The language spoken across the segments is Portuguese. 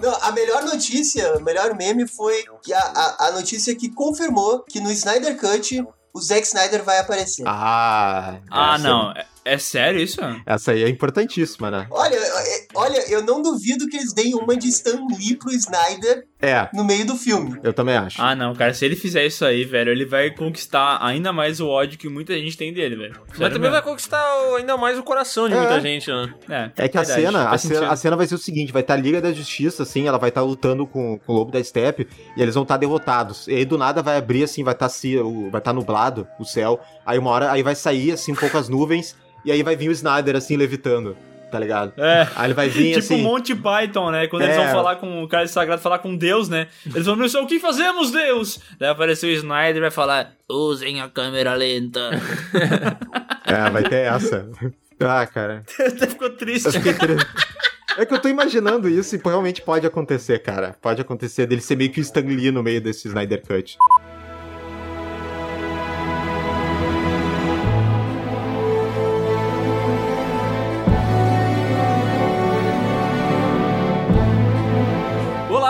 Não, a melhor notícia, o melhor meme foi que a, a, a notícia que confirmou que no Snyder Cut o Zack Snyder vai aparecer. Ah, Ah, não. É, é sério isso? Essa aí é importantíssima, né? Olha, é- olha, eu não duvido que eles deem uma de Stan Lee pro Snyder É, no meio do filme. eu também acho. Ah, não, cara. Se ele fizer isso aí, velho, ele vai conquistar ainda mais o ódio que muita gente tem dele, velho. Mas também vai mesmo. conquistar o- ainda mais o coração de É. muita gente, né? É, É que a cena, a cena, a cena vai ser o seguinte, vai estar a Liga da Justiça, assim, ela vai estar lutando com, com o Lobo da Steppe, e eles vão estar derrotados. E aí do nada vai abrir, assim, vai estar vai tá nublado o céu, aí uma hora, aí vai sair, assim, um pouco as nuvens, e aí vai vir o Snyder, assim, levitando, tá ligado? É. Aí ele vai vir, Tipo assim... Monty Python, né? Quando eles É. vão falar com o cara sagrado, falar com Deus, né? Eles vão dizer, o que fazemos, Deus? Daí apareceu o Snyder e vai falar, usem a câmera lenta. É, vai ter essa. Ah, cara. Até ficou triste. Triste. É que eu tô imaginando isso e realmente pode acontecer, cara. Pode acontecer dele ser meio que o Stan Lee no meio desse Snyder Cut.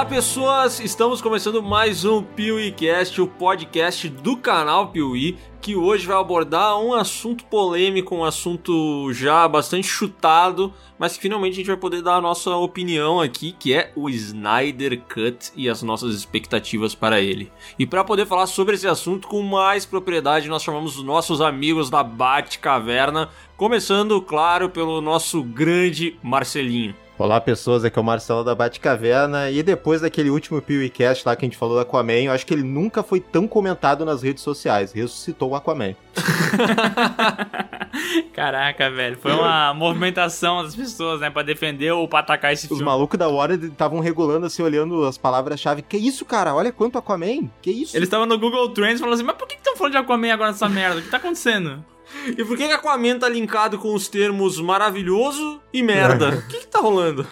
Olá, pessoas! Estamos começando mais um PeeWeeCast, o podcast do canal Piuí, que hoje vai abordar um assunto polêmico, um assunto já bastante chutado, mas que finalmente a gente vai poder dar a nossa opinião aqui, que é o Snyder Cut e as nossas expectativas para ele. E para poder falar sobre esse assunto com mais propriedade, nós chamamos os nossos amigos da Bate Caverna, começando, claro, pelo nosso grande Marcelinho. Olá, pessoas, aqui é o Marcelo da Batcaverna. E depois daquele último PewCast lá que a gente falou do Aquaman, eu acho que ele nunca foi tão comentado nas redes sociais. Ressuscitou o Aquaman. Caraca, velho. Foi uma movimentação das pessoas, né? Pra defender ou pra atacar esse Os filme. malucos da Warner estavam regulando assim, olhando as palavras-chave. Que isso, cara? Olha quanto Aquaman. Que isso? Eles estavam no Google Trends falando assim, mas por que estão falando de Aquaman agora nessa merda? O que tá acontecendo? E por que, que Aquaman tá linkado com os termos maravilhoso e merda? O que, que tá rolando?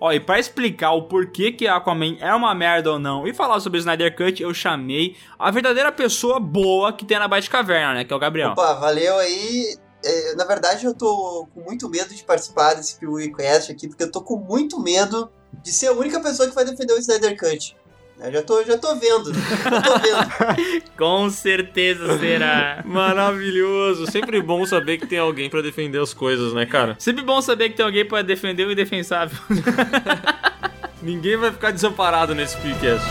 Ó, e pra explicar o porquê que Aquaman é uma merda ou não e falar sobre o Snyder Cut, eu chamei a verdadeira pessoa boa que tem na Batcaverna, né? Que é o Gabriel. Opa, valeu aí. É, na verdade, eu tô com muito medo de participar desse PewCast aqui, porque eu tô com muito medo de ser a única pessoa que vai defender o Snyder Cut. Eu já tô, já tô vendo, já tô vendo. Com certeza será. Maravilhoso. Sempre bom saber que tem alguém pra defender as coisas, né, cara? Sempre bom saber que tem alguém pra defender o indefensável. Ninguém vai ficar desamparado nesse podcast.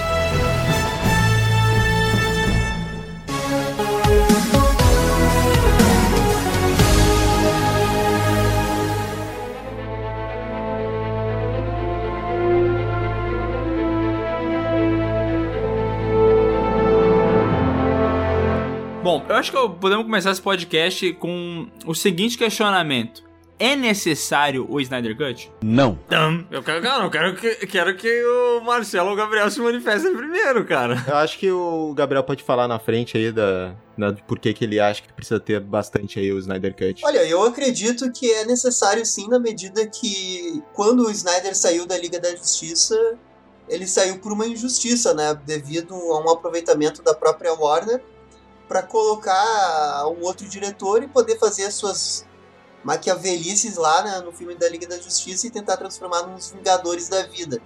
Eu acho que podemos começar esse podcast com o seguinte questionamento. É necessário o Snyder Cut? Não. Eu quero, cara, eu quero que, quero que o Marcelo ou o Gabriel se manifestem primeiro, cara. Eu acho que o Gabriel pode falar na frente aí da, da de por que que ele acha que precisa ter bastante aí o Snyder Cut. Olha, eu acredito que é necessário sim, na medida que quando o Snyder saiu da Liga da Justiça, ele saiu por uma injustiça, né? Devido a um aproveitamento da própria Warner para colocar um outro diretor e poder fazer as suas maquiavelices lá né, no filme da Liga da Justiça e tentar transformar nos Vingadores da vida.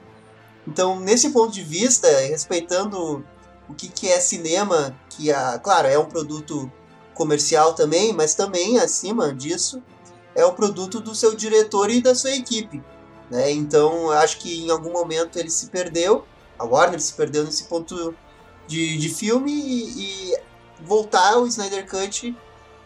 Então, nesse ponto de vista, respeitando o que, que é cinema, que, a, claro, é um produto comercial também, mas também, acima disso, é o produto do seu diretor e da sua equipe. Né? Então, acho que em algum momento ele se perdeu, a Warner se perdeu nesse ponto de, de filme e, e voltar ao Snyder Cut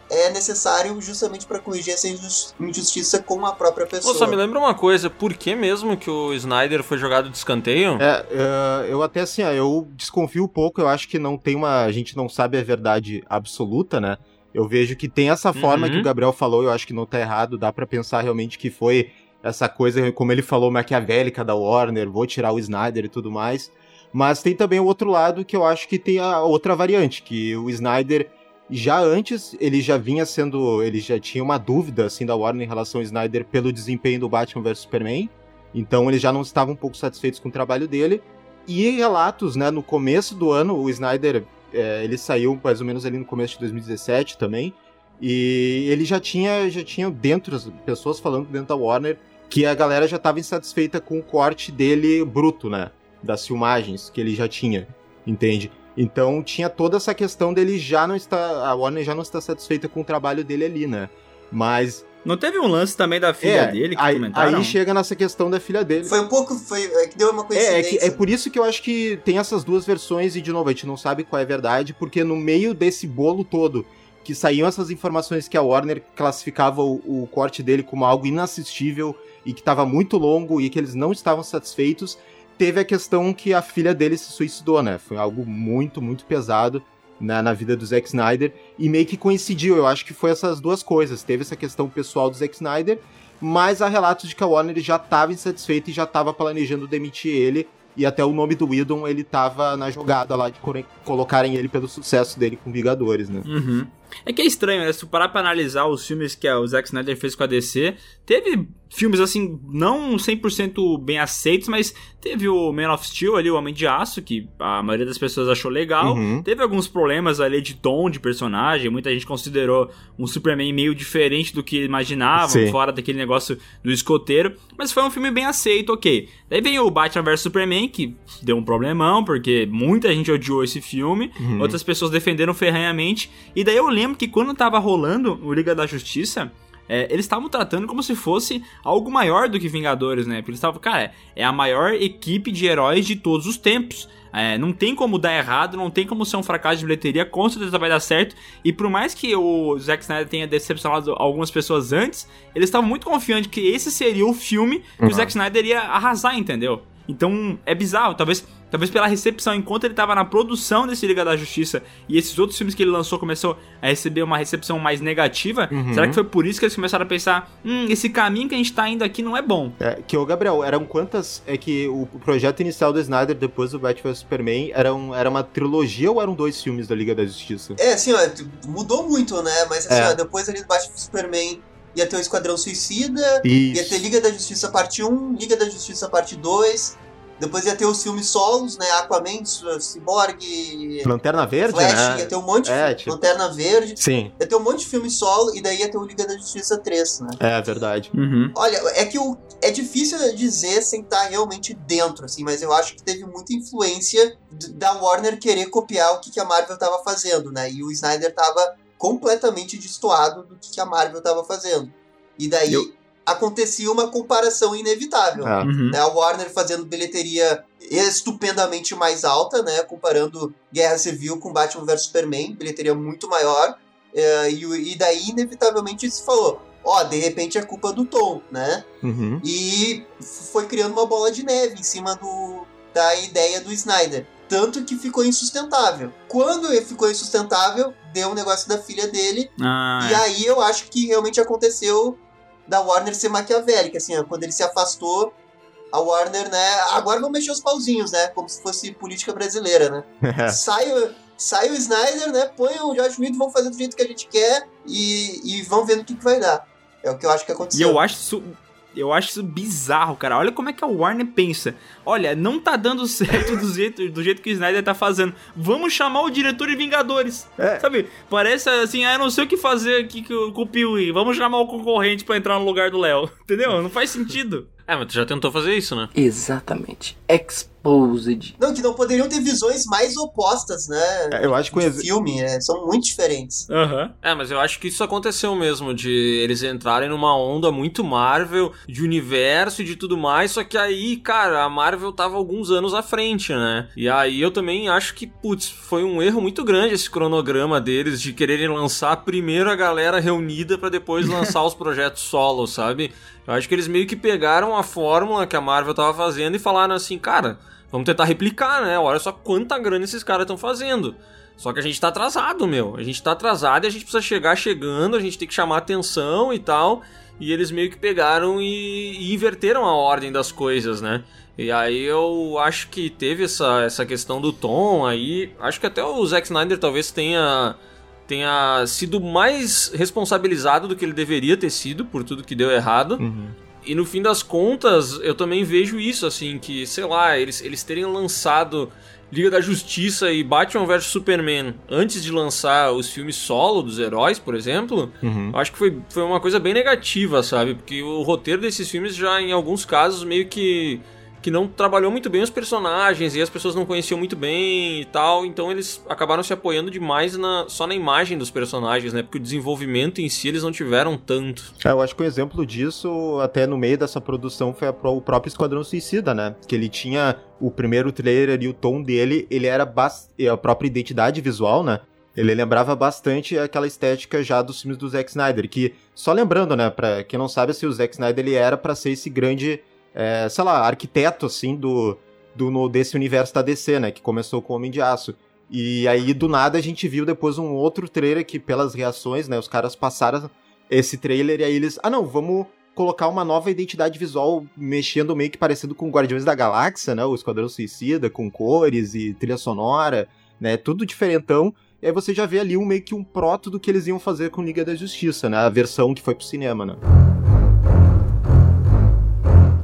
é necessário justamente para corrigir essa injus- injustiça com a própria Pô, pessoa. só me lembra uma coisa, por que mesmo que o Snyder foi jogado de escanteio? É, é, eu até assim, eu desconfio um pouco, eu acho que não tem uma. A gente não sabe a verdade absoluta, né? Eu vejo que tem essa forma Uhum. que o Gabriel falou, eu acho que não tá errado, dá pra pensar realmente que foi essa coisa, como ele falou, maquiavélica da Warner, vou tirar o Snyder e tudo mais. Mas tem também o outro lado que eu acho que tem a outra variante, que o Snyder já antes ele já vinha sendo, ele já tinha uma dúvida assim da Warner em relação ao Snyder pelo desempenho do Batman vs Superman. Então eles já não estavam um pouco satisfeitos com o trabalho dele. E relatos, né, no começo do ano, o Snyder, é, ele saiu mais ou menos ali no começo de 2017 também, e ele já tinha, já tinha dentro, as pessoas falando dentro da Warner, que a galera já estava insatisfeita com o corte dele bruto, né? Das filmagens que ele já tinha, entende? Então tinha toda essa questão dele já não estar. A Warner já não está satisfeita com o trabalho dele ali, né? Mas. Não teve um lance também da filha é, dele que aí, comentaram? Aí chega nessa questão da filha dele. Foi um pouco. Foi, é que deu uma coincidência. É, é, que, é por isso que eu acho que tem essas duas versões, e de novo, a gente não sabe qual é a verdade, porque no meio desse bolo todo que saíam essas informações que a Warner classificava o, o corte dele como algo inassistível e que estava muito longo e que eles não estavam satisfeitos, teve a questão que a filha dele se suicidou, né? Foi algo muito, muito pesado na, na vida do Zack Snyder e meio que coincidiu. Eu acho que foi essas duas coisas. Teve essa questão pessoal do Zack Snyder, mas há relatos de que a Warner já estava insatisfeita e já estava planejando demitir ele. E até o nome do Whedon, ele tava na jogada lá de colocarem ele pelo sucesso dele com Vingadores, né? Uhum. É que é estranho, né? Se tu parar pra analisar os filmes que o Zack Snyder fez com a DC, teve filmes, assim, não 100% bem aceitos, mas teve o Man of Steel ali, o Homem de Aço, que a maioria das pessoas achou legal. Uhum. Teve alguns problemas ali de tom de personagem, muita gente considerou um Superman meio diferente do que imaginavam, Sim. fora daquele negócio do escoteiro, mas foi um filme bem aceito, ok. Daí vem o Batman vs Superman, que deu um problemão, porque muita gente odiou esse filme, Uhum. outras pessoas defenderam ferranhamente, e daí eu lembro que quando tava rolando o Liga da Justiça, é, eles estavam tratando como se fosse algo maior do que Vingadores, né? Porque eles estavam, cara, é a maior equipe de heróis de todos os tempos. É, não tem como dar errado, não tem como ser um fracasso de bilheteria, com certeza vai dar certo. E por mais que o Zack Snyder tenha decepcionado algumas pessoas antes, eles estavam muito confiantes que esse seria o filme que Uhum. o Zack Snyder ia arrasar, entendeu? Então é bizarro, talvez, talvez pela recepção, enquanto ele estava na produção desse Liga da Justiça e esses outros filmes que ele lançou começou a receber uma recepção mais negativa, Uhum. será que foi por isso que eles começaram a pensar, hum, esse caminho que a gente tá indo aqui não é bom? É, que o Gabriel, eram quantas. É que o projeto inicial do Snyder depois do Batman Superman era, um, era uma trilogia ou eram dois filmes da Liga da Justiça? É, assim, ó, mudou muito, né? Mas assim, É. ó, depois ali do Batman Superman ia ter o Esquadrão Suicida, ia ter Isso. Liga da Justiça parte 1, Liga da Justiça parte 2, depois ia ter os filmes solos, né? Aquaman, Cyborg, Lanterna Verde, Flash, né? ia ter um monte de É, filme, tipo- Lanterna Verde, Sim, ia ter um monte de filme solo e daí ia ter o Liga da Justiça 3, né? é verdade. Uhum. Olha, é que o, é difícil dizer sem estar realmente dentro, assim, mas eu acho que teve muita influência da Warner querer copiar o que, que a Marvel tava fazendo, né? E o Snyder tava completamente destoado do que, a Marvel tava fazendo. E daí Eu- acontecia uma comparação inevitável. É. Uhum. Né, a Warner fazendo bilheteria estupendamente mais alta, né? Comparando Guerra Civil com Batman vs Superman, bilheteria muito maior. é, e, e daí, inevitavelmente, se falou: ó, de repente é culpa do Tom, né? Uhum. E foi criando uma bola de neve em cima do, da ideia do Snyder. Tanto que ficou insustentável. Quando ele ficou insustentável, deu um negócio da filha dele. Ah, E aí eu acho que realmente aconteceu da Warner ser maquiavélica. Assim, ó, quando ele se afastou, a Warner, né? Agora vamos mexer os pauzinhos, né? Como se fosse política brasileira, né? É. sai, o, sai o Snyder, né? Põe o George Whedon, vamos fazer do jeito que a gente quer e, e vamos ver no que, que vai dar. É o que eu acho que E aconteceu. eu acho isso. Eu acho isso bizarro, cara. Olha como é que a Warner pensa. Olha, não tá dando certo do jeito, do jeito que o Snyder tá fazendo. Vamos chamar o diretor de Vingadores. É. Sabe? Parece assim, ah, eu não sei o que fazer aqui com o Piuí. Vamos chamar o concorrente pra entrar no lugar do Léo. Entendeu? Não faz sentido. É, mas tu já tentou fazer isso, né? Exatamente. Exposed. Não, que não poderiam ter visões mais opostas, né? É, Eu acho que ex- filme, é, são muito diferentes. Aham. É, mas eu acho que isso aconteceu mesmo, de eles entrarem numa onda muito Marvel, de universo e de tudo mais, só que aí, cara, a Marvel tava alguns anos à frente, né? E aí eu também acho que, putz, foi um erro muito grande esse cronograma deles de quererem lançar primeiro a galera reunida pra depois lançar os projetos solo, sabe? Eu acho que eles meio que pegaram a fórmula que a Marvel tava fazendo e falaram assim, cara, vamos tentar replicar, né? Olha só quanta grana esses caras estão fazendo. Só que a gente tá atrasado, meu. A gente tá atrasado e a gente precisa chegar chegando, a gente tem que chamar atenção e tal. E eles meio que pegaram e, e inverteram a ordem das coisas, né? E aí eu acho que teve essa, essa questão do tom aí. Acho que até o Zack Snyder talvez tenha, tenha sido mais responsabilizado do que ele deveria ter sido por tudo que deu errado. Uhum. E no fim das contas, eu também vejo isso, assim, que, sei lá, eles, eles terem lançado Liga da Justiça e Batman vs Superman antes de lançar os filmes solo dos heróis, por exemplo, Uhum. eu acho que foi, foi uma coisa bem negativa, sabe? Porque o roteiro desses filmes já, em alguns casos, meio que que não trabalhou muito bem os personagens e as pessoas não conheciam muito bem e tal, então eles acabaram se apoiando demais na, só na imagem dos personagens, né? Porque o desenvolvimento em si eles não tiveram tanto. É, eu acho que um exemplo disso, até no meio dessa produção, foi o próprio Esquadrão Suicida, né? Que ele tinha o primeiro trailer e o tom dele, ele era bas- a própria identidade visual, né? Ele lembrava bastante aquela estética já dos filmes do Zack Snyder, que, só lembrando, né, pra quem não sabe, assim, o Zack Snyder ele era pra ser esse grande, é, sei lá, arquiteto, assim, do, do no- desse universo da DC, né, que começou com o Homem de Aço. E aí, do nada, a gente viu depois um outro trailer que, pelas reações, né, os caras passaram esse trailer e aí eles, ah não, vamos colocar uma nova identidade visual mexendo meio que parecido com Guardiões da Galáxia, né, o Esquadrão Suicida, com cores e trilha sonora, né, tudo diferentão. E aí você já vê ali um meio que um proto do que eles iam fazer com Liga da Justiça, né, a versão que foi pro cinema, né.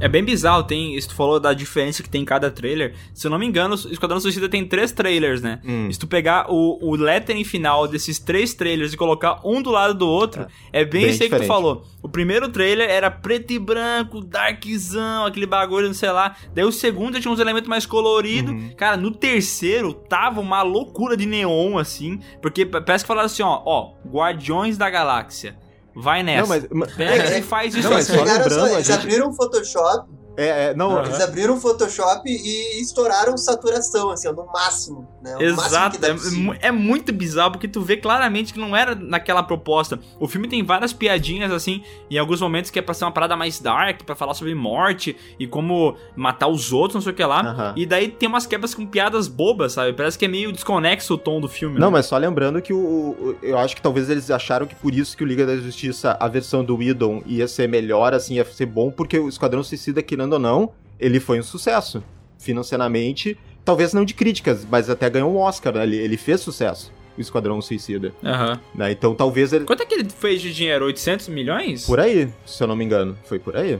É bem bizarro, tem. Se tu falou da diferença que tem em cada trailer. Se eu não me engano, o Esquadrão Suicida tem três trailers, né? Hum. Se tu pegar o, o lettering final desses três trailers e colocar um do lado do outro, é, bem, bem isso aí que tu falou. O primeiro trailer era preto e branco, darkzão, aquele bagulho, não sei lá. Daí o segundo tinha uns elementos mais coloridos. Uhum. Cara, no terceiro tava uma loucura de neon, assim. Porque pa- parece que falaram assim, ó, ó, Guardiões da Galáxia. Vai nessa. Não, mas, mas- Pega e faz isso Não, mas aqui. só lembrando, só- eles gente- abriram o Photoshop, é, é, não, Aham. eles abriram o Photoshop e estouraram saturação, assim, ó, no máximo, né? O máximo Exato, que dá é, é muito bizarro porque tu vê claramente que não era naquela proposta. O filme tem várias piadinhas assim, em alguns momentos que é pra ser uma parada mais dark, pra falar sobre morte e como matar os outros, não sei o que lá. Aham. E daí tem umas quebras com piadas bobas, sabe? Parece que é meio desconexo o tom do filme. Não, né? mas só lembrando que o, o- eu acho que talvez eles acharam que por isso que o Liga da Justiça, a versão do Whedon ia ser melhor, assim, ia ser bom, porque o Esquadrão Suicida, querendo ou não, ele foi um sucesso. Financeiramente, talvez não de críticas, mas até ganhou um Oscar? Ele, ele fez sucesso, o Esquadrão Suicida. Aham. né? Então talvez ele... Quanto é que ele fez de dinheiro? 800 milhões? Por aí, se eu não me engano. Foi por aí.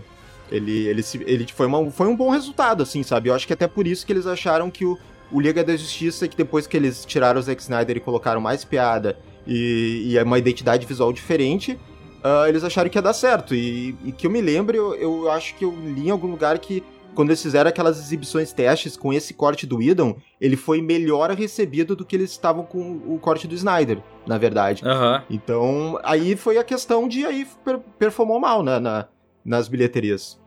Ele, ele, se- ele foi, uma- foi um bom resultado, assim, sabe? Eu acho que até por isso que eles acharam que o, o Liga da Justiça, que depois que eles tiraram o Zack Snyder e colocaram mais piada e, e uma identidade visual diferente, ah, eles acharam que ia dar certo. E, e que eu me lembro, eu, eu acho que eu li em algum lugar que quando eles fizeram aquelas exibições testes com esse corte do Whedon, ele foi melhor recebido do que eles estavam com o corte do Snyder, na verdade. Aham. Então, aí foi a questão de aí per- performou mal, né, na, nas bilheterias.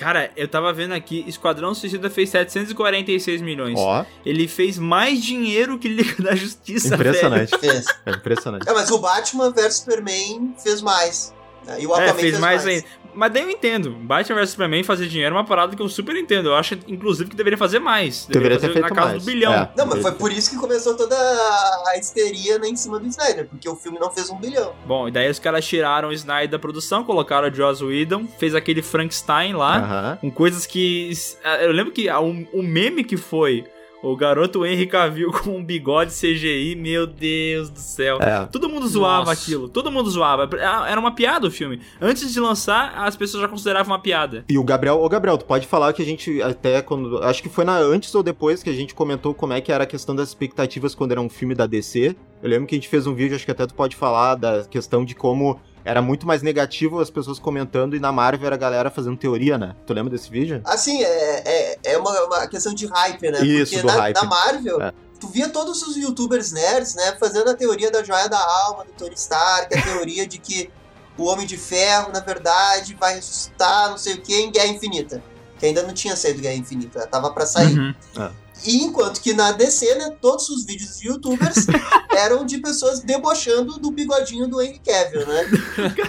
Cara, eu tava vendo aqui, Esquadrão Suicida fez 746 milhões. Ó, Ele fez mais dinheiro que Liga da Justiça, impressionante. Fez. É impressionante. É, mas o Batman vs Superman fez mais. né? E o velho. Aquaman É, fez mais mais. ainda. Mas daí eu entendo. Batman vs Superman fazer dinheiro é uma parada que eu super entendo. Eu acho, inclusive, que deveria fazer mais. Deveria ter fazer feito na casa mais. do bilhão. É. Não, mas foi por isso que começou toda a histeria né, em cima do Snyder, porque o filme não fez um bilhão. Bom, e daí os caras tiraram o Snyder da produção, colocaram o Joss Whedon, fez aquele Frankenstein lá, Aham. com coisas que... Eu lembro que o um, um meme que foi o garoto Henry Cavill com um bigode CGI, meu Deus do céu. É. Todo mundo zoava Nossa. aquilo, todo mundo zoava. Era uma piada o filme. Antes de lançar, as pessoas já consideravam uma piada. E o Gabriel, ô Gabriel, tu pode falar que a gente até quando, acho que foi na antes ou depois que a gente comentou como é que era a questão das expectativas quando era um filme da DC. Eu lembro que a gente fez um vídeo, acho que até tu pode falar da questão de como era muito mais negativo as pessoas comentando e na Marvel era a galera fazendo teoria, né? Tu lembra desse vídeo? Assim, é, é, é uma, uma questão de hype, né? Isso, Porque do na, hype. na Marvel, É. tu via todos os youtubers nerds, né, fazendo a teoria da joia da alma, do Tony Stark, a teoria de que o Homem de Ferro, na verdade, vai ressuscitar, não sei o que, em Guerra Infinita. Que ainda não tinha saído Guerra Infinita, tava pra sair. Uhum. E enquanto que na DC, né, todos os vídeos de youtubers eram de pessoas debochando do bigodinho do Henry Cavill, né?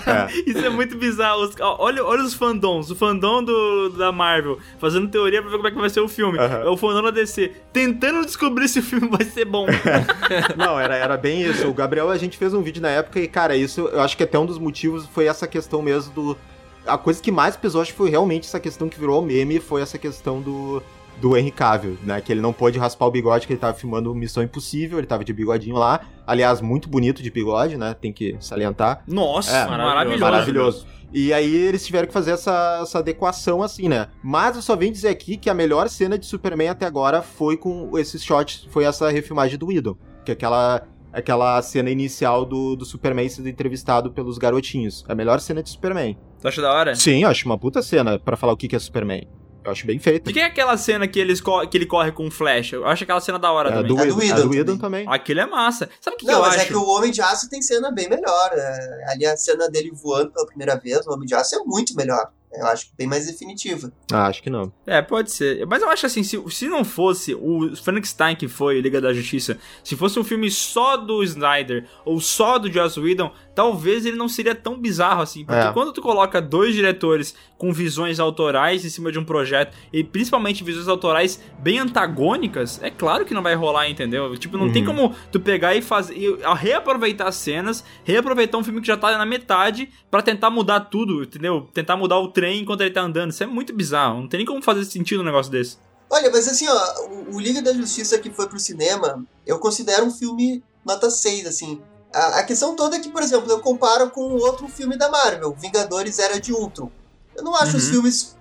É. Isso é muito bizarro. Os- olha, olha os fandoms. O fandom do, da Marvel fazendo teoria pra ver como é que vai ser o filme. É o fandom da DC tentando descobrir se o filme vai ser bom. Não, era, era bem isso. O Gabriel, a gente fez um vídeo na época e, cara, isso eu acho que até um dos motivos foi essa questão mesmo do. A coisa que mais pesou, acho que foi realmente essa questão que virou meme, foi essa questão do, do Henry Cavill, né? Que ele não pôde raspar o bigode, que ele tava filmando Missão Impossível, ele tava de bigodinho lá. Aliás, muito bonito de bigode, né? Tem que salientar. Nossa, É, maravilhoso. Maravilhoso. E aí eles tiveram que fazer essa, essa adequação assim, né? Mas eu só venho dizer aqui que a melhor cena de Superman até agora foi com esses shots, foi essa refilmagem do Whedon. Que é aquela, aquela cena inicial do, do Superman sendo entrevistado pelos garotinhos. É a melhor cena de Superman. Tu acha da hora? Sim, eu acho uma puta cena pra falar o que que é Superman. Eu acho bem feita. De quem é aquela cena que, eles co- que ele corre com o Flash? Eu acho aquela cena da hora É, também. do A do Whedon, a Whedon do Whedon também. Aquilo é massa. Sabe o que, que Não, eu mas acho? é que o Homem de Aço tem cena bem melhor. é, ali a cena dele voando pela primeira vez, o Homem de Aço é muito melhor. Eu acho bem mais definitiva. Ah, acho que não. É, pode ser. Mas eu acho assim, se, se não fosse o Frankenstein que foi Liga da Justiça, se fosse um filme só do Snyder ou só do Joss Whedon, talvez ele não seria tão bizarro assim. Porque É. quando tu coloca dois diretores com visões autorais em cima de um projeto, e principalmente visões autorais bem antagônicas, é claro que não vai rolar, entendeu? Tipo, não tem Uhum. como tu pegar e fazer. e reaproveitar as cenas, reaproveitar um filme que já tá na metade pra tentar mudar tudo, entendeu? Tentar mudar o trem enquanto ele tá andando. Isso é muito bizarro. Não tem nem como fazer sentido um negócio desse. Olha, mas assim, ó, o, o Liga da Justiça que foi pro cinema, eu considero um filme nota 6, assim. A, a questão toda é que, por exemplo, eu comparo com outro filme da Marvel, Vingadores Era de Ultron. Eu não acho os Uhum. filmes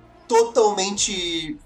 totalmente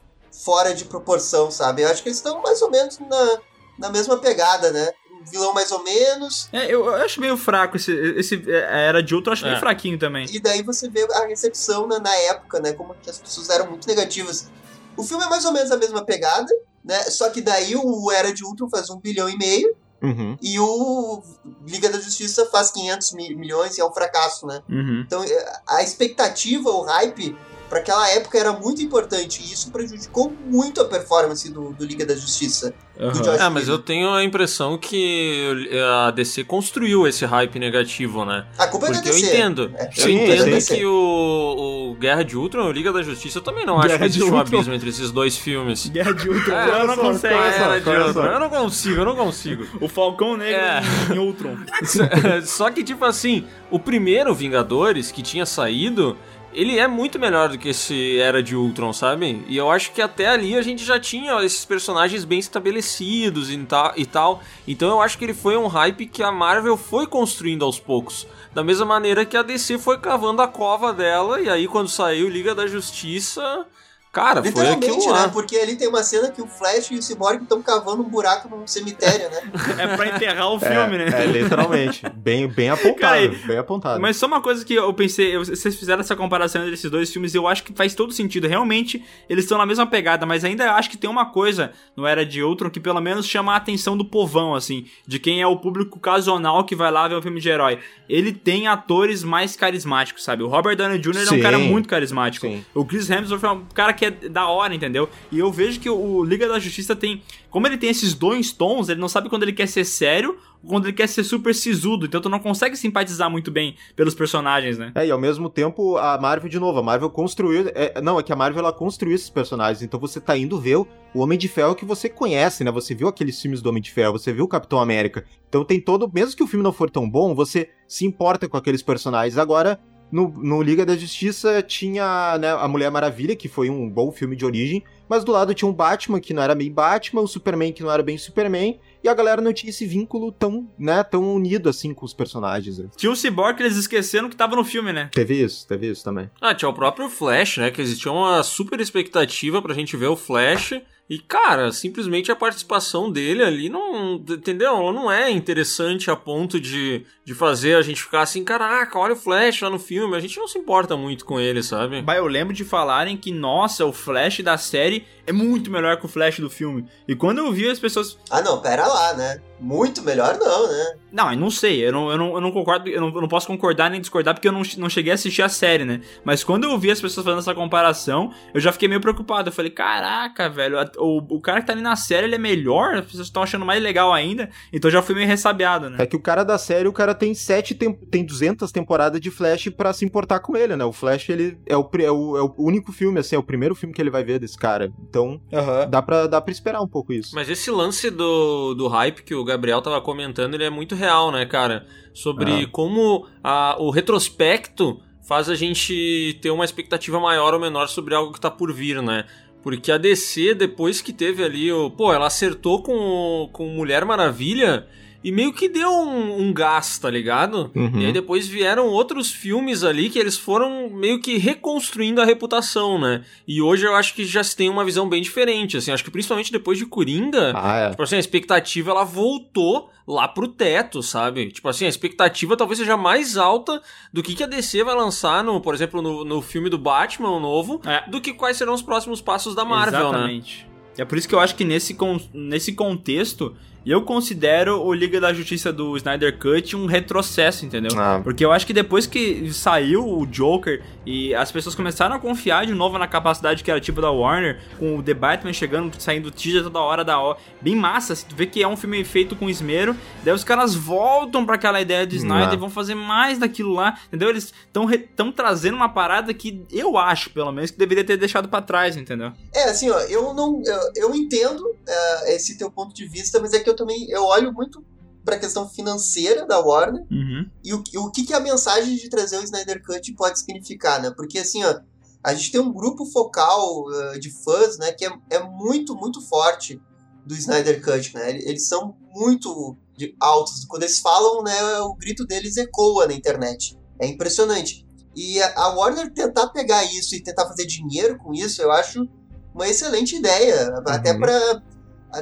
fora de proporção, sabe? Eu acho que eles estão mais ou menos na, na mesma pegada, né? Um vilão mais ou menos, É, eu, eu acho meio fraco esse, esse é, Era de Outro, eu acho É. meio fraquinho também. E daí você vê a recepção na, na época, né? Como que as pessoas eram muito negativas. O filme é mais ou menos a mesma pegada, né? Só que daí o Era de Ultron faz um bilhão e meio Uhum. e o Liga da Justiça faz 500 mi- milhões e é um fracasso, né? Uhum. Então é, a expectativa, o hype para aquela época era muito importante e isso prejudicou muito a performance do, do Liga da Justiça. Aham. Do Josh É, mas eu tenho a impressão que a DC construiu esse hype negativo, né? A culpa é da Porque eu DC. entendo. É, Eu Sim, entendo sim. que o, o Guerra de Ultron e o Liga da Justiça eu também não acho Guerra que de existe um Ultron. abismo entre esses dois filmes. Guerra de Ultron. É, eu não consigo. Eu não consigo, eu não consigo. O Falcão Negro É. em Ultron. Só que, tipo assim, o primeiro Vingadores que tinha saído, ele é muito melhor do que esse Era de Ultron, sabe? E eu acho que até ali a gente já tinha esses personagens bem estabelecidos e tal, e tal. Então eu acho que ele foi um hype que a Marvel foi construindo aos poucos. Da mesma maneira que a DC foi cavando a cova dela, e aí quando saiu Liga da Justiça. Cara, foi aquilo né? lá. Porque ali tem uma cena que o Flash e o Cyborg estão cavando um buraco num cemitério, né? É pra enterrar o filme, né? É, literalmente. bem, bem apontado. Cara, bem apontado. Mas só uma coisa que eu pensei, vocês fizeram essa comparação entre esses dois filmes e eu acho que faz todo sentido. Realmente, eles estão na mesma pegada, mas ainda acho que tem uma coisa no Era de Ultron que pelo menos chama a atenção do povão, assim, de quem é o público ocasional que vai lá ver um filme de herói. Ele tem atores mais carismáticos, sabe? O Robert Downey Jr. é um Sim. cara muito carismático. Sim. O Chris Hemsworth é um cara que é da hora, entendeu? E eu vejo que o Liga da Justiça tem. Como ele tem esses dois tons, ele não sabe quando ele quer ser sério ou quando ele quer ser super sisudo. Então tu não consegue simpatizar muito bem pelos personagens, né? É, e ao mesmo tempo, a Marvel, de novo, a Marvel construiu. é, não, é que a Marvel ela construiu esses personagens. Então você tá indo ver o, o Homem de Ferro que você conhece, né? Você viu aqueles filmes do Homem de Ferro, você viu o Capitão América. Então tem todo. Mesmo que o filme não for tão bom, você se importa com aqueles personagens. Agora. No, no Liga da Justiça tinha né, a Mulher Maravilha, que foi um bom filme de origem, mas do lado tinha um Batman que não era bem Batman, o Superman que não era bem Superman, e a galera não tinha esse vínculo tão, né, tão unido assim com os personagens. né. Tinha um Cyborg que eles esqueceram que tava no filme, né? Teve isso, teve isso também. Ah, tinha o próprio Flash, né? Que existia uma super expectativa pra gente ver o Flash. E, cara, simplesmente a participação dele ali não. Entendeu? Ela não é interessante a ponto de, de fazer a gente ficar assim, caraca, olha o Flash lá no filme. A gente não se importa muito com ele, sabe? Bah, eu lembro de falarem que, nossa, o Flash da série é muito melhor que o Flash do filme. E quando eu vi as pessoas. Ah, não, pera lá, né? Muito melhor não, né? Não, eu não sei, eu não, eu não, eu não concordo, eu não, eu não posso concordar nem discordar porque eu não, não cheguei a assistir a série, né? Mas quando eu vi as pessoas fazendo essa comparação, eu já fiquei meio preocupado. Eu falei, caraca, velho, a- o, o cara que tá ali na série ele é melhor, as pessoas estão achando mais legal ainda. Então eu já fui meio ressabiado, né? É que o cara da série, o cara tem sete tem, tem 200 temporadas de Flash pra se importar com ele, né? O Flash, ele é o, é o, é o único filme, assim, é o primeiro filme que ele vai ver desse cara. Então, dá pra, dá pra esperar um pouco isso. Mas esse lance do, do hype que o Gabriel tava comentando, ele é muito real, né, cara? Sobre Ah. como a, o retrospecto faz a gente ter uma expectativa maior ou menor sobre algo que tá por vir, né? Porque a DC, depois que teve ali o. Pô, ela acertou com, com Mulher Maravilha e meio que deu um, um gás, tá ligado? Uhum. E aí depois vieram outros filmes ali que eles foram meio que reconstruindo a reputação, né? E hoje eu acho que já se tem uma visão bem diferente, assim. Acho que principalmente depois de Coringa, Ah, é. tipo assim, a expectativa ela voltou lá pro teto, sabe? Tipo assim, a expectativa talvez seja mais alta do que, que a DC vai lançar, no, por exemplo, no, no filme do Batman o novo, É. do que quais serão os próximos passos da Marvel, né? Exatamente. É por isso que eu acho que nesse, con- nesse contexto, eu considero o Liga da Justiça do Snyder Cut um retrocesso, entendeu? Ah. Porque eu acho que depois que saiu o Joker e as pessoas começaram a confiar de novo na capacidade criativa da Warner, com o The Batman chegando, saindo teaser toda hora da hora, bem massa, assim, tu vê que é um filme feito com esmero, daí os caras voltam pra aquela ideia de Snyder Ah. e vão fazer mais daquilo lá, entendeu? Eles estão tão trazendo uma parada que eu acho, pelo menos, que deveria ter deixado pra trás, entendeu? É, assim, ó, eu não. Eu, eu entendo é, esse teu ponto de vista, mas é que eu também eu olho muito pra questão financeira da Warner Uhum. e o, o que, que a mensagem de trazer o Snyder Cut pode significar, né? Porque assim, ó, a gente tem um grupo focal eh, de fãs, né, que é, é muito, muito forte do Snyder Cut, né? Eles, são muito de- altos. Quando eles falam, né, o grito deles ecoa na internet. É impressionante. E a, a Warner tentar pegar isso e tentar fazer dinheiro com isso, eu acho uma excelente ideia. Até Uhum. pra a,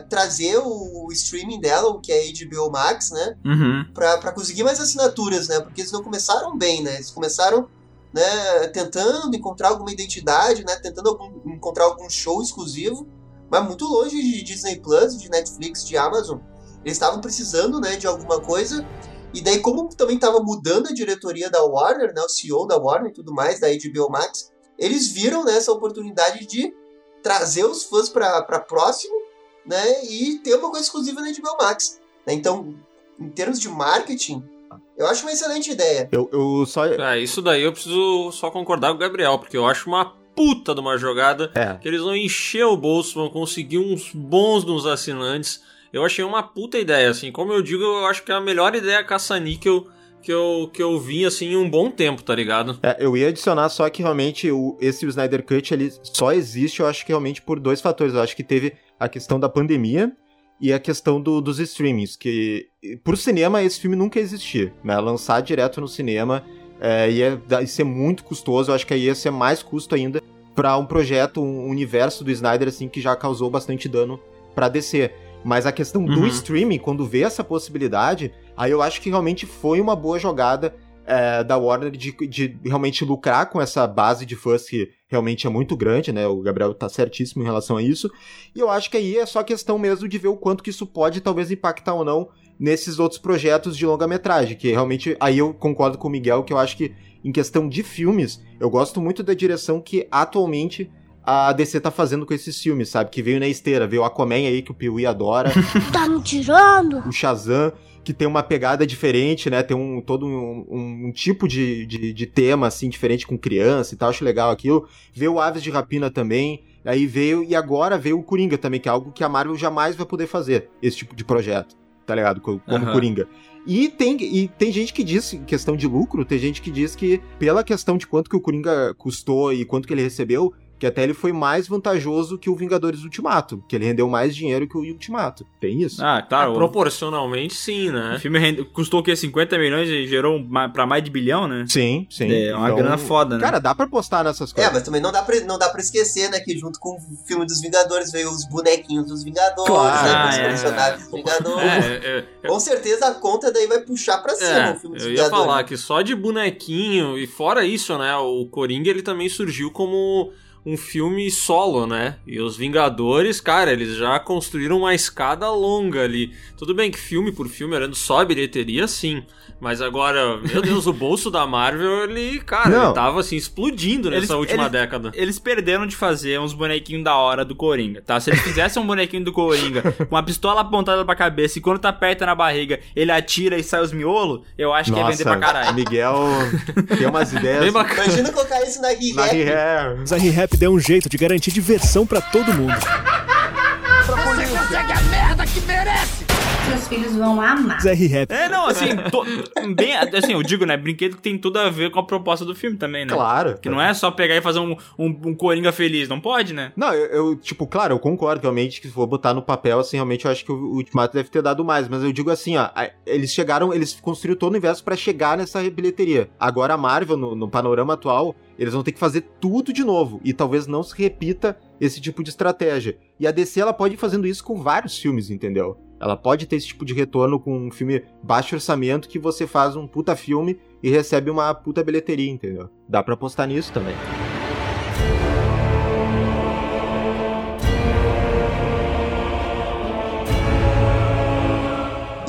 trazer o, o streaming dela, o que é a HBO Max, né? Uhum. pra, pra conseguir mais assinaturas, né? Porque eles não começaram bem, né? Eles começaram né, tentando encontrar alguma identidade, né? Tentando algum- encontrar algum show exclusivo, mas muito longe de Disney Plus, de Netflix, de Amazon. Eles estavam precisando, né, de alguma coisa. E daí, como também estava mudando a diretoria da Warner, né, o CEO da Warner e tudo mais, da HBO Max, eles viram né, essa oportunidade de trazer os fãs para próximo, né, e ter uma coisa exclusiva na HBO Max. né? Então, em termos de marketing, eu acho uma excelente ideia. Eu, eu só. É, isso daí eu preciso só concordar com o Gabriel, porque eu acho uma puta de uma jogada É. que eles vão encher o bolso, vão conseguir uns bons nos assinantes. Eu achei uma puta ideia, assim. Como eu digo, eu acho que é a melhor ideia caça-níquel que eu, que eu vi, assim, um bom tempo, tá ligado? É, eu ia adicionar só que realmente o, esse Snyder Cut ele só existe, eu acho que realmente por dois fatores. Eu acho que teve a questão da pandemia e a questão do- dos streamings, que pro cinema esse filme nunca ia existir, né? Lançar direto no cinema é, ia, ia ser muito custoso, eu acho que aí ia ser mais custo ainda pra um projeto, um universo do Snyder assim que já causou bastante dano pra DC. Mas a questão do Uhum. streaming, quando vê essa possibilidade, aí eu acho que realmente foi uma boa jogada é, da Warner de, de realmente lucrar com essa base de fãs que realmente é muito grande, né? O Gabriel tá certíssimo em relação a isso. E eu acho que aí é só questão mesmo de ver o quanto que isso pode talvez impactar ou não nesses outros projetos de longa-metragem, que realmente aí eu concordo com o Miguel que eu acho que em questão de filmes, eu gosto muito da direção que atualmente a DC tá fazendo com esses filmes, sabe? Que veio na esteira, veio o Aquaman aí que o Piuí adora, Tá me tirando? o Shazam, que tem uma pegada diferente, né? Tem um todo um, um- um tipo de, de, de tema, assim, diferente com criança e tal. Acho legal aquilo. Veio o Aves de Rapina também. Aí veio, e agora veio o Coringa também, que é algo que a Marvel jamais vai poder fazer, esse tipo de projeto, tá ligado? Co- Como Aham. Coringa. E tem, e tem gente que diz, em questão de lucro, tem gente que diz que, pela questão de quanto que o Coringa custou e quanto que ele recebeu, que até ele foi mais vantajoso que o Vingadores Ultimato, que ele rendeu mais dinheiro que o Ultimato. Tem isso? Ah, claro. Ah, o- proporcionalmente, sim, O né? filme rende- custou o quê? 50 milhões e gerou pra mais de bilhão, né? Sim, sim. É uma grana foda, né? Cara, dá pra postar nessas É, coisas. mas também não dá, pra, não dá pra esquecer, né, que junto com o filme dos Vingadores veio os bonequinhos dos Vingadores, Claro. né, Ah, os é. personagens dos Vingadores. É, é, Com certeza a conta daí vai puxar pra cima É, o filme dos eu ia Vingadores. falar que só de bonequinho, e fora isso, né, o Coringa ele também surgiu como um filme solo, né? E os Vingadores, cara, eles já construíram uma escada longa ali. Tudo bem que filme por filme, olhando só a bilheteria, sim. Mas agora, meu Deus, o bolso da Marvel, ele, cara, Não. ele tava assim, explodindo nessa Eles- última eles- década. Eles perderam de fazer uns bonequinhos da hora do Coringa, tá? Se eles fizessem um bonequinho do Coringa com uma pistola apontada pra cabeça e quando tá perto na barriga ele atira e sai os miolos, eu acho que ia vender pra caralho. Miguel tem umas ideias. Bem bacana. Imagina colocar isso na Na Re-Rap. Mas a ReHap deu um jeito de garantir diversão pra todo mundo. Você consegue a merda que merece! Seus filhos vão amar. É, não, assim, to- bem, assim, eu digo, né, brinquedo que tem tudo a ver com a proposta do filme também, né? Claro. Que não é só pegar e fazer um, um, um Coringa feliz, não pode, né? Não, eu, eu, tipo, claro, eu concordo realmente que se for botar no papel, assim, realmente eu acho que o Ultimato deve ter dado mais, mas eu digo assim, ó, eles chegaram, eles construíram todo o universo pra chegar nessa bilheteria. Agora a Marvel, no, no panorama atual, eles vão ter que fazer tudo de novo, e talvez não se repita esse tipo de estratégia. E a DC, ela pode ir fazendo isso com vários filmes, entendeu? Ela pode ter esse tipo de retorno com um filme baixo orçamento que você faz um puta filme e recebe uma puta bilheteria, entendeu? Dá pra apostar nisso também.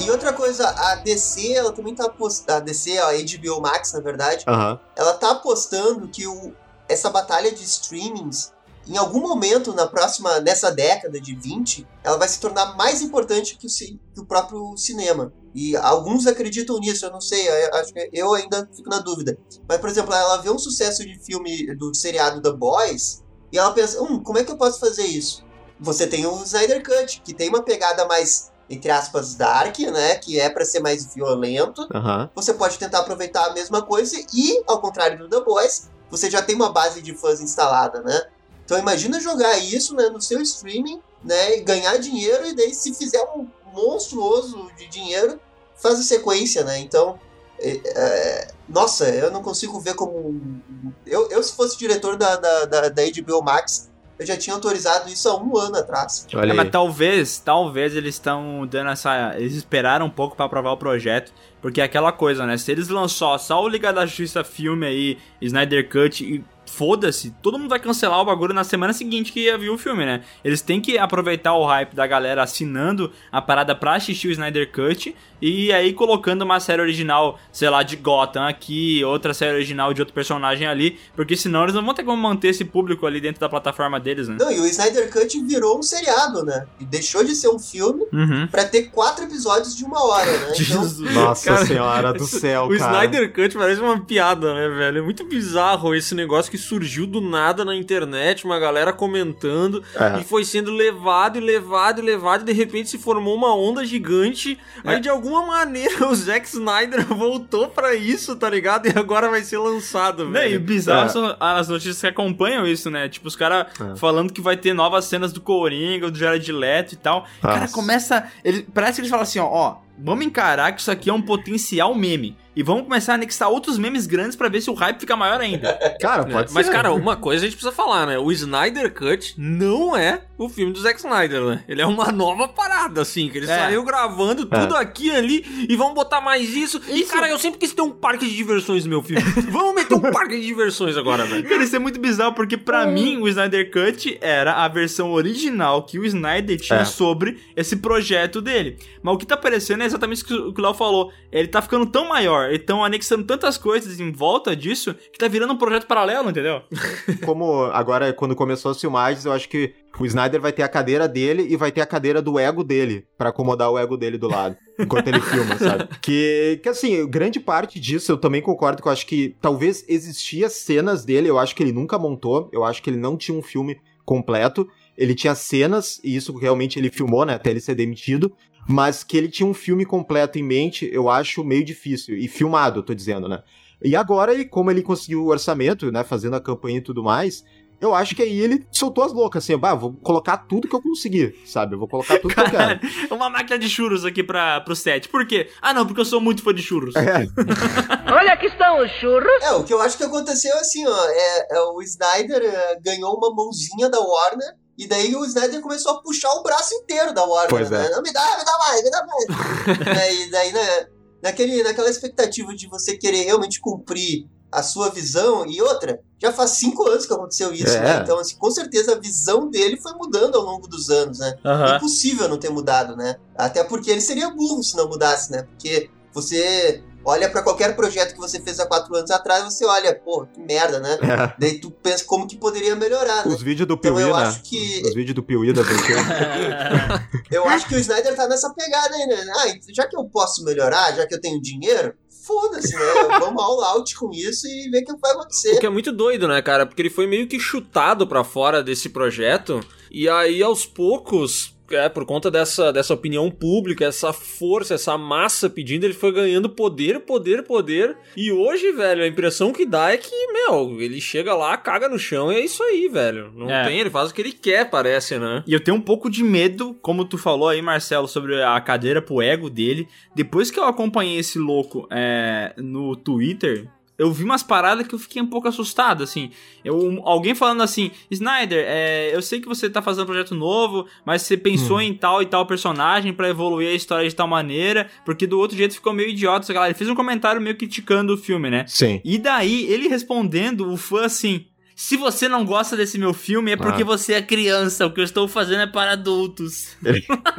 E outra coisa, a DC, ela também tá apostando. A DC, a HBO Max, na verdade, Aham. ela tá apostando que o, essa batalha de streamings, em algum momento na próxima, nessa década de 20, ela vai se tornar mais importante que o, que o próprio cinema. E alguns acreditam nisso, eu não sei, eu, acho que eu ainda fico na dúvida. Mas, por exemplo, ela vê um sucesso de filme do seriado The Boys e ela pensa, hum, como é que eu posso fazer isso? Você tem o Snyder Cut, que tem uma pegada mais, entre aspas, dark, né? Que é pra ser mais violento você pode tentar aproveitar a mesma coisa e, ao contrário do The Boys, você já tem uma base de fãs instalada, né? Então imagina jogar isso né, no seu streaming, né, e ganhar dinheiro e daí se fizer um monstruoso de dinheiro, faz a sequência, né? Então, é, é, nossa, eu não consigo ver como eu, eu se fosse diretor da, da, da, da HBO Max, eu já tinha autorizado isso há um ano atrás. Olha É, mas talvez, talvez eles estão dando essa. Eles esperaram um pouco pra aprovar o projeto. Porque é aquela coisa, né? Se eles lançar só o Liga da Justiça filme aí, Snyder Cut e foda-se, todo mundo vai cancelar o bagulho na semana seguinte que ia ver o filme, né? Eles têm que aproveitar o hype da galera assinando a parada pra assistir o Snyder Cut e aí colocando uma série original, sei lá, de Gotham aqui, outra série original de outro personagem ali, porque senão eles não vão ter como manter esse público ali dentro da plataforma deles, né? Não, e o Snyder Cut virou um seriado, né? E deixou de ser um filme Uhum. pra ter quatro episódios de uma hora, né? Então, Jesus. Nossa Cara, senhora do céu, O cara. Snyder Cut parece uma piada, né, velho? É muito bizarro esse negócio que surgiu do nada na internet, uma galera comentando, É. e foi sendo levado e levado e levado, e de repente se formou uma onda gigante. Aí de alguma maneira o Zack Snyder voltou pra isso, tá ligado? E agora vai ser lançado, Né, e velho. bizarro É. são as notícias que acompanham isso, né? Tipo, os caras É. falando que vai ter novas cenas do Coringa, do Jared Leto e tal. Cara, Nossa. começa. Ele, parece que eles falam assim, ó, ó, vamos encarar que isso aqui é um potencial meme. E vamos começar a anexar outros memes grandes pra ver se o hype fica maior ainda. Cara, pode É, Mas, ser. cara, uma coisa a gente precisa falar, né? O Snyder Cut não é o filme do Zack Snyder, né? Ele é uma nova parada, assim, que ele É. saiu gravando tudo aqui e ali e vamos botar mais isso. E, Isso. cara, eu sempre quis ter um parque de diversões no meu filme. vamos meter um parque de diversões agora, velho. Cara, isso é muito bizarro, porque pra mim o Snyder Cut era a versão original que o Snyder tinha É. sobre esse projeto dele. Mas o que tá aparecendo é exatamente isso que o que o Léo falou. Ele tá ficando tão maior, eles estão anexando tantas coisas em volta disso, que tá virando um projeto paralelo, entendeu? Como agora, quando começou as filmagens, eu acho que o Snyder vai ter a cadeira dele e vai ter a cadeira do ego dele, pra acomodar o ego dele do lado, enquanto ele filma, sabe? Que, que assim, grande parte disso eu também concordo que eu acho que talvez existia cenas dele, eu acho que ele nunca montou, eu acho que ele não tinha um filme completo, ele tinha cenas, e isso realmente ele filmou, né, até ele ser demitido, mas que ele tinha um filme completo em mente, eu acho meio difícil, e filmado, eu tô dizendo, né? E agora, ele, como ele conseguiu o orçamento, né, fazendo a campanha e tudo mais, eu acho que aí ele soltou as loucas, assim, bah, vou colocar tudo que eu conseguir, sabe? Eu vou colocar tudo que eu quero. Uma máquina de churros aqui pra, pro set. Por quê? Ah, não, porque eu sou muito fã de churros. É, Olha aqui estão os churros. É, o que eu acho que aconteceu é assim, ó, é, é o Snyder é, ganhou uma mãozinha da Warner e daí o Snyder começou a puxar o braço inteiro da Warner, Pois né? é. Não, me dá, me dá mais, me dá mais. E daí, né, naquele, naquela expectativa de você querer realmente cumprir a sua visão e outra, já faz cinco anos que aconteceu isso, É. né? Então, assim, com certeza a visão dele foi mudando ao longo dos anos, né? Aham. Impossível não ter mudado, né? Até porque ele seria burro se não mudasse, né? Porque você olha pra qualquer projeto que você fez há quatro anos atrás, você olha, pô, que merda, né? é. Daí tu pensa como que poderia melhorar, né? Os vídeos do Então Piuí, eu né? acho que Os vídeos do Piuí da eu acho que o Snyder tá nessa pegada aí, né? Ah, já que eu posso melhorar, já que eu tenho dinheiro, foda-se, né? Vamos all out com isso e ver o que vai acontecer. O que é muito doido, né, cara? Porque ele foi meio que chutado pra fora desse projeto. E aí, aos poucos, é, por conta dessa, dessa opinião pública, essa força, essa massa pedindo, ele foi ganhando poder, poder, poder. E hoje, velho, a impressão que dá é que, meu, ele chega lá, caga no chão e é isso aí, velho. Não É. tem, ele faz o que ele quer, parece, né? E eu tenho um pouco de medo, como tu falou aí, Marcelo, sobre a cadeira pro ego dele. Depois que eu acompanhei esse louco é, no Twitter, eu vi umas paradas que eu fiquei um pouco assustado, assim. Eu, alguém falando assim, Snyder, é, eu sei que você tá fazendo um projeto novo, mas você pensou em tal e tal personagem pra evoluir a história de tal maneira, porque do outro jeito ficou meio idiota. sei lá. Ele fez um comentário meio criticando o filme, né? Sim. E daí, ele respondendo, o fã assim. Se você não gosta desse meu filme, é porque Ah. você é criança. O que eu estou fazendo é para adultos.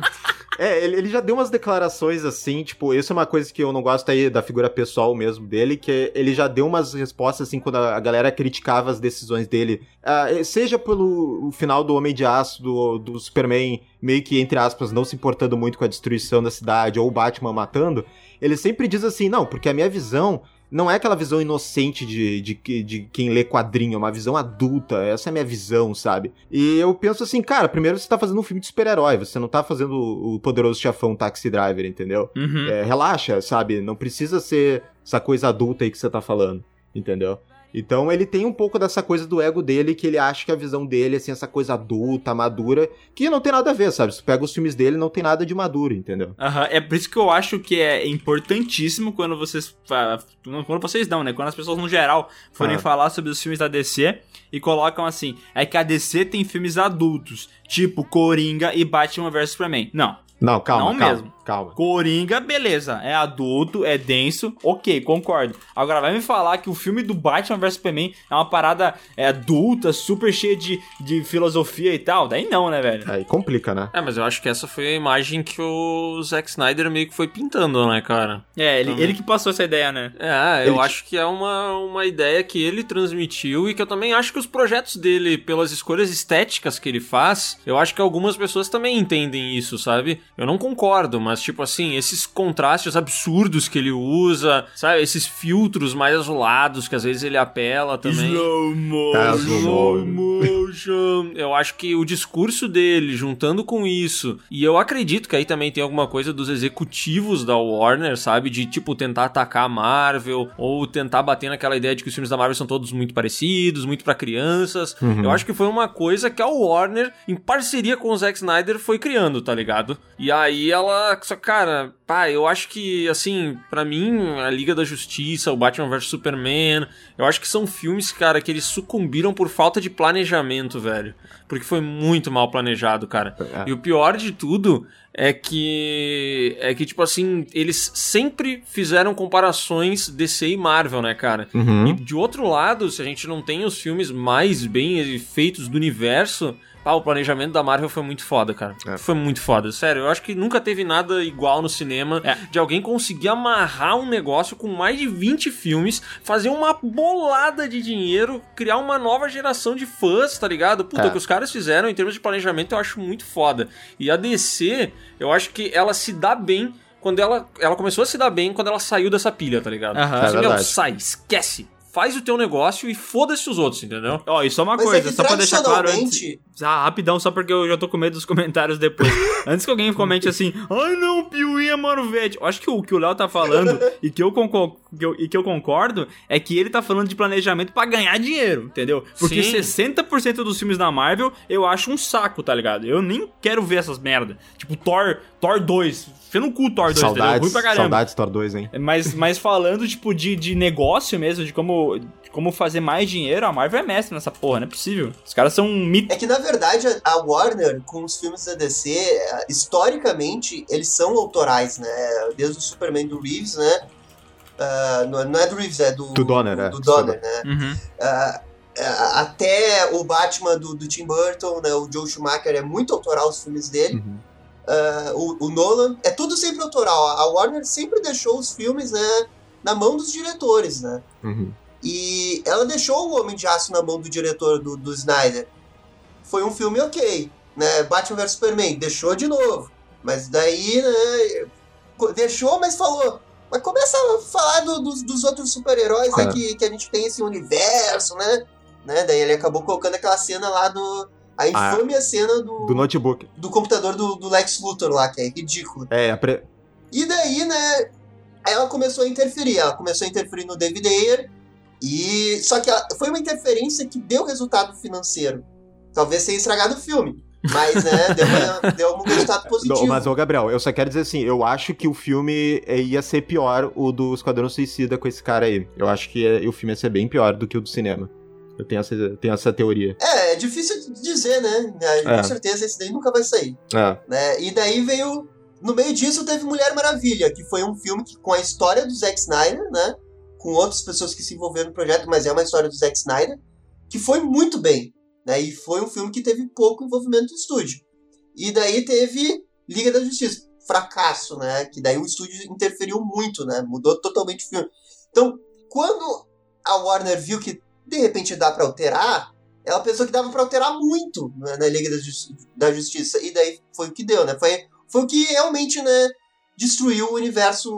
É, ele, ele já deu umas declarações assim, tipo, isso é uma coisa que eu não gosto aí da figura pessoal mesmo dele, que ele já deu umas respostas assim quando a galera criticava as decisões dele. Ah, seja pelo final do Homem de Aço, do, do Superman, meio que, entre aspas, não se importando muito com a destruição da cidade, ou o Batman matando, ele sempre diz assim, não, porque a minha visão não é aquela visão inocente de, de, de quem lê quadrinho, é uma visão adulta. Essa é a minha visão, sabe? E eu penso assim, cara, primeiro você tá fazendo um filme de super-herói, você não tá fazendo o o poderoso chefão Taxi Driver, entendeu? Uhum. É, relaxa, sabe? Não precisa ser essa coisa adulta aí que você tá falando, entendeu? Então ele tem um pouco dessa coisa do ego dele, que ele acha que a visão dele, assim, essa coisa adulta, madura, que não tem nada a ver, sabe? Se tu pega os filmes dele, não tem nada de maduro, entendeu? Aham, É por isso que eu acho que é importantíssimo quando vocês. Quando vocês não, né? Quando as pessoas no geral forem Ah. falar sobre os filmes da DC e colocam assim: é que a DC tem filmes adultos, tipo Coringa e Batman vs Superman. Não. Não, calma, Não calma, mesmo. Calma. Coringa, beleza, é adulto, é denso, ok, concordo. Agora vai me falar que o filme do Batman vs Superman é uma parada é, adulta, super cheia de, de filosofia e tal? Daí não, né, velho? Aí complica, né? É, mas eu acho que essa foi a imagem que o Zack Snyder meio que foi pintando, né, cara? É, ele, Também. ele que passou essa ideia, né? É, eu Ele- acho que é uma, uma ideia que ele transmitiu e que eu também acho que os projetos dele, pelas escolhas estéticas que ele faz, eu acho que algumas pessoas também entendem isso, sabe? Eu não concordo, mas tipo assim, esses contrastes absurdos que ele usa, sabe? Esses filtros mais azulados que às vezes ele apela também. Slow mo. Tá, slow motion. Eu acho que o discurso dele, juntando com isso, e eu acredito que aí também tem alguma coisa dos executivos da Warner, sabe? De, tipo, tentar atacar a Marvel, ou tentar bater naquela ideia de que os filmes da Marvel são todos muito parecidos, muito pra crianças. Eu acho que foi uma coisa que a Warner, em parceria com o Zack Snyder, foi criando, tá ligado? E aí ela. Só, cara, pá, eu acho que, assim, pra mim, a Liga da Justiça, o Batman vs Superman, eu acho que são filmes, cara, que eles sucumbiram por falta de planejamento, velho. Porque foi muito mal planejado, cara. É. E o pior de tudo é que. É que, tipo assim, eles sempre fizeram comparações DC e Marvel, né, cara? E Uhum. de outro lado, se a gente não tem os filmes mais bem feitos do universo, pá, o planejamento da Marvel foi muito foda, cara. É. Foi muito foda. Sério, eu acho que nunca teve nada igual no cinema É. de alguém conseguir amarrar um negócio com mais de 20 filmes, fazer uma bolada de dinheiro, criar uma nova geração de fãs, tá ligado? Puta, É. o que os caras fizeram em termos de planejamento eu acho muito foda. E a DC, eu acho que ela se dá bem quando ela, ela começou a se dar bem quando ela saiu dessa pilha, tá ligado? Assim, É meu, sai, esquece. Faz o teu negócio e foda-se os outros, entendeu? Ó, e só uma Mas é coisa, que só pra deixar claro antes. Ah, rapidão, só porque eu já tô com medo dos comentários depois. Antes que alguém comente assim, ai não, o Piuí é Marvete. Eu acho que o que o Léo tá falando e que, eu concor- que eu- e que eu concordo é que ele tá falando de planejamento pra ganhar dinheiro, entendeu? Porque Sim. 60% dos filmes da Marvel eu acho um saco, tá ligado? Eu nem quero ver essas merda. Tipo, Thor, Thor 2. Fê no cu Thor 2, entendeu? Saudades, Ruim pra caramba. saudades Thor 2, hein? Mas, mas falando, tipo, de, de negócio mesmo, de como, de como fazer mais dinheiro, a Marvel é mestre nessa porra, não é possível. Os caras são um mito. É que, na verdade, a- Warner, com os filmes da DC, eh, historicamente, eles são autorais, né? Desde o Superman do Reeves, né? Ah, não, é- não é do Reeves, é do... Do Donner, é. Do Donner, né? Uhum. Ah, até o Batman do, do Tim Burton, né? O Joe Schumacher é muito autoral os filmes dele. Uhum. Ah, o, o Nolan, é tudo sempre autoral. A Warner sempre deixou os filmes, né? Na mão dos diretores, né? Uhum. E ela deixou o Homem de Aço na mão do diretor do, do Snyder. Foi um filme ok, né? Batman vs Superman, deixou de novo. Mas daí, né? Deixou, mas falou. Mas começa a falar do- dos, dos outros super-heróis né, É. que, que a gente tem esse universo, né? né? Daí ele acabou colocando aquela cena lá do, A infame cena do, Do notebook. do computador do, do Lex Luthor lá, que é ridículo. É, a pre- E daí, né, ela começou a interferir. Ela começou a interferir no David Ayer. E. Só que ela- foi uma interferência que deu resultado financeiro. Talvez tenha estragado o filme. Mas, né, deu, uma- deu um resultado positivo. Não, mas, ô Gabriel, eu só quero dizer assim, eu acho que o filme eh, ia ser pior, o do Esquadrão Suicida com esse cara aí. Eu acho que eh, o filme ia ser bem pior do que o do cinema. Eu tenho essa, tenho essa teoria. É, é difícil de dizer, né? Com É. certeza esse daí nunca vai sair. É. né? E daí veio. No meio disso teve Mulher Maravilha, que foi um filme que, com a história do Zack Snyder, né? Com outras pessoas que se envolveram no projeto, mas é uma história do Zack Snyder, que foi muito bem. Né? E foi um filme que teve pouco envolvimento do estúdio. E daí teve Liga da Justiça. Fracasso, né? Que daí o estúdio interferiu muito, né? Mudou totalmente o filme. Então, quando a Warner viu que de repente dá pra alterar, ela pensou que dava pra alterar muito né, na Liga da, Justi- da Justiça. E daí foi o que deu, né? Foi, foi o que realmente, né, destruiu o universo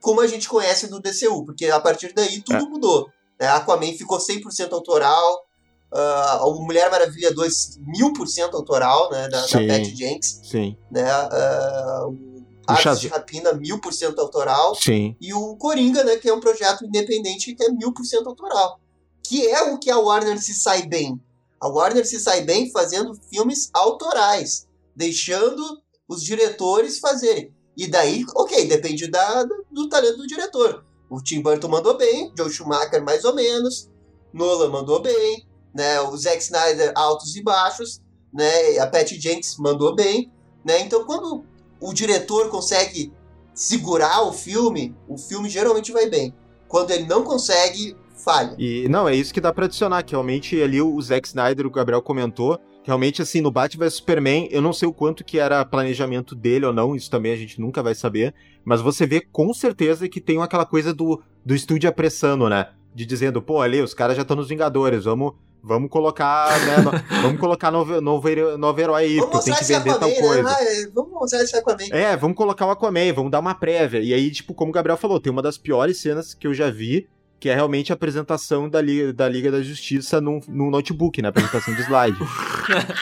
como a gente conhece do DCU. Porque a partir daí tudo mudou. Né? Aquaman ficou 100% autoral. ah, o Mulher Maravilha 2, 1000% autoral, né? Da, da. Patty Jenks. Sim, Né? ah, o Aves Shaz- de Rapina, 1000% autoral. sim. E o Coringa, né, que é um projeto independente que é mil por cento autoral. Que é o que a Warner se sai bem. A Warner se sai bem fazendo filmes autorais, deixando os diretores fazerem. E daí, ok, depende da, do, talento do diretor. O Tim Burton mandou bem, Joe Schumacher mais ou menos, Nolan mandou bem, né, o Zack Snyder altos e baixos, né, a Patty Jenkins mandou bem, né? Então quando o diretor consegue segurar o filme, o filme geralmente vai bem. Quando ele não consegue, falha. E não, é isso que dá pra adicionar, que realmente ali o Zack Snyder, o Gabriel comentou, realmente assim, no Batman vs Superman, eu não sei o quanto que era planejamento dele ou não, isso também a gente nunca vai saber, mas você vê com certeza que tem aquela coisa do, do estúdio apressando, né? De dizendo, pô, ali, os caras já estão nos Vingadores, vamos, vamos colocar, né, no- vamos colocar novo, novo, novo herói aí, Vamos porque tem que vender tal Aquaman, coisa. né? Ah, é, vamos mostrar esse Aquaman. É, vamos colocar o Aquaman, vamos dar uma prévia. E aí, tipo, como o Gabriel falou, tem uma das piores cenas que eu já vi, que é realmente a apresentação da Liga da, Liga da Justiça num, num notebook, né? Apresentação de slide.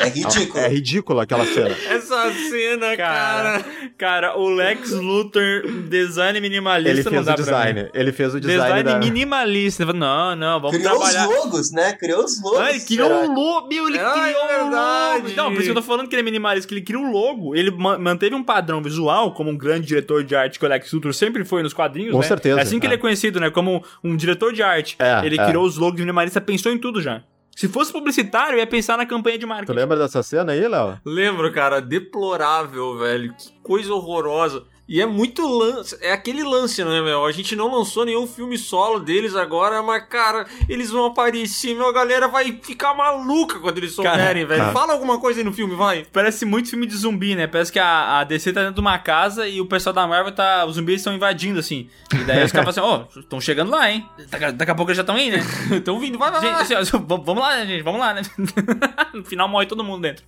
É ridículo. É ridículo aquela cena. Essa cena, Cara, cara. cara, o Lex Luthor, design minimalista, Ele não fez dá o pra design. Ele fez o design, Design da... minimalista. Não, não, vamos Criou trabalhar. os logos, né? Criou os logos. Ah, ele criou Herói. um logo, meu, ele Ah, é criou um verdade. logo. Não, por isso que eu tô falando que ele é minimalista, que ele criou um logo. Ele ma- manteve um padrão visual, como um grande diretor de arte que o Lex Luthor sempre foi nos quadrinhos, Com né? certeza, É assim que é. ele é conhecido, né? Como um diretor de arte. É, ele é. criou os logos minimalista, pensou em tudo já. Se fosse publicitário, ia pensar na campanha de Tu marketing. lembra dessa cena aí, Léo? Lembro, cara, deplorável, velho. Que coisa horrorosa. E é muito lance. É aquele lance, né, meu? A gente não lançou nenhum filme solo deles agora, mas, cara, eles vão aparecer, meu. A galera vai ficar maluca quando eles souberem, velho. cara. Fala alguma coisa aí no filme, vai. Parece muito filme de zumbi, né? Parece que a, a DC tá dentro de uma casa e o pessoal da Marvel tá. Os zumbis estão invadindo, assim. E daí os caras falam assim, ó, estão chegando lá, hein? Daqui, daqui a pouco eles já estão aí, né? Estão vindo, vai, vai, vai. Assim, ó, vamos lá, né, gente? Vamos lá, né? no final morre todo mundo dentro.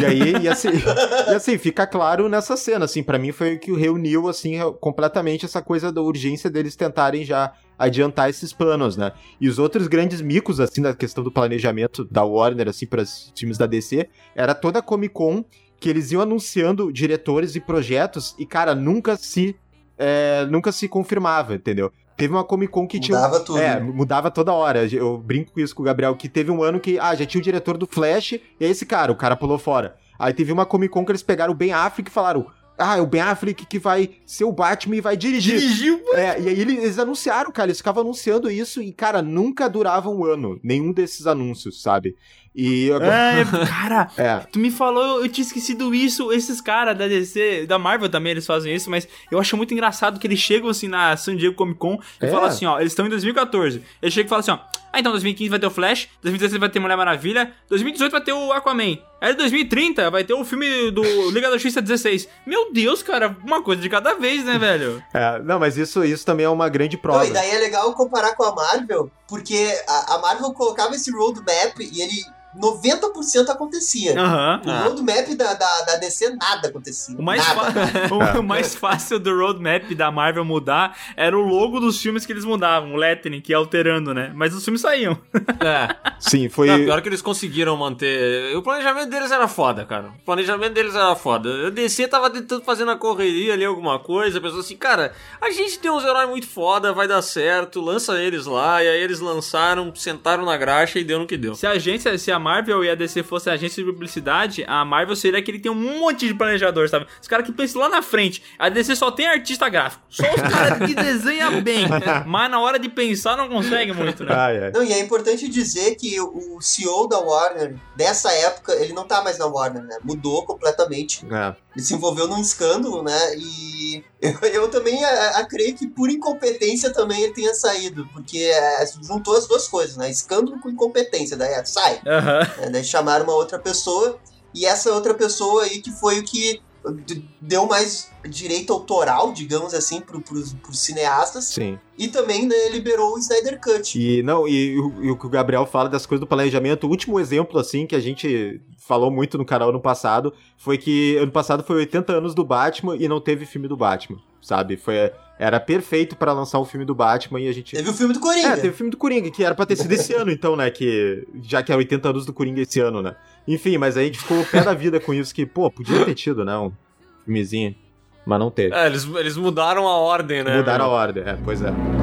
E aí, e assim, e assim, fica claro nessa cena, assim, para mim foi o que reuniu, assim, completamente essa coisa da urgência deles tentarem já adiantar esses planos, né? E os outros grandes micos, assim, na questão do planejamento da Warner, assim, para os times da DC, era toda a Comic Con que eles iam anunciando diretores e projetos e, cara, nunca se, é, nunca se confirmava, entendeu? Teve uma Comic Con que tinha... Mudava tudo. É, né? mudava toda hora. Eu brinco com isso com o Gabriel, que teve um ano que, ah, já tinha o diretor do Flash, e é esse cara, o cara pulou fora. Aí teve uma Comic Con que eles pegaram o Ben Affleck e falaram, ah, é o Ben Affleck que vai ser o Batman e vai dirigir. Dirigiu, É, e aí eles, eles anunciaram, cara, eles ficavam anunciando isso e, cara, nunca durava um ano, nenhum desses anúncios, sabe? E agora... É, cara, É, tu me falou, eu tinha esquecido isso. Esses caras da DC, da Marvel também, eles fazem isso, mas eu acho muito engraçado que eles chegam assim na San Diego Comic Con e É. falam assim, ó, eles estão em 2014. Eles chegam e falam assim, ó, ah, então 2015 vai ter o Flash, 2016 vai ter Mulher Maravilha, 2018 vai ter o Aquaman. Aí 2030 vai ter o filme do Liga da Justiça 16. Meu Deus, cara, uma coisa de cada vez, né, velho? é, não, mas isso, isso também é uma grande prova. Não, e daí é legal comparar com a Marvel, porque a, a Marvel colocava esse roadmap e ele 90% acontecia. Aham. O roadmap da, da, da DC nada acontecia. O mais, nada. fa- o mais fácil do roadmap da Marvel mudar era o logo dos filmes que eles mudavam, o lettering, que ia alterando, né? Mas os filmes saíam. É. Sim, foi. Não, pior que eles conseguiram manter. O planejamento deles era foda, cara. O planejamento deles era foda. A DC tava tentando fazer na correria ali alguma coisa. A pessoa assim, cara, a gente tem uns heróis muito foda, vai dar certo, lança eles lá. E aí eles lançaram, sentaram na graxa e deu no que deu. Se a agência, se a Marvel e a DC fossem agência de publicidade, a Marvel seria aquele que tem um monte de planejador, sabe? Os caras que pensam lá na frente. A DC só tem artista gráfico. Só os caras que desenham bem. Mas na hora de pensar não consegue muito, né? Ai, ai. Não, e é importante dizer que o CEO da Warner, dessa época, ele não tá mais na Warner, né? Mudou completamente. É. Ele se envolveu num escândalo, né? E eu, eu também a, a creio que por incompetência também ele tenha saído. Porque é, juntou as duas coisas, né? Escândalo com incompetência. Daí é, sai. Aham. né? Daí chamaram uma outra pessoa. E essa outra pessoa aí que foi o que deu mais direito autoral, digamos assim, pro, pros, pros cineastas. Sim. E também, né, liberou o Snyder Cut. E não, e, o- e o que o Gabriel fala das coisas do planejamento, o último exemplo, assim, que a gente falou muito no canal ano passado, foi que ano passado foi 80 anos do Batman e não teve filme do Batman, sabe? Foi, era perfeito pra lançar um filme do Batman e a gente. Teve o filme do Coringa. É, teve o filme do Coringa, que era pra ter sido esse ano, então, né? Que, já que é 80 anos do Coringa esse ano, né? Enfim, mas a gente ficou o pé da vida com isso, que, pô, podia ter tido, né? Um filmezinho. Mas não teve. É, eles, eles mudaram a ordem, né? Mudaram a meu? ordem, é, pois é.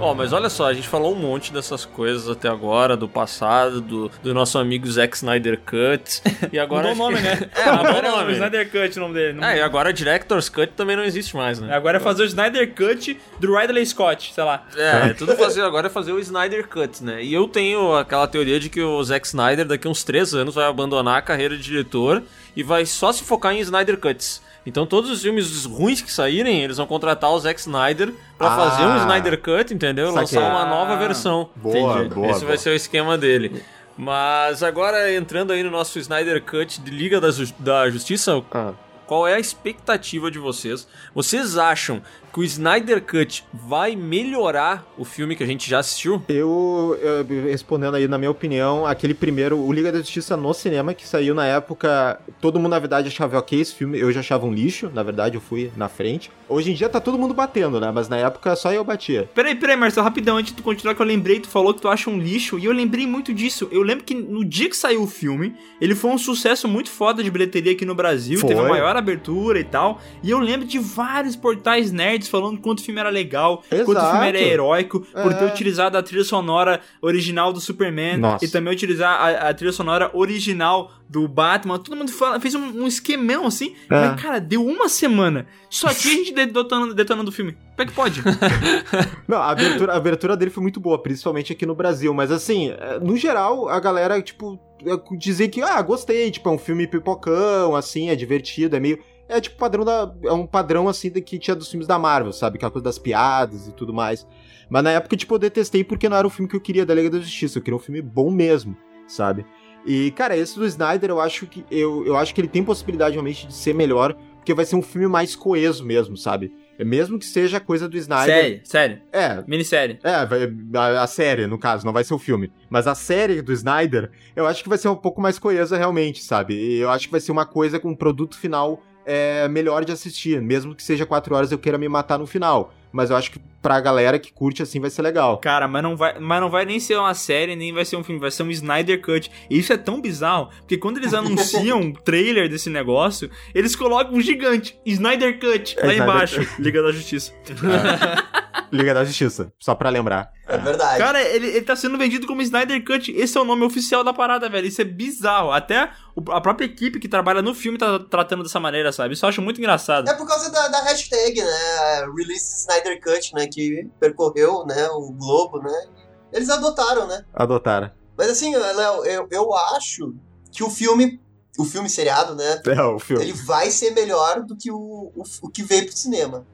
Ó, mas olha só, a gente falou um monte dessas coisas até agora, do passado, do, do nosso amigo Zack Snyder Cut. E agora. Mudou o nome, que- né? É, Agora é o nome. Snyder Cut o nome dele. Não- É, e agora Director's Cut também não existe mais, né? Agora é fazer o Snyder Cut do Ridley Scott, sei lá. É, tudo fazer agora é fazer o Snyder Cut, né? E eu tenho aquela teoria de que o Zack Snyder daqui uns três anos vai abandonar a carreira de diretor e vai só se focar em Snyder Cuts. Então todos os filmes ruins que saírem, eles vão contratar o Zack Snyder pra Ah. fazer um Snyder Cut, entendeu? Saquei. Lançar uma nova Ah. versão. Boa, Entendi. boa. Esse boa. vai ser o esquema dele. Mas agora entrando aí no nosso Snyder Cut de Liga da Justiça, Ah. qual é a expectativa de vocês? Vocês acham que o Snyder Cut vai melhorar o filme que a gente já assistiu? Eu, eu- respondendo aí, na minha opinião, aquele primeiro, o Liga da Justiça no cinema, que saiu na época, todo mundo, na verdade, achava ok esse filme, eu já achava um lixo, na verdade, eu fui na frente. Hoje em dia tá todo mundo batendo, né? Mas na época só eu batia. Peraí, peraí, Marcelo, rapidão, antes de tu continuar, que eu lembrei, tu falou que tu acha um lixo, e eu lembrei muito disso. Eu lembro que no dia que saiu o filme, ele foi um sucesso muito foda de bilheteria aqui no Brasil, Foi. teve a maior abertura e tal. E eu lembro de vários portais nerds falando quanto o filme era legal, quanto o Exato. filme era heróico, por É. ter utilizado a trilha sonora original do Superman Nossa. e também utilizar a, a trilha sonora original do Batman. Todo mundo fala- fez um, um esquemão assim, É. mas cara, deu uma semana. Só tinha gente detonando, detonando o filme. Como é que pode? Não, a abertura, a abertura dele foi muito boa, principalmente aqui no Brasil. Mas assim, é, no geral, a galera, tipo, é, dizer que, ah, gostei, tipo, é um filme pipocão, assim, é divertido, é meio. É tipo padrão da. É um padrão assim que tinha dos filmes da Marvel, sabe? Aquela coisa das piadas e tudo mais. Mas na época, tipo, eu detestei porque não era o filme que eu queria da Liga da Justiça. Eu queria um filme bom mesmo, sabe? E, cara, esse do Snyder, eu acho que. Eu, eu acho que ele tem possibilidade realmente de ser melhor, porque vai ser um filme mais coeso mesmo, sabe? Mesmo que seja coisa do Snyder. série, série. É, Minissérie. é, vai- a, a série, no caso, não vai ser o filme. Mas a série do Snyder, eu acho que vai ser um pouco mais coesa realmente, sabe? Eu acho que vai ser uma coisa com um produto final é, melhor de assistir. Mesmo que seja quatro horas eu queira me matar no final. Mas eu acho que pra galera que curte assim vai ser legal. Cara, mas não, vai, mas não vai nem ser uma série, nem vai ser um filme, vai ser um Snyder Cut. E isso é tão bizarro, porque quando eles anunciam um trailer desse negócio, eles colocam um gigante, Snyder Cut, É, lá Snyder embaixo, Liga da Justiça. Liga da Justiça, só pra lembrar. É verdade. Cara, ele, ele tá sendo vendido como Snyder Cut. Esse é o nome oficial da parada, velho. Isso é bizarro. Até a própria equipe que trabalha no filme tá tratando dessa maneira, sabe? Isso eu acho muito engraçado. É por causa da, da hashtag, né? Release Snyder Cut, né? Que percorreu, né? O globo, né? Eles adotaram, né? Adotaram. Mas assim, Léo, eu, eu acho que o filme, o filme seriado, né? É, o filme. Ele vai ser melhor do que o, o, o que veio pro cinema.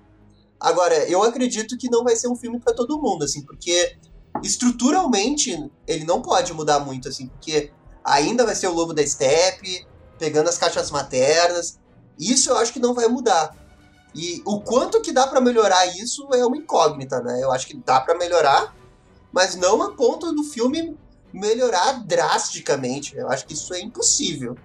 Agora, eu acredito que não vai ser um filme pra todo mundo, assim, porque estruturalmente ele não pode mudar muito, assim, porque ainda vai ser o Lobo da Steppe, pegando as caixas maternas. Isso eu acho que não vai mudar. E o quanto que dá pra melhorar isso é uma incógnita, né? Eu acho que dá pra melhorar, mas não a ponto do filme melhorar drasticamente. Eu acho que isso é impossível,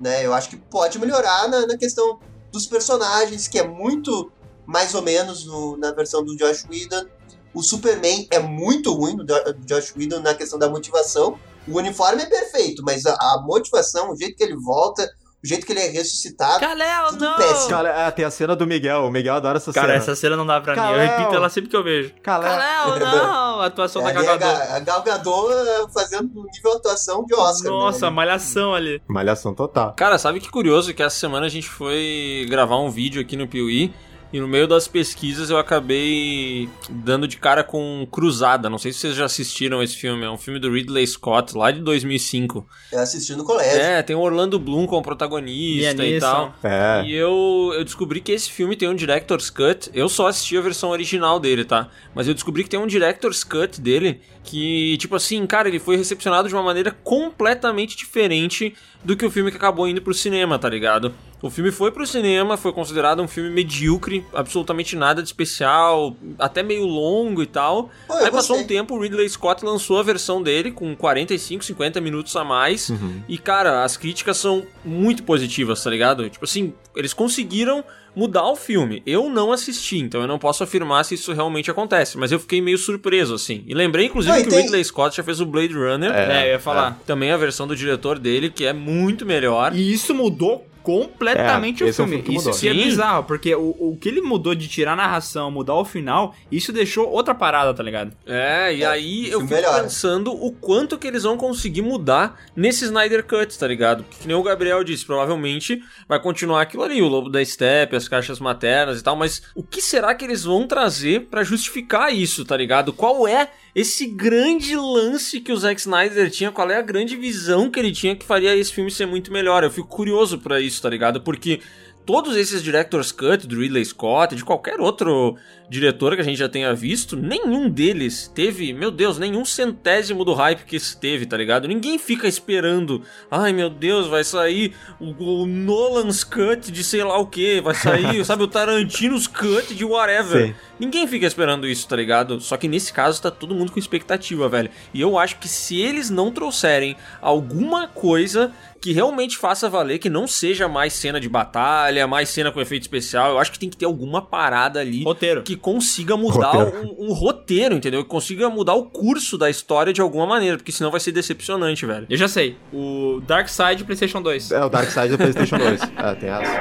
né? Eu acho que pode melhorar na, na questão dos personagens, que é muito mais ou menos no- na versão do Josh Whedon. O Superman é muito ruim do, Jo- do Josh Whedon na questão da motivação. O uniforme é perfeito, mas a, a motivação, o jeito que ele volta, o jeito que ele é ressuscitado, Kalel, tudo não! péssimo. Cara, ah, tem a cena do Miguel. O Miguel adora essa Cara, cena. essa cena não dá pra mim. Eu Kal-El. repito ela sempre que eu vejo. Kalel. Kalel, não! A atuação É, da ali a, Gal Gadot. Ga- a Gal Gadot fazendo nível atuação de Oscar. Nossa, né? malhação ali. Malhação total. Cara, sabe que curioso que essa semana a gente foi gravar um vídeo aqui no Piuí e no meio das pesquisas eu acabei dando de cara com Cruzada. Não sei se vocês já assistiram esse filme. É um filme do Ridley Scott, lá de 2005. Eu assisti no colégio. É, tem o Orlando Bloom como protagonista e tal. É. E eu, eu descobri que esse filme tem um Director's Cut. Eu só assisti a versão original dele, tá? Mas eu descobri que tem um Director's Cut dele que, tipo assim, cara, ele foi recepcionado de uma maneira completamente diferente do que o filme que acabou indo pro cinema, tá ligado? O filme foi pro cinema, foi considerado um filme medíocre, absolutamente nada de especial, até meio longo e tal. Pô, Aí passou um gostei. tempo, o Ridley Scott lançou a versão dele com 45, 50 minutos a mais. Uhum. E, cara, as críticas são muito positivas, tá ligado? Tipo assim, eles conseguiram mudar o filme. Eu não assisti, então eu não posso afirmar se isso realmente acontece, mas eu fiquei meio surpreso, assim. E lembrei, inclusive, Não, e que tem- o Ridley Scott já fez o Blade Runner. É, eu ia falar. Também a versão do diretor dele, que é muito melhor. E isso mudou completamente É, o esse é um filme. filme isso que é bizarro, porque o, o que ele mudou de tirar a narração, mudar o final, isso deixou outra parada, tá ligado? É, e É, aí eu fico melhora. pensando o quanto que eles vão conseguir mudar nesse Snyder Cut, tá ligado? Porque, que nem o Gabriel disse, provavelmente vai continuar aquilo ali, o Lobo da Steppe, as caixas maternas e tal, mas o que será que eles vão trazer pra justificar isso, tá ligado? Qual é esse grande lance que o Zack Snyder tinha, qual é a grande visão que ele tinha que faria esse filme ser muito melhor? Eu fico curioso pra isso, tá ligado? Porque todos esses Director's Cut do Ridley Scott, de qualquer outro diretor que a gente já tenha visto, nenhum deles teve, meu Deus, nenhum centésimo do hype que esse teve, tá ligado? Ninguém fica esperando, ai meu Deus, vai sair o, o Nolan's Cut de sei lá o que, vai sair, sabe, o Tarantino's Cut de whatever. Sim. Ninguém fica esperando isso, tá ligado? Só que nesse caso tá todo mundo com expectativa, velho. E eu acho que se eles não trouxerem alguma coisa que realmente faça valer, que não seja mais cena de batalha, mais cena com efeito especial, eu acho que tem que ter alguma parada ali Roteiro. que consiga mudar Roteiro. Um, um roteiro, entendeu? Que consiga mudar o curso da história de alguma maneira, porque senão vai ser decepcionante, velho. Eu já sei. O Dark Side PlayStation 2. É o Dark Side do PlayStation 2. É, tem essa.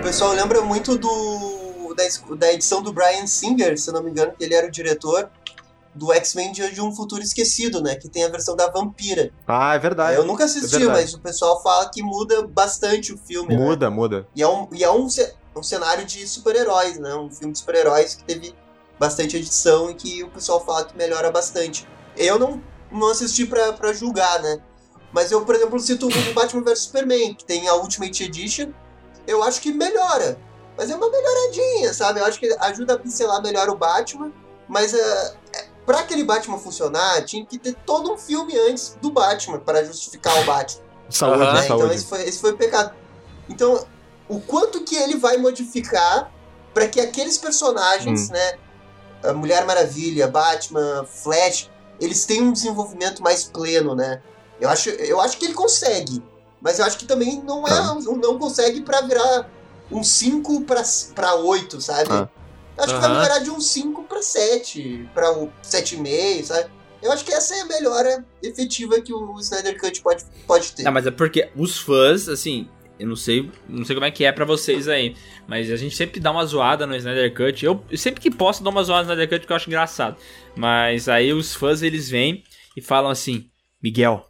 O pessoal lembra muito do da, da edição do Brian Singer, se eu não me engano, que ele era o diretor do X-Men Dia de um Futuro Esquecido, né? Que tem a versão da vampira. Ah, é verdade. eu nunca assisti, é mas o pessoal fala que muda bastante o filme. né? Muda, muda. E é um, e é um, um cenário de super-heróis, né? Um filme de super-heróis que teve bastante edição e que o pessoal fala que melhora bastante. Eu não, não assisti pra, pra julgar, né? Mas eu, por exemplo, cito o Batman vs Superman, que tem a Ultimate Edition. Eu acho que melhora. Mas é uma melhoradinha, sabe? Eu acho que ajuda a pincelar melhor o Batman. Mas é, pra aquele Batman funcionar, tinha que ter todo um filme antes do Batman para justificar o Batman Saúde, né? saúde. Então esse foi, esse foi o pecado. Então, o quanto que ele vai modificar para que aqueles personagens, Hum. né? A Mulher Maravilha, Batman, Flash, eles tenham um desenvolvimento mais pleno, né? Eu acho, eu acho que ele consegue. Mas eu acho que também não é um- não consegue pra virar um 5 para 8, sabe? Ah. Eu acho que Aham. vai virar de um 5 para 7, para um 7,5, sabe? Eu acho que essa é a melhora efetiva que o Snyder Cut pode, pode ter. Não, mas é porque os fãs, assim, eu não sei, não sei como é que é pra vocês aí, mas a gente sempre dá uma zoada no Snyder Cut. Eu sempre que posso dar uma zoada no Snyder Cut porque eu acho engraçado. Mas aí os fãs eles vêm e falam assim: "Miguel,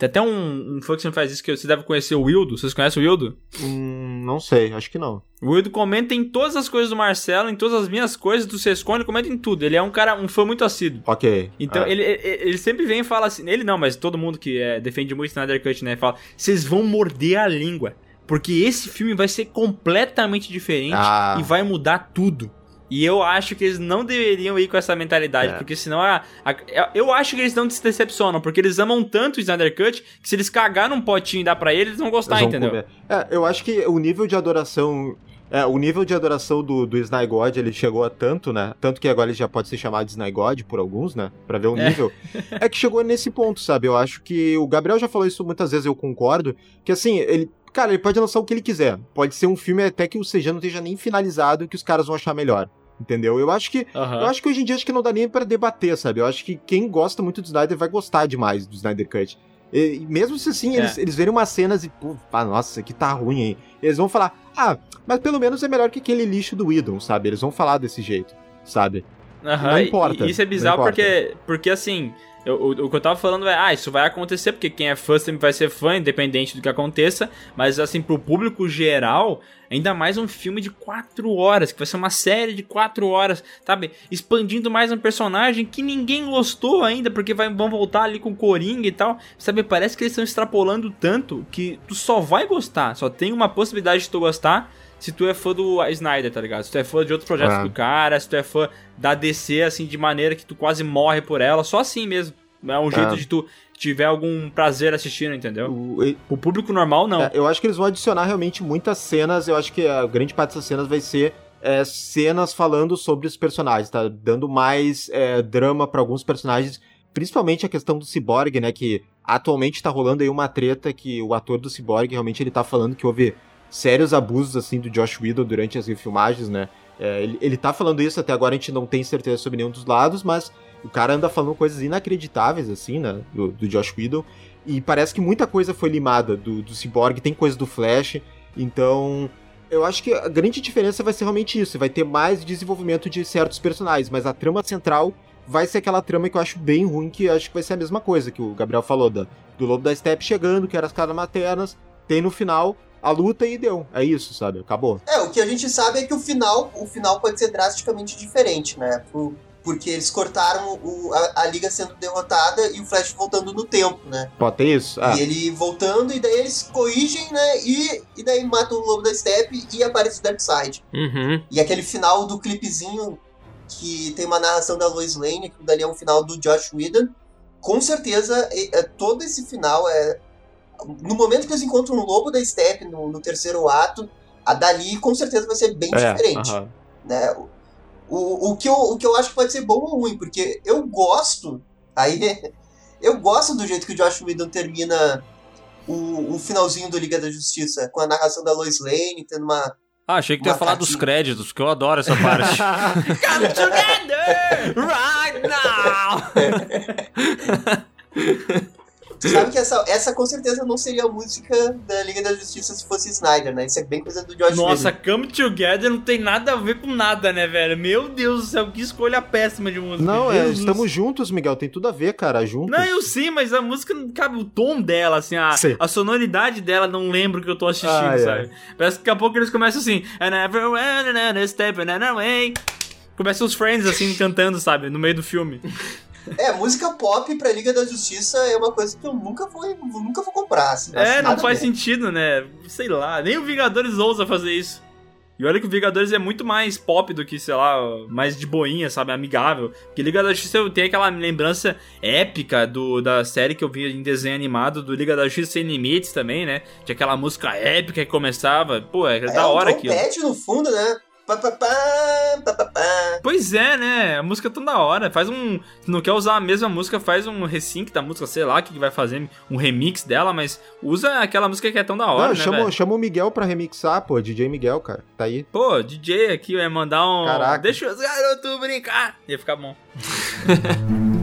tem até um, um fã que sempre faz isso que você deve conhecer o Wildo. Vocês conhecem o Wildo? Hum, não sei, acho que não. O Wildo comenta em todas as coisas do Marcelo, em todas as minhas coisas do Sescone, comenta em tudo. Ele é um cara, um fã muito assíduo. Ok. Então, É. ele, ele, ele sempre vem e fala assim, ele não, mas todo mundo que é, defende muito Snyder Cut, né, fala, vocês vão morder a língua, porque esse filme vai ser completamente diferente Ah. e vai mudar tudo. E eu acho que eles não deveriam ir com essa mentalidade, É. porque senão a, a- eu acho que eles não se decepcionam, porque eles amam tanto o Snyder Cut que se eles cagar num potinho e dar pra eles, eles vão gostar, Eles vão entendeu? comer. É, eu acho que o nível de adoração É, o nível de adoração do, do Snygod, ele chegou a tanto, né? Tanto que agora ele já pode ser chamado de Snygod por alguns, né? Pra ver o É. nível. É. que chegou nesse ponto, sabe? Eu acho que o Gabriel já falou isso muitas vezes, eu concordo. Que assim, ele. Cara, ele pode lançar o que ele quiser. Pode ser um filme até que o CG não esteja nem finalizado que os caras vão achar melhor. Entendeu? Eu acho que. Aham. Eu acho que hoje em dia acho que não dá nem pra debater, sabe? Eu acho que quem gosta muito do Snyder vai gostar demais do Snyder Cut. E, mesmo se assim, É. eles, eles verem umas cenas e, pô, ah, nossa, aqui tá ruim, hein? Eles vão falar, ah, mas pelo menos é melhor que aquele lixo do Whedon, sabe? Eles vão falar desse jeito, sabe? Aham, Não importa, E isso é bizarro porque, porque assim, eu- o, o que eu tava falando é, ah, isso vai acontecer porque quem é fã sempre vai ser fã, independente do que aconteça, mas assim, pro público geral, ainda mais um filme de quatro horas, que vai ser uma série de quatro horas, sabe? Expandindo mais um personagem que ninguém gostou ainda, porque vai, vão voltar ali com o Coringa e tal, sabe? Parece que eles estão extrapolando tanto que tu só vai gostar, só tem uma possibilidade de tu gostar se tu é fã do Snyder, tá ligado? Se tu é fã de outros projetos Ah. do cara, se tu é fã da DC, assim, de maneira que tu quase morre por ela, só assim mesmo. É um jeito Ah. de tu tiver algum prazer assistindo, entendeu? O- O público normal, não. é, eu acho que eles vão adicionar realmente muitas cenas. Eu acho que a grande parte dessas cenas vai ser é, cenas falando sobre os personagens, tá? Dando mais é, drama pra alguns personagens. Principalmente a questão do Cyborg, né? Que atualmente tá rolando aí uma treta que o ator do Cyborg realmente ele tá falando que houve sérios abusos assim do Josh Whedon durante as refilmagens, né? É, ele, ele tá falando isso, até agora a gente não tem certeza sobre nenhum dos lados, mas o cara anda falando coisas inacreditáveis, assim, né? Do, do Josh Whedon. E parece que muita coisa foi limada do, do Cyborg, tem coisa do Flash. Então, eu acho que a grande diferença vai ser realmente isso. Vai ter mais desenvolvimento de certos personagens, mas a trama central vai ser aquela trama que eu acho bem ruim, que acho que vai ser a mesma coisa que o Gabriel falou, da, do Lobo da Steppe chegando, que era as caras maternas, tem no final a luta e deu. É isso, sabe? Acabou. É, o que a gente sabe é que o final, o final pode ser drasticamente diferente, né? Por- porque eles cortaram o- a, a liga sendo derrotada e o Flash voltando no tempo, né? Pode ter isso? Ah, E ele voltando, e daí eles corrigem, né? E, e daí matam o Lobo da Steppe e aparece o Darkseid. Uhum. E aquele final do clipezinho que tem uma narração da Lois Lane, que dali é um final do Josh Whedon. Com certeza, é- é- todo esse final é. No momento que eles encontram o Lobo da Steppe no, no terceiro ato, a dali com certeza vai ser bem é, diferente. aham. né? O, o, que eu, o que eu acho que pode ser bom ou ruim, porque eu gosto. Aí. Eu gosto do jeito que o Josh Whedon termina o, o finalzinho do Liga da Justiça, com a narração da Lois Lane, tendo uma. Ah, achei que tu ia falar dos créditos, que eu adoro essa parte. Come together right now! Tu sabe que essa, essa com certeza não seria a música da Liga da Justiça se fosse Snyder, né? Isso é bem coisa do Josh Nossa. Come Together não tem nada a ver com nada, né, velho? Meu Deus do céu, que escolha péssima de música. Não, é, estamos juntos, Miguel. Tem tudo a ver, cara. Juntos. Não, eu sei, mas a música não cabe o tom dela, assim, a, Sim. a sonoridade dela não lembro que eu tô assistindo, Ai, sabe? Parece que daqui a pouco eles começam assim, and everyone and step and away. Começam os friends assim cantando, sabe, no meio do filme. É, música pop pra Liga da Justiça é uma coisa que eu nunca vou, nunca vou comprar. Assim, É, não faz ver. sentido, né? Sei lá, nem o Vingadores ousa fazer isso. E olha que o Vingadores é muito mais pop do que, sei lá, mais de boinha, sabe? Amigável. Porque Liga da Justiça eu tenho aquela lembrança épica do, da série que eu vi em desenho animado, do Liga da Justiça Sem Limites também, né? Tinha aquela música épica que começava. Pô, é, É da hora um aquilo. trompete no fundo, né? Pois é, né? A música é tão da hora. Faz um. Se não quer usar a mesma música, faz um resync da música, sei lá o que, que vai fazer, um remix dela, mas usa aquela música que é tão da hora, Não, né? chama, chama o Miguel pra remixar, pô. DJ Miguel, cara. Tá aí. Pô, DJ aqui vai mandar um. Caraca. Deixa os garotos brincar. Ia ficar bom.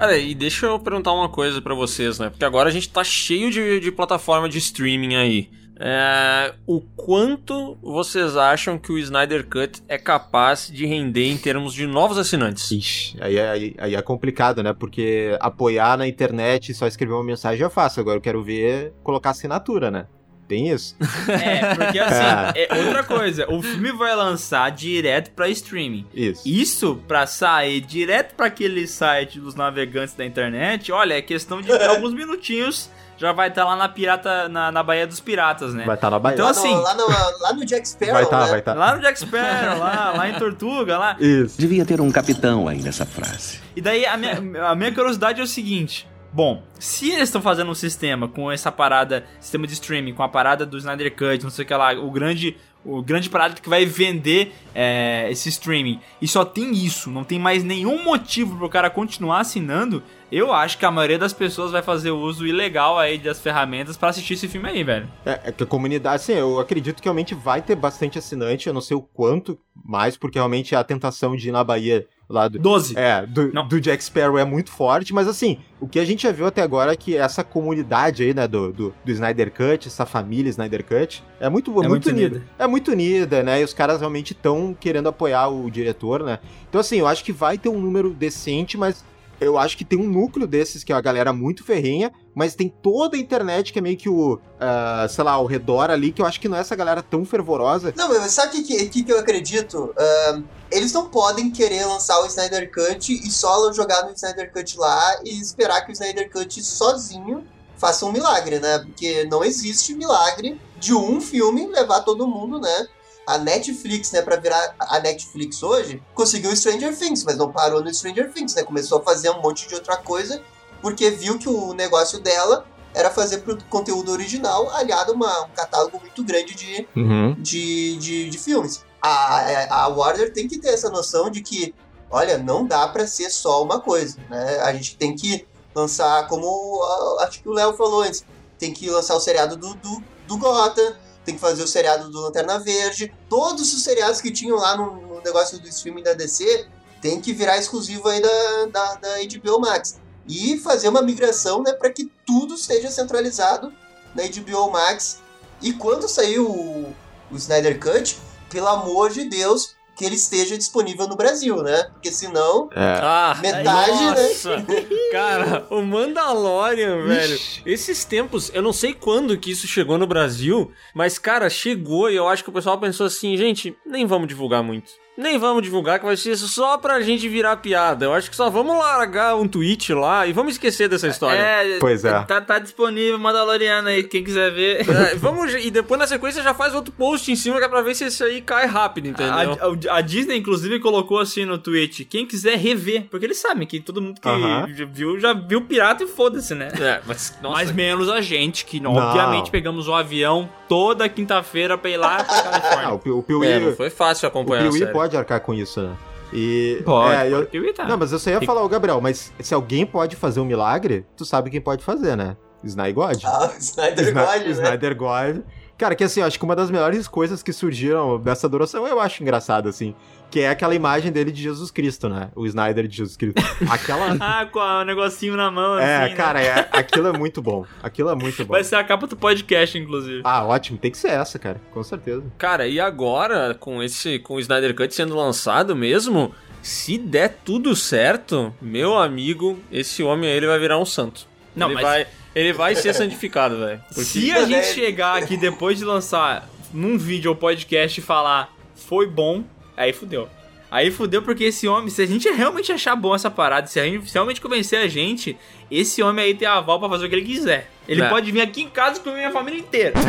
Olha, e deixa eu perguntar uma coisa pra vocês, né? Porque agora a gente tá cheio de, de plataforma de streaming aí. É, o quanto vocês acham que o Snyder Cut é capaz de render em termos de novos assinantes? Ixi, aí, é- aí, aí é complicado, né? Porque apoiar na internet e só escrever uma mensagem é fácil. Agora eu quero ver colocar assinatura, né? Tem isso? É, porque assim, é outra coisa. O filme vai lançar direto pra streaming. Isso. Isso pra sair direto pra aquele site dos navegantes da internet, olha, é questão de alguns minutinhos. Já vai estar lá na pirata, na, na Baía dos Piratas, né? Vai estar na Bahia. Então, lá, assim- no, lá, no, lá no Jack Sparrow, vai estar, né? vai estar. Lá no Jack Sparrow, lá, lá em Tortuga, lá. Isso. Devia ter um capitão aí nessa frase. E daí a minha, a minha curiosidade é o seguinte: bom, se eles estão fazendo um sistema com essa parada, sistema de streaming, com a parada do Snyder Cut, não sei o que lá, o grande o grande parada que vai vender é, esse streaming e só tem isso, não tem mais nenhum motivo pro cara continuar assinando, eu acho que a maioria das pessoas vai fazer uso ilegal aí das ferramentas para assistir esse filme aí, velho. É, é que a comunidade, assim, eu acredito que realmente vai ter bastante assinante, eu não sei o quanto mais, porque realmente a tentação de ir na Bahia lá do, 12. É, do, Não. do Jack Sparrow é muito forte, mas assim, o que a gente já viu até agora é que essa comunidade aí, né, do, do, do Snyder Cut, essa família Snyder Cut, é muito, É muito unida. É muito unida, né, e os caras realmente estão querendo apoiar o diretor, né. Então assim, eu acho que vai ter um número decente, mas eu acho que tem um núcleo desses que é uma galera muito ferrenha, mas tem toda a internet que é meio que o, ah, sei lá, ao redor ali, que eu acho que não é essa galera tão fervorosa. Não, mas sabe o que, que, que, eu acredito? Ahn, eles não podem querer lançar o Snyder Cut e só jogar no Snyder Cut lá e esperar que o Snyder Cut sozinho faça um milagre, né? Porque não existe milagre de um filme levar todo mundo, né? A Netflix, né, pra virar a Netflix hoje, conseguiu Stranger Things, mas não parou no Stranger Things, né? Começou a fazer um monte de outra coisa, porque viu que o negócio dela era fazer conteúdo original aliado a uma- um catálogo muito grande de, Uhum. de, de, de filmes. A, a Warner tem que ter essa noção de que, olha, não dá pra ser só uma coisa, né? A gente tem que lançar, como acho que o Léo falou antes, tem que lançar o seriado do, do, do Gotham, tem que fazer o seriado do Lanterna Verde, todos os seriados que tinham lá no, no negócio do streaming da DC tem que virar exclusivo aí da, da, da HBO Max. E fazer uma migração, né, para que tudo seja centralizado na HBO Max. E quando sair o, o Snyder Cut, pelo amor de Deus, que ele esteja disponível no Brasil, né? Porque senão, É. Ah, Metade, né? nossa. Cara, o Mandalorian, velho. Esses tempos, eu não sei quando que isso chegou no Brasil, mas, cara, chegou e eu acho que o pessoal pensou assim, gente, nem vamos divulgar muito. Nem vamos divulgar, que vai ser só pra gente virar piada. Eu acho que só vamos largar um tweet lá e vamos esquecer dessa história. É, Pois é. Tá, tá disponível Mandaloriano aí, quem quiser ver. É, vamos, e depois na sequência já faz outro post em cima que é pra ver se esse aí cai rápido, entendeu? A, a- a Disney, inclusive, colocou assim no tweet: quem quiser rever, porque eles sabem que todo mundo que Aham. já viu, já viu pirata e foda-se, né? É, mas, nossa, Mas menos a gente, que Não. obviamente pegamos o avião toda quinta-feira pra ir lá pra Ah, Califórnia. o, Pi- o Piuí, é, não foi fácil o acompanhar a Piuí série. Pode arcar com isso, né? E, Pode, é, eu- pode evitar. Não, mas eu só ia falar, ô Gabriel, mas se alguém pode fazer um milagre, tu sabe quem pode fazer, né? Snyder God. ah, o Snyder Sna- God, né? Snyder God. Cara, que assim, eu acho que uma das melhores coisas que surgiram dessa adoração, eu acho engraçado, assim, que é aquela imagem dele de Jesus Cristo, né? O Snyder de Jesus Cristo. Aquela. Ah, com o negocinho na mão, é, assim, né? cara, é, aquilo é muito bom. Aquilo é muito bom. Vai ser a capa do podcast, inclusive. Ah, ótimo, tem que ser essa, cara, com certeza. Cara, e agora, com esse com o Snyder Cut sendo lançado mesmo, se der tudo certo, meu amigo, esse homem aí ele vai virar um santo. Não, ele mas- vai, ele vai ser santificado, velho. Porque- Se a gente né? chegar aqui depois de lançar num vídeo ou podcast e falar foi bom, aí fudeu. Aí fudeu porque esse homem, se a gente realmente achar bom essa parada, se a gente realmente convencer a gente, esse homem aí tem aval pra fazer o que ele quiser. Ele É. pode vir aqui em casa com a minha família inteira.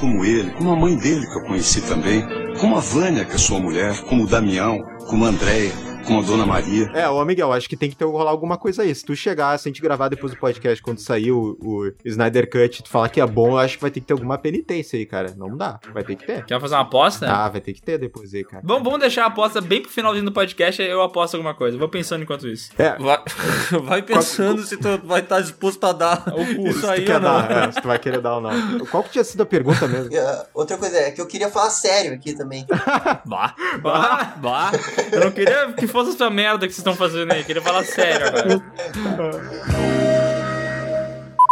Como ele, como a mãe dele que eu conheci também, como a Vânia, que é sua mulher, como o Damião, como a Andréia, como a Dona Maria. É, ô Miguel, acho que tem que ter rolar alguma coisa aí. Se tu chegar, se a gente gravar depois do podcast, quando sair o, o Snyder Cut, tu falar que é bom, eu acho que vai ter que ter alguma penitência aí, cara. Não dá, vai ter que ter. Quer fazer uma aposta? Ah, vai ter que ter depois aí, cara. Vamos, vamos deixar a aposta bem pro finalzinho do podcast, aí eu aposto alguma coisa. Vou pensando enquanto isso. É, Vai, vai pensando se tu vai estar disposto a dar isso se aí tu quer ou não. dar, é, se tu vai querer dar ou não. Qual que tinha sido a pergunta mesmo? Ah, outra coisa é que eu queria falar sério aqui também. Bah, Bah, bah. Eu não queria que fosse essa merda que vocês estão fazendo aí. Queria falar sério agora.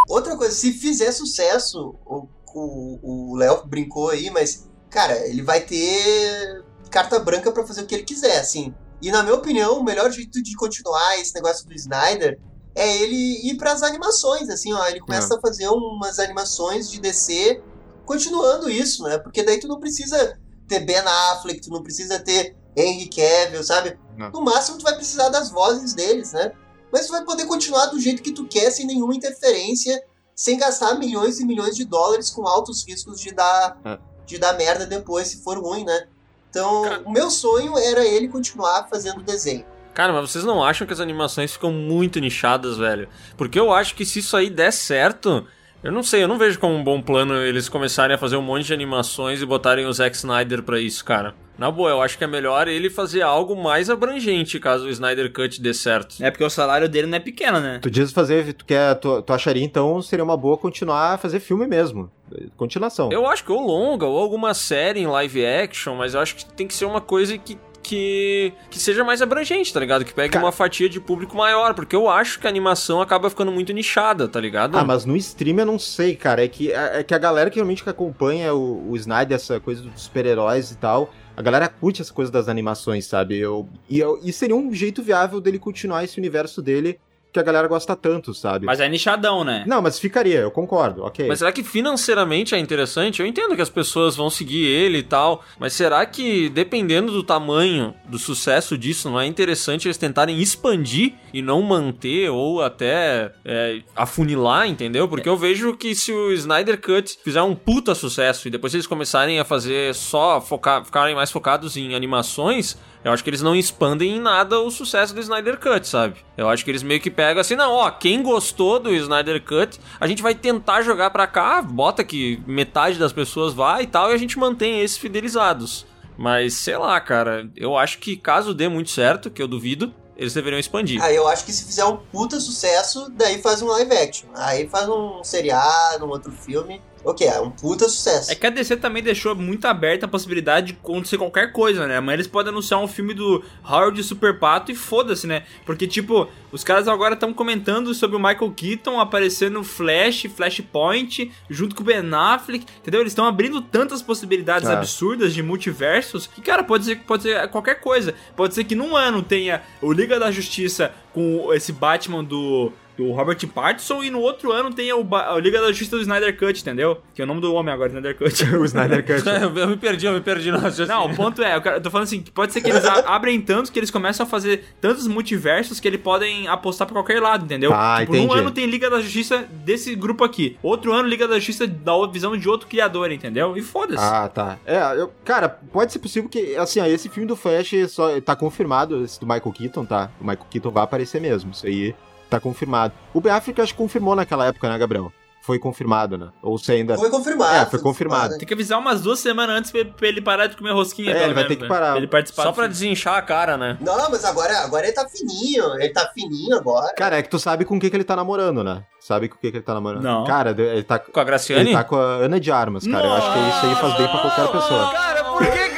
Outra coisa, se fizer sucesso, o Léo brincou aí, mas, cara, ele vai ter carta branca pra fazer o que ele quiser, assim. E na minha opinião, o melhor jeito de continuar esse negócio do Snyder é ele ir pras animações, assim, ó. Ele começa a fazer umas animações de DC continuando isso, né? Porque daí tu não precisa ter Ben Affleck, tu não precisa ter Henry Cavill, sabe? Não. No máximo tu vai precisar das vozes deles, né? Mas tu vai poder continuar do jeito que tu quer, sem nenhuma interferência, sem gastar milhões e milhões de dólares com altos riscos de dar, É. de dar merda depois, se for ruim, né? Então, o meu sonho era ele continuar fazendo desenho. Cara, mas vocês não acham que as animações ficam muito nichadas, velho? Porque eu acho que se isso aí der certo, eu não sei, eu não vejo como um bom plano eles começarem a fazer um monte de animações e botarem o Zack Snyder pra isso, cara. Na boa, eu acho que é melhor ele fazer algo mais abrangente caso o Snyder Cut dê certo. É porque o salário dele não é pequeno, né? Tu diz fazer, tu, quer, tu, tu acharia então seria uma boa continuar a fazer filme mesmo. Continuação. Eu acho que ou longa, ou alguma série em live action, mas eu acho que tem que ser uma coisa que que, que seja mais abrangente, tá ligado? Que pegue Cara- uma fatia de público maior, porque eu acho que a animação acaba ficando muito nichada, tá ligado? Ah, mas no stream eu não sei, cara. É que, é é que a galera que realmente que acompanha o, o Snyder, essa coisa dos super-heróis e tal, a galera curte essa coisa das animações, sabe? Eu, e, eu- e seria um jeito viável dele continuar esse universo dele que a galera gosta tanto, sabe? Mas é nichadão, né? Não, mas ficaria, eu concordo, ok. Mas será que financeiramente é interessante? Eu entendo que as pessoas vão seguir ele e tal, mas será que dependendo do tamanho do sucesso disso, não é interessante eles tentarem expandir e não manter ou até é, afunilar, entendeu? Porque eu vejo que se o Snyder Cut fizer um puta sucesso e depois eles começarem a fazer só focar, ficarem mais focados em animações, eu acho que eles não expandem em nada o sucesso do Snyder Cut, sabe? Eu acho que eles meio que pegam assim, não, ó, quem gostou do Snyder Cut, a gente vai tentar jogar pra cá, bota que metade das pessoas vai e tal, e a gente mantém esses fidelizados. Mas sei lá, cara, eu acho que caso dê muito certo, que eu duvido, eles deveriam expandir. Aí eu acho que se fizer um puta sucesso, daí faz um live action. Aí faz um seriado, um outro filme. Ok, é um puta sucesso. É que a DC também deixou muito aberta a possibilidade de acontecer qualquer coisa, né? Amanhã eles podem anunciar um filme do Howard Super Pato e foda-se, né? Porque, tipo, os caras agora estão comentando sobre o Michael Keaton aparecendo no Flash, Flashpoint, junto com o Ben Affleck, entendeu? Eles estão abrindo tantas possibilidades É. absurdas de multiversos que, cara, pode ser, pode ser qualquer coisa. Pode ser que num ano tenha o Liga da Justiça com esse Batman do. Do Robert Pattinson e no outro ano tenha o, Ba- a Liga da Justiça do Snyder Cut, entendeu? Que é o nome do homem agora, Snyder Cut. o Snyder Cut. eu me perdi, eu me perdi raciocínio. Não, o ponto é, eu, quero- tô falando assim, que pode ser que eles abrem tantos que eles começam a fazer tantos multiversos que eles podem apostar pra qualquer lado, entendeu? Ah, tipo, num entendi. ano tem Liga da Justiça desse grupo aqui, outro ano Liga da Justiça da visão de outro criador, entendeu? E foda-se. Ah, tá. É, eu, cara, pode ser possível que, assim, ó, esse filme do Flash só tá confirmado, esse do Michael Keaton, tá? O Michael Keaton vai aparecer mesmo, isso aí tá confirmado. O Affleck acho que confirmou naquela época, né, Gabriel? Foi confirmado, né? Ou você ainda... Foi confirmado. É, foi confirmado. Tem que avisar umas duas semanas antes pra, pra ele parar de comer rosquinha. É, ele vai menos, ter que né? parar. Pra ele participar Só pra desinchar a cara, né? Não, mas agora, agora ele tá fininho. Ele tá fininho agora. Cara, é que tu sabe com o que, que ele tá namorando, né? Sabe com o que, que ele tá namorando? Não. Cara, ele tá... Com a Graciane? Ele tá com a Ana de Armas, cara. Eu acho que isso aí faz bem pra qualquer pessoa. Cara, por que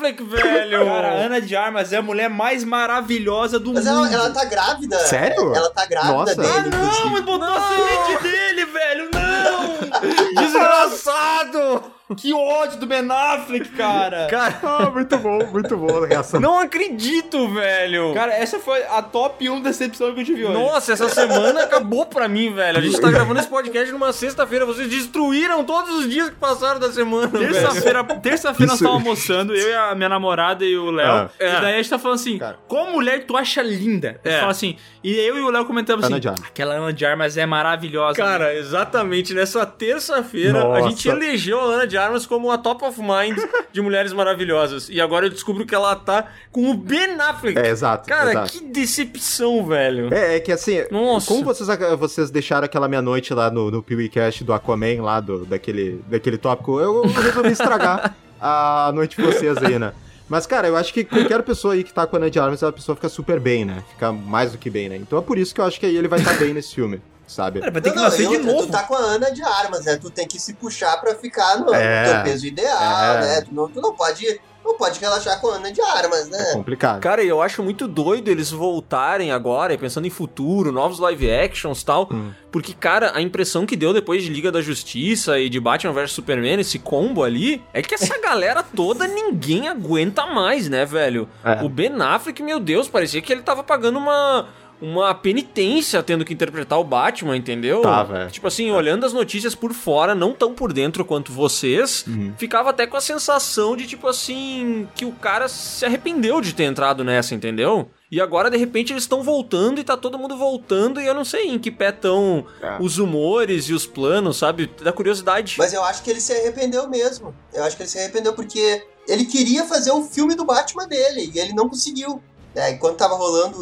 Affleck, velho? Cara, a Ana de Armas é a mulher mais maravilhosa do Mas mundo. ela, ela tá grávida. Sério? Ela tá grávida Nossa. dele. Ah, não, mas botou a semente dele, velho, não! Desgraçado! Que ódio do Ben Affleck, cara! Cara, Ah, muito bom, muito bom a reação. não acredito, velho! Cara, essa foi a top 1 decepção que eu tive hoje. Nossa, essa semana acabou pra mim, velho. A gente tá gravando esse podcast numa sexta-feira. Vocês destruíram todos os dias que passaram da semana, velho. Terça-feira, terça-feira nós tava almoçando, eu e a minha namorada e o Léo. Ah. E daí a gente tá falando assim, Cara. qual mulher tu acha linda? A gente É. fala assim, e eu e o Léo comentamos Ana assim, aquela Ana de Armas é maravilhosa. Cara, exatamente. Nessa terça-feira, a gente elegeu a Ana de Armas como a top of mind de mulheres maravilhosas. E agora eu descubro que ela tá com o Ben Affleck. É, exato. Cara, exato. que decepção, velho. É, é que assim, Nossa. como vocês, vocês deixaram aquela meia-noite lá no, no PeeWeeCast do Aquaman, lá do, daquele, daquele tópico, eu resolvi estragar a noite de vocês aí, né? Mas, cara, eu acho que qualquer pessoa aí que tá com a Ana de Armas, a pessoa fica super bem, né? Fica mais do que bem, né? Então é por isso que eu acho que aí ele vai estar bem nesse filme, sabe? Cara, vai ter Não, que não, nascer e de outra, novo. Tu tá com a Ana de armas, né? Tu tem que se puxar pra ficar no, É. no teu peso ideal, É. né? Tu não, tu não pode. Não pode relaxar com a Ana de armas, né? Complicado. Cara, eu acho muito doido eles voltarem agora, pensando em futuro, novos live actions e tal. Hum. Porque, cara, a impressão que deu depois de Liga da Justiça e de Batman vs Superman, esse combo ali, é que essa galera toda ninguém aguenta mais, né, velho? É. O Ben Affleck, meu Deus, parecia que ele tava pagando uma. Uma penitência tendo que interpretar o Batman, entendeu? Tava, é. Tipo assim, olhando as notícias por fora, não tão por dentro quanto vocês, Uhum. ficava até com a sensação de, tipo assim, que o cara se arrependeu de ter entrado nessa, entendeu? E agora, de repente, eles estão voltando e tá todo mundo voltando e eu não sei em que pé estão É. os humores e os planos, sabe? Da curiosidade. Mas eu acho que ele se arrependeu mesmo. Eu acho que ele se arrependeu porque ele queria fazer o filme do Batman dele, e ele não conseguiu. É, enquanto tava rolando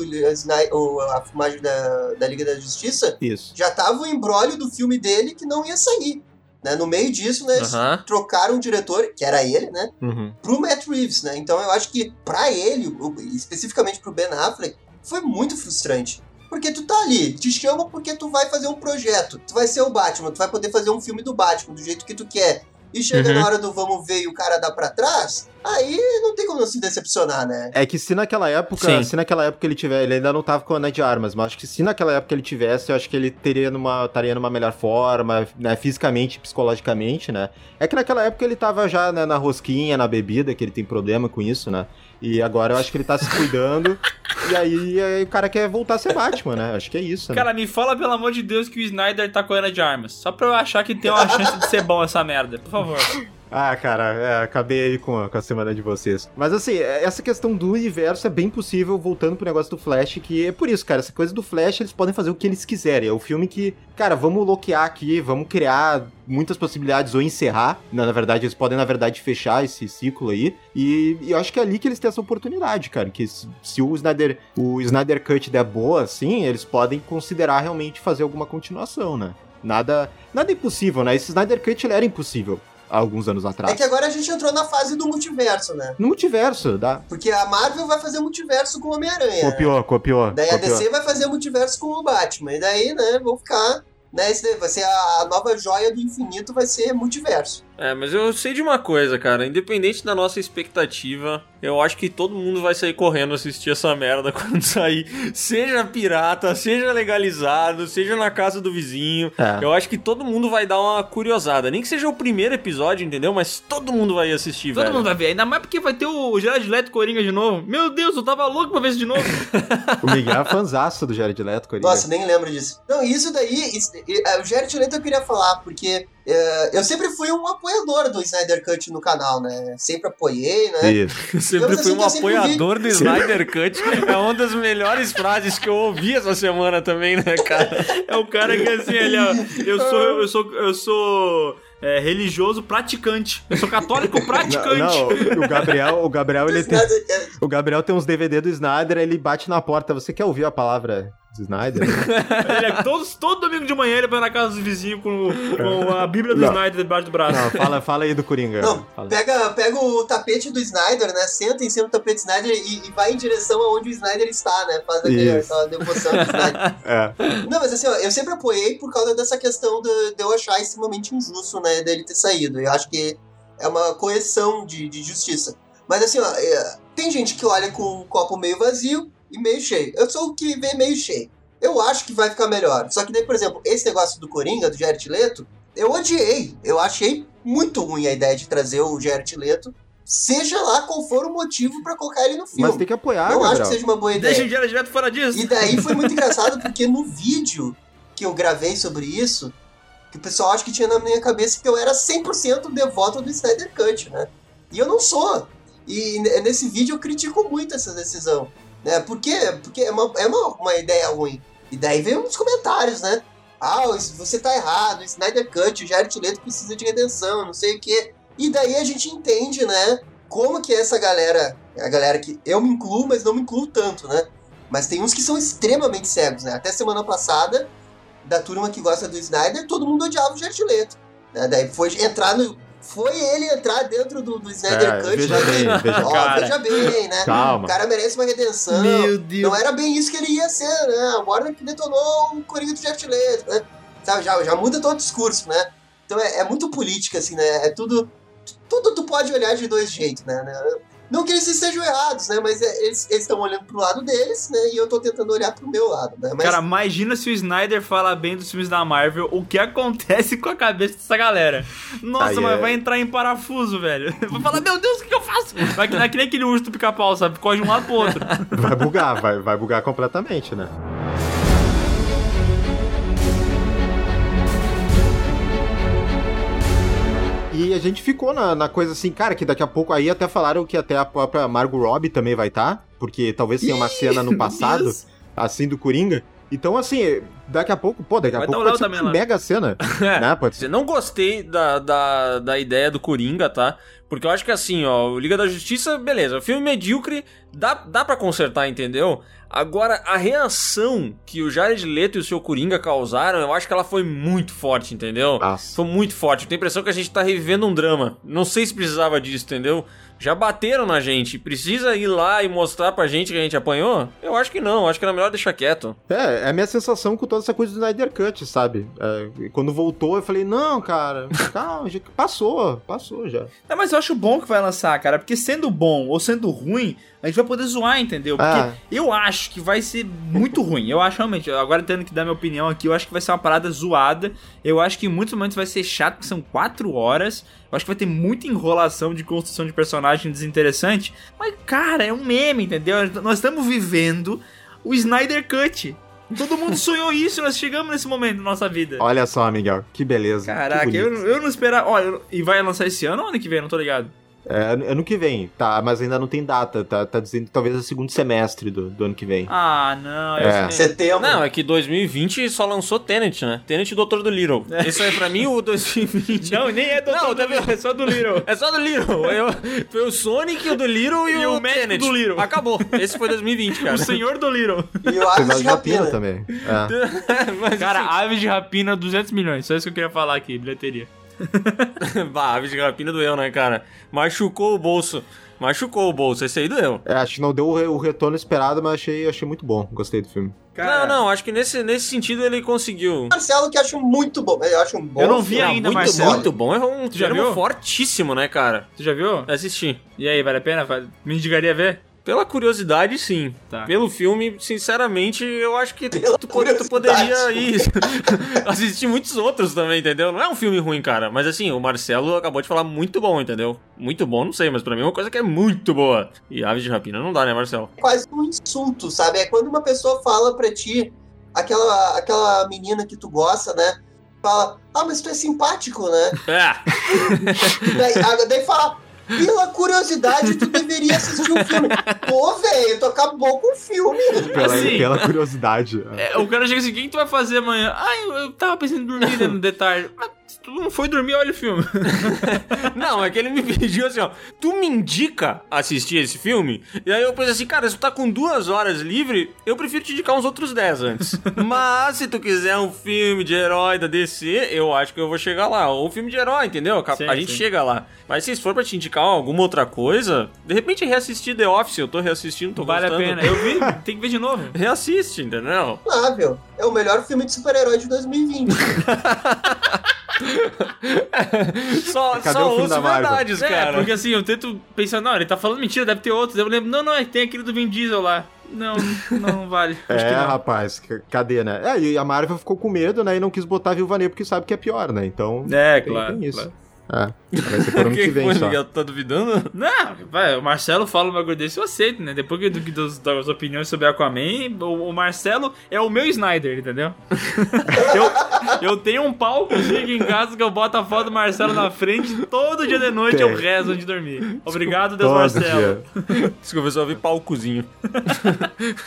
o, a filmagem da, da Liga da Justiça, Isso. já tava o embrólio do filme dele que não ia sair. Né? No meio disso, né, eles trocaram o diretor, que era ele, né? Uhum. pro Matt Reeves, né? Então eu acho que pra ele, especificamente pro Ben Affleck, foi muito frustrante. Porque tu tá ali, te chama porque tu vai fazer um projeto, tu vai ser o Batman, tu vai poder fazer um filme do Batman do jeito que tu quer. E chega Uhum. na hora do vamos ver e o cara dá pra trás, aí não tem como não se decepcionar, né? É que se naquela época, Sim. se naquela época ele tiver, ele ainda não tava com a Ana de Armas, mas acho que se naquela época ele tivesse, eu acho que ele teria numa, estaria numa melhor forma, né, fisicamente, psicologicamente, né? É que naquela época ele tava já né, na rosquinha, na bebida, que ele tem problema com isso, né? E agora eu acho que ele tá se cuidando, e aí, aí o cara quer voltar a ser Batman, né? Acho que é isso, né? Cara, me fala pelo amor de Deus que o Snyder tá Ana de armas. Só pra eu achar que tem uma chance de ser bom essa merda, por favor. Ah, cara, é, acabei aí com a, com a semana de vocês. Mas assim, é- essa questão do universo é bem possível, voltando pro negócio do Flash, que é por isso, cara, essa coisa do Flash, eles podem fazer o que eles quiserem. É o filme que, cara, vamos loquear aqui, vamos criar muitas possibilidades ou encerrar. Na, na verdade, eles podem, na verdade, fechar esse ciclo aí. E, e eu acho que é ali que eles têm essa oportunidade, cara. Que se, se o Snyder, o Snyder Cut der boa, assim, eles podem considerar realmente fazer alguma continuação, né? Nada, nada impossível, né? Esse Snyder Cut ele era impossível há alguns anos atrás. É que agora a gente entrou na fase do multiverso, né? No multiverso, dá. Porque a Marvel vai fazer multiverso com o Homem-Aranha. né? Copiou, copiou. Daí a copiou. DC vai fazer multiverso com o Batman. E daí, né, vão ficar. Né, vai ser a, a nova joia do infinito, vai ser multiverso. É, mas eu sei de uma coisa, cara. Independente da nossa expectativa, eu acho que todo mundo vai sair correndo assistir essa merda quando sair. Seja pirata, seja legalizado, seja na casa do vizinho. É. Eu acho que todo mundo vai dar uma curiosada. Nem que seja o primeiro episódio, entendeu? Mas todo mundo vai assistir, Todo velho. mundo vai ver, ainda mais porque vai ter o Gerard Leto Coringa de novo. Meu Deus, eu tava louco pra ver isso de novo. O Miguel é fanzaço do Jared Leto, Coringa. Nossa, nem lembro disso. Não, isso daí, isso- é, o Jared Leto eu queria falar, porque eu sempre fui um apoiador do Snyder Cut no canal, né? Sempre apoiei, né? Isso. Eu sempre fui assim um sempre apoiador do Snyder Cut. É uma das melhores frases que eu ouvi essa semana também, né, cara? É o cara que assim, ele, ó, eu sou, eu sou, eu sou é, religioso praticante. Eu sou católico Não, praticante. não, o Gabriel, o Gabriel, ele tem, Cut. o Gabriel tem uns DVD do Snyder, ele bate na porta. Você quer ouvir a palavra do Snyder? Ele é todos, todo domingo de manhã ele vai na casa dos vizinhos com, com a Bíblia do Não. Snyder debaixo do braço. Não, fala, fala aí do Coringa. Não, Fala. pega, pega o tapete do Snyder, né? Senta em cima do tapete do Snyder e, e vai em direção aonde o Snyder está, né? Faz aquele, aquela devoção do Snyder. É. Não, mas assim, ó, eu sempre apoiei por causa dessa questão de, de eu achar extremamente injusto, né, dele ter saído. Eu acho que é uma correção de, de justiça. Mas assim, ó, é, tem gente que olha com o copo meio vazio e meio cheio. Eu sou o que vê meio cheio. Eu acho que vai ficar melhor. Só que daí, por exemplo, esse negócio do Coringa, do Jared Leto, eu odiei. Eu achei muito ruim a ideia de trazer o Jared Leto, seja lá qual for o motivo pra colocar ele no filme. Mas tem que apoiar, Não acho Gabriel. que seja uma boa ideia. Deixa o Jared Leto fora disso. E daí foi muito engraçado porque no vídeo que eu gravei sobre isso, que o pessoal acha que tinha na minha cabeça que eu era 100% devoto do Snyder Cut, né? E eu não sou. E nesse vídeo eu critico muito essa decisão. Né? Por quê? Porque é uma, é uma, uma ideia ruim. E daí vem uns comentários, né? Ah, você tá errado, o Snyder Cut, o Jared Leto precisa de redenção, não sei o quê. E daí a gente entende, né? Como que essa galera, a galera que eu me incluo, mas não me incluo tanto, né? Mas tem uns que são extremamente cegos, né? Até semana passada, da turma que gosta do Snyder, todo mundo odiava o Jared Leto. Né? Daí foi entrar no. Foi ele entrar dentro do, do Snyder É, Cut. veja né? bem, veja Ó, Cara. veja bem, né? Calma. O cara merece uma redenção. Meu Deus. Não era bem isso que ele ia ser, né? A Warner que detonou o Coringa do Jared Leto, né? Sabe, já, já muda todo o discurso, né? Então é, é muito política, assim, né? É tudo. Tudo tu pode olhar de dois jeitos, né? Não que eles estejam errados, né? Mas é, eles estão olhando pro lado deles, né? E eu tô tentando olhar pro meu lado, né? Mas Cara, imagina se o Snyder fala bem dos filmes da Marvel, o que acontece com a cabeça dessa galera. Nossa, Aí mas é- vai entrar em parafuso, velho. Vai falar, meu Deus, o que, que eu faço? Vai que, é que nem aquele urso do pica-pau, sabe? Corre de um lado pro outro. Vai bugar, vai, vai bugar completamente, né? E a gente ficou na, na coisa assim, cara, que daqui a pouco aí até falaram que até a própria Margot Robbie também vai estar, porque talvez tenha uma cena no passado, Deus. assim, do Coringa. Então, assim, daqui a pouco, pô, daqui a Vai pouco pode também uma mega cena, né? Pode ser. Não gostei da, da, da ideia do Coringa, tá? Porque eu acho que assim, ó, o Liga da Justiça, beleza, o filme medíocre, dá, dá pra consertar, entendeu? Agora, a reação que o Jared Leto e o seu Coringa causaram, eu acho que ela foi muito forte, entendeu? Nossa. Foi muito forte. Eu tenho a impressão que a gente tá revivendo um drama. Não sei se precisava disso, entendeu? Já bateram na gente. Precisa ir lá e mostrar pra gente que a gente apanhou? Eu acho que não. Acho que era melhor deixar quieto. É, é a minha sensação com toda essa coisa do Snyder Cut, sabe? É, quando voltou, eu falei, não, cara, calma, já passou, passou já. É, mas eu acho bom que vai lançar, cara, porque sendo bom ou sendo ruim, a gente vai poder zoar, entendeu? Porque Ah. eu acho que vai ser muito ruim. Eu acho realmente, agora tendo que dar minha opinião aqui, eu acho que vai ser uma parada zoada. Eu acho que em muitos momentos vai ser chato, porque são quatro horas. Eu acho que vai ter muita enrolação de construção de personagem desinteressante. Mas, cara, é um meme, entendeu? Nós estamos vivendo o Snyder Cut. Todo mundo sonhou isso, nós chegamos nesse momento da nossa vida. Olha só, Miguel, que beleza. Caraca, que eu, eu não esperava. Olha, e vai lançar esse ano ou ano que vem? Não tô ligado. É, ano que vem, tá, mas ainda não tem data, tá, tá dizendo que talvez é o segundo semestre do, do ano que vem. Ah, não. É. Setembro. Não, é que 2020 só lançou Tenet, né? Tenet e Doutor do Little. Esse aí pra mim o 2020. Não, nem é do Não, tá vendo? é só do Little. É só do Little. Eu, foi o Sonic, o do Little e, E o, o Tenet. do Little. Acabou. Esse foi 2020, cara. O senhor do Little. E o Tem Aves de Rapina. também. É. Mas, Cara, assim, Aves de Rapina, 200 milhões. Só isso que eu queria falar aqui, bilheteria. bah, Aves de Rapina doeu, né, cara? Machucou o bolso. Machucou o bolso. Esse aí doeu. É, acho que não deu o, re- o retorno esperado, mas achei, achei muito bom. Gostei do filme. Cara, Não, não, acho que nesse, nesse sentido ele conseguiu. Marcelo, que acho muito bom. Eu acho um bom Eu não vi filme. ainda, muito, Marcelo. muito bom. É um já termo viu? fortíssimo, né, cara? Tu já viu? Assisti. E aí, vale a pena? Me indicaria ver? Pela curiosidade, sim. Tá. Pelo filme, sinceramente, eu acho que tu, tu poderia ir assistir muitos outros também, entendeu? Não é um filme ruim, cara. Mas assim, o Marcelo acabou de falar muito bom, entendeu? Muito bom, não sei, mas pra mim é uma coisa que é muito boa. E Aves de Rapina não dá, né, Marcelo? quase um insulto, sabe? É quando uma pessoa fala pra ti, aquela, aquela menina que tu gosta, né? Fala, ah, mas tu é simpático, né? É. daí, ah, daí fala, pela curiosidade, tu deveria assistir o filme. Pô, velho, tu acabou com o filme. Pela, Assim. pela curiosidade. É. É, o cara chega assim, o que, que tu vai fazer amanhã? Ah, eu, eu tava pensando em dormir né, no detalhe. Mas se tu não foi dormir, olha o filme. Não, é que ele me pediu assim, ó. Tu me indica assistir esse filme? E aí eu pensei assim, cara, se tu tá com duas horas livre, eu prefiro te indicar uns outros dez antes. Mas se tu quiser um filme de herói da DC, eu acho que eu vou chegar lá. Ou um filme de herói, entendeu? A- Sim, a gente sim. chega lá. Mas se for pra te indicar alguma outra coisa, de repente reassistir The Office, eu tô reassistindo, tô vale a gostando. pena. Eu vi, tem que ver de novo. Reassiste, entendeu? Flávio, é o melhor filme de super-herói de 2020. Só, Cadê só ouço verdades, É, cara. porque assim, eu tento pensar, não, ele tá falando mentira, deve ter outros. Eu lembro, não, não, é tem aquele do Vin Diesel lá. Não, não vale. Acho É, que não. rapaz, cadê, né? É, e a Marvel ficou com medo, né? E não quis botar a Viúva Negra porque sabe que é pior, né? Então. É, tem, claro. tem isso. claro. É. Vai ser por ano que que vem foi, só. Miguel? Tu tá duvidando? Não, vai, o Marcelo fala um bagulho desse, eu aceito, né? Depois que, do, que dos- das opiniões sobre Aquaman, o, o Marcelo é o meu Snyder, entendeu? eu, eu tenho um palcozinho aqui em casa que eu boto a foto do Marcelo na frente, todo dia de noite eu Tem. rezo antes de dormir. Obrigado, Deus Todo Marcelo. dia. Desculpa, eu só ouvi palcozinho.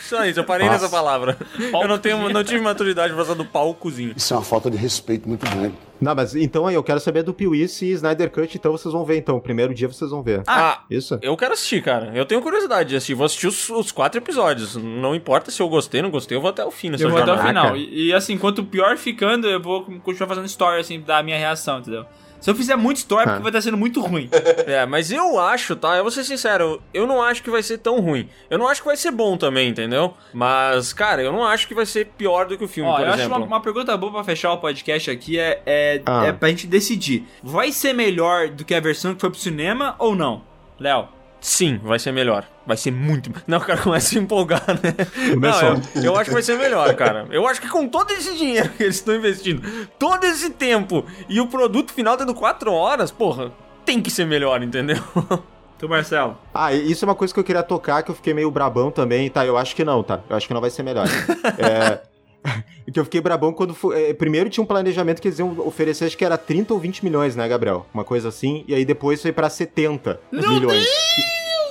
Só isso, eu parei Nossa. nessa palavra. Eu não, tenho, não tive maturidade pra falar do palcozinho. Isso é uma falta de respeito muito grande. Não, mas então aí, eu quero saber do Piuí se Snyder Cut, então vocês vão ver, então. Primeiro dia vocês vão ver. Ah, Isso? eu quero assistir, cara. Eu tenho curiosidade de assistir. Vou assistir os, os quatro episódios. Não importa se eu gostei, não gostei, eu vou até o fim nessa Eu vou até o final. E, e, assim, quanto pior ficando, eu vou continuar fazendo story, assim, da minha reação, entendeu? Se eu fizer muito story, é porque Ah. vai estar sendo muito ruim. É, mas eu acho, tá? Eu vou ser sincero, eu não acho que vai ser tão ruim. Eu não acho que vai ser bom também, entendeu? Mas, cara, eu não acho que vai ser pior do que o filme, Ó, por eu exemplo. acho uma, uma pergunta boa pra fechar o podcast aqui é, é, Ah. é pra gente decidir. Vai ser melhor do que a versão que foi pro cinema ou não? Léo? Sim, vai ser melhor. Vai ser muito. Não, o cara começa a se empolgar, né? Começou. Não, eu, eu acho que vai ser melhor, cara. Eu acho que com todo esse dinheiro que eles estão investindo, todo esse tempo e o produto final tendo 4 horas, porra, tem que ser melhor, entendeu? Tu, Marcelo? Ah, isso é uma coisa que eu queria tocar, que eu fiquei meio brabão também. Tá, eu acho que não, tá? Eu acho que não vai ser melhor. é. Que eu fiquei brabão quando. foi- é, primeiro tinha um planejamento que eles iam oferecer, acho que era 30 ou 20 milhões, né, Gabriel? Uma coisa assim. E aí depois foi pra 70 milhões.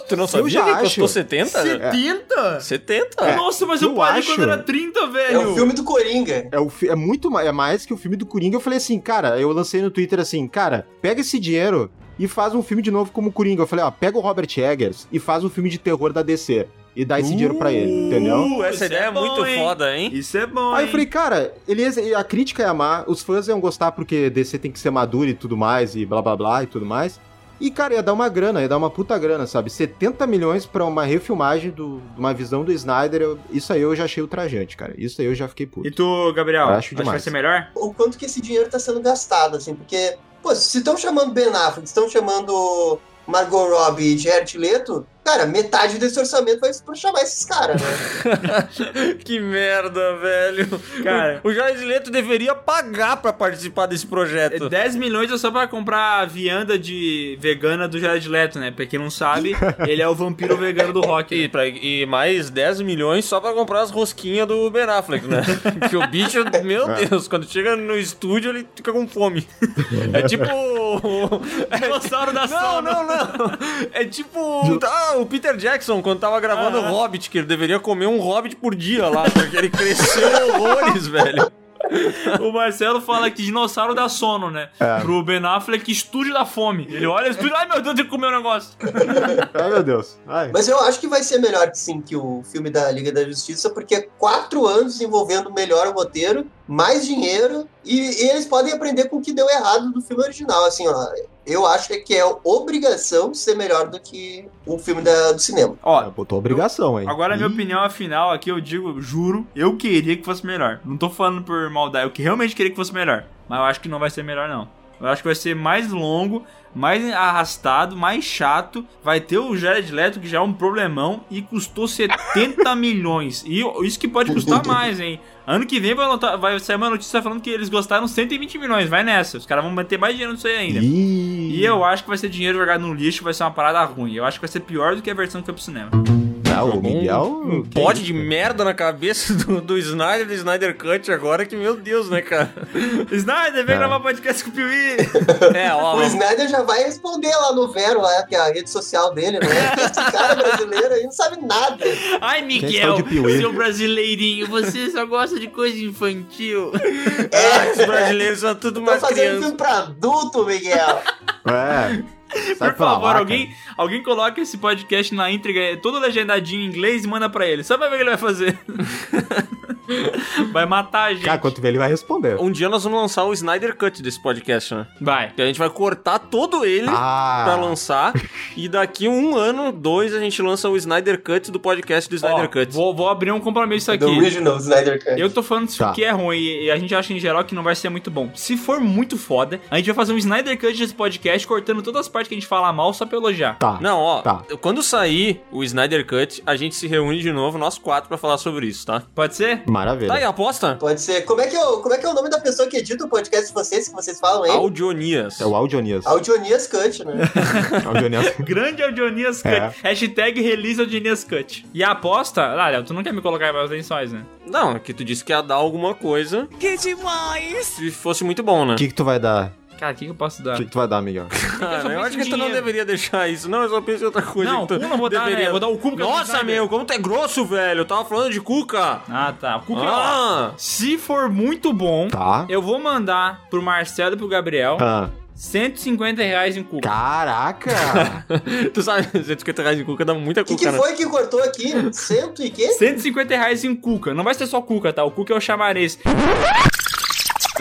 Tu não Eu sabia já que custou acho. 70? 70? 70? Nossa, mas eu eu parei acho. quando era 30, É velho. o filme do Coringa. É, o fi- é muito é mais que o filme do Coringa. Eu falei assim, cara, eu lancei no Twitter assim, cara, pega esse dinheiro e faz um filme de novo como Coringa. Eu falei, ó, pega o Robert Eggers e faz um filme de terror da DC. E dá esse dinheiro pra ele, entendeu? Uh, essa Isso ideia é é, bom, muito hein? foda, hein? Isso é bom, Aí eu hein? falei, cara, ele, ia- a crítica ia amar, os fãs iam gostar porque DC tem que ser maduro e tudo mais, e blá blá blá e tudo mais. E, cara, ia dar uma grana, ia dar uma puta grana, sabe? 70 milhões pra uma refilmagem do- de uma visão do Snyder, eu- isso aí eu já achei ultrajante, cara. Isso aí eu já fiquei puto. E tu, Gabriel, Eu acho acho que vai demais. ser melhor? O quanto que esse dinheiro tá sendo gastado, assim, porque, pô, se estão chamando Ben Affleck, estão chamando Margot Robbie e Jared Leto, cara, metade desse orçamento vai pra chamar esses caras, né? que merda, velho. Cara. o, Jared Leto deveria pagar pra participar desse projeto. 10 milhões é só pra comprar a vianda de vegana do Jared Leto, né? Pra quem não sabe, ele é o vampiro vegano do rock. E, pra- e mais 10 milhões só pra comprar as rosquinhas do Ben Affleck, né? que o bicho, meu Deus, quando chega no estúdio ele fica com fome. É tipo. Dinossauro da Não, não, não. É tipo ah, o Peter Jackson, quando tava gravando o Hobbit, que ele deveria comer um Hobbit por dia lá, porque ele cresceu horrores, velho. O Marcelo fala que dinossauro dá sono, né? Pro Ben Affleck, estúdio da fome. Ele olha estúdio, ai meu Deus, tem que comer um negócio. Ai, meu Deus. Ai. Mas eu acho que vai ser melhor, sim, que o filme da Liga da Justiça, porque é quatro anos desenvolvendo melhor o roteiro, mais dinheiro, e, e eles podem aprender com o que deu errado do filme original. Assim, ó, eu acho que é obrigação ser melhor do que o filme da- do cinema. Ó, Botou obrigação, hein? Agora, a minha opinião afinal aqui, eu digo, juro, eu queria que fosse melhor. Não tô falando por maldade, eu que realmente queria que fosse melhor. Mas eu acho que não vai ser melhor, não. Eu acho que vai ser mais longo, mais arrastado, mais chato. Vai ter o Jared Leto, que já é um problemão, e custou 70 milhões. E isso que pode custar mais, hein? Ano que vem vai, notar- vai sair uma notícia falando que eles gostaram 120 milhões. Vai nessa. Os caras vão manter mais dinheiro nisso aí ainda. E eu acho que vai ser dinheiro jogado no lixo, vai ser uma parada ruim. Eu acho que vai ser pior do que a versão que foi pro cinema. Ah, o Miguel. Um isso, de merda na cabeça do, do Snyder, do Snyder Cut agora, que meu Deus, né, cara? Snyder, vem É. gravar podcast com o Piuí. É, ó, O Snyder já vai responder lá no Vero, lá, que é a rede social dele, né? Esse cara brasileiro aí não sabe nada. Ai, Miguel, Piuí. seu brasileirinho, você só gosta de coisa infantil. ah, os brasileiros são tudo Tô mais fazendo crianças. filme pra adulto, Miguel. É. Sai Por favor, alguém, alguém coloca esse podcast na íntegra, todo legendadinho em inglês e manda pra ele. Só pra ver o que ele vai fazer. vai matar a gente. Cara, quando vê, ele vai responder. Um dia nós vamos lançar o Snyder Cut desse podcast, né? Vai. Que a gente vai cortar todo ele Ah. pra lançar. E daqui um ano, dois, a gente lança o Snyder Cut do podcast do Snyder Ó, Cut. vou, vou abrir um compromisso aqui. Do original Snyder Cut. Eu tô falando isso Tá. que é ruim e a gente acha em geral que não vai ser muito bom. Se for muito foda, a gente vai fazer um Snyder Cut desse podcast, cortando todas as partes que a gente fala mal só pra elogiar. Tá. Não, ó, Tá. quando sair o Snyder Cut, a gente se reúne de novo, nós quatro, pra falar sobre isso, tá? Pode ser? Maravilha. Tá aí, aposta? Pode ser. Como é, que é o, como é que é o nome da pessoa que edita o podcast de vocês, que vocês falam aí? Audionias. É o Audionias. Audionias Cut, né? Audionias. Grande Audionias Cut. É. Hashtag release Audionias Cut. E a aposta... Ah, Léo, tu não quer me colocar em meus lençóis, né? Não, é que tu disse que ia dar alguma coisa. Que demais! Se fosse muito bom, né? O que, que tu vai dar? Cara, o que, que eu posso O dar? que, que tu vai dar, Miguel? Cara, eu penso acho em que tu não dinheiro. deveria deixar isso. Não, eu só penso em outra coisa. Não, cu não vou dar, né? Vou dar o eu Nossa, fiz, meu, como tu é grosso, velho. Eu tava falando de cuca. Ah, tá. O Cuca, ó. Ah! Se for muito bom, Tá. eu vou mandar pro Marcelo e pro Gabriel Ah. 150 reais em Cuca. Caraca! tu sabe, 150 reais de cuca dá muita O que, cuca, que né? foi que cortou aqui? Cento e quê? 150 reais em Cuca. Não vai ser só Cuca, tá? O Cuca é o chamarês.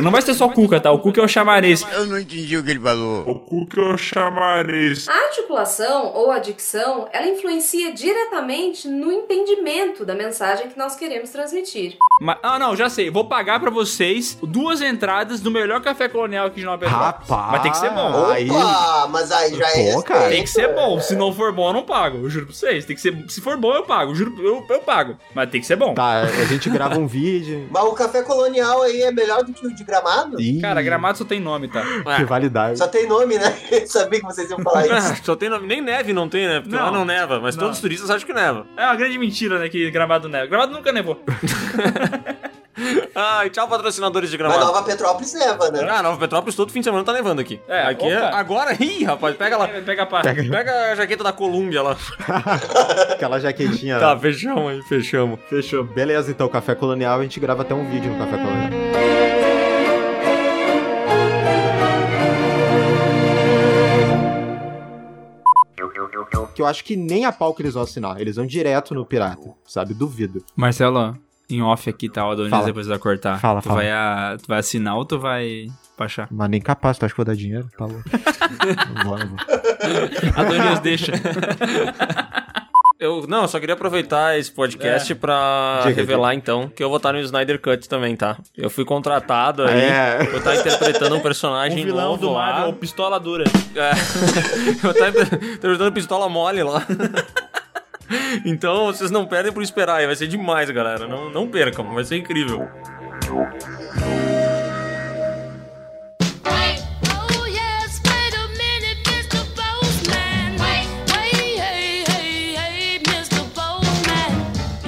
Não vai ser só Cuca, tá? O Cuca é o chamarês. Eu não entendi o que ele falou. O Cuca é o chamariz. A articulação ou a dicção, ela influencia diretamente no entendimento da mensagem que nós queremos transmitir. Ma- Ah, não, já sei. Vou pagar pra vocês duas entradas do melhor café colonial aqui de Nova. Rapaz! Mas tem que ser bom. Aí- Opa, mas aí já é. Pô, cara. Tem que ser bom. Se não for bom, eu não pago. Eu juro pra vocês. Tem que ser. Se for bom, eu pago. Eu juro, eu, eu pago. Mas tem que ser bom. Tá, a gente grava um vídeo. Mas o café colonial aí é melhor do que o de gramado? Ih, Cara, gramado só tem nome, tá? rivalidade. Só tem nome, né? Sabia que vocês iam falar isso. Só tem nome, nem neve não tem, né? Porque Não. lá não neva, mas Não. todos os turistas acham que neva. É uma grande mentira, né? Que gramado neva. Gramado nunca nevou. Ai, tchau, patrocinadores de Mas gramado. Nova Petrópolis neva, né? Ah, Nova Petrópolis todo fim de semana tá nevando aqui. É, aqui é- agora, ih, rapaz, pega lá. Pega a parte. Pega a jaqueta da Colômbia lá. Aquela jaquetinha. Tá, fechamos aí, fechamos. Fechou. Beleza, então, Café Colonial, a gente grava até um vídeo no Café Colonial. Que eu acho que nem a pau que eles vão assinar. Eles vão direto no pirata, sabe? Duvido. Marcelo, em off aqui tá, o Adonis Fala. depois vai cortar. Fala, tu fala. Vai a- tu vai assinar ou tu vai baixar? Mas nem capaz, tu acha que vou dar dinheiro? Tá louco. Não vou, não vou. Adonis deixa. Eu, não, eu só queria aproveitar esse podcast pra Diga, revelar então que eu vou estar no Snyder Cut também, tá? Eu fui contratado aí, É. vou estar interpretando um personagem Um vilão novo do lá. Marvel, pistola dura. É. eu estar interpretando pistola mole lá. Então vocês não perdem por esperar, aí vai ser demais, galera. Não, não percam, vai ser incrível.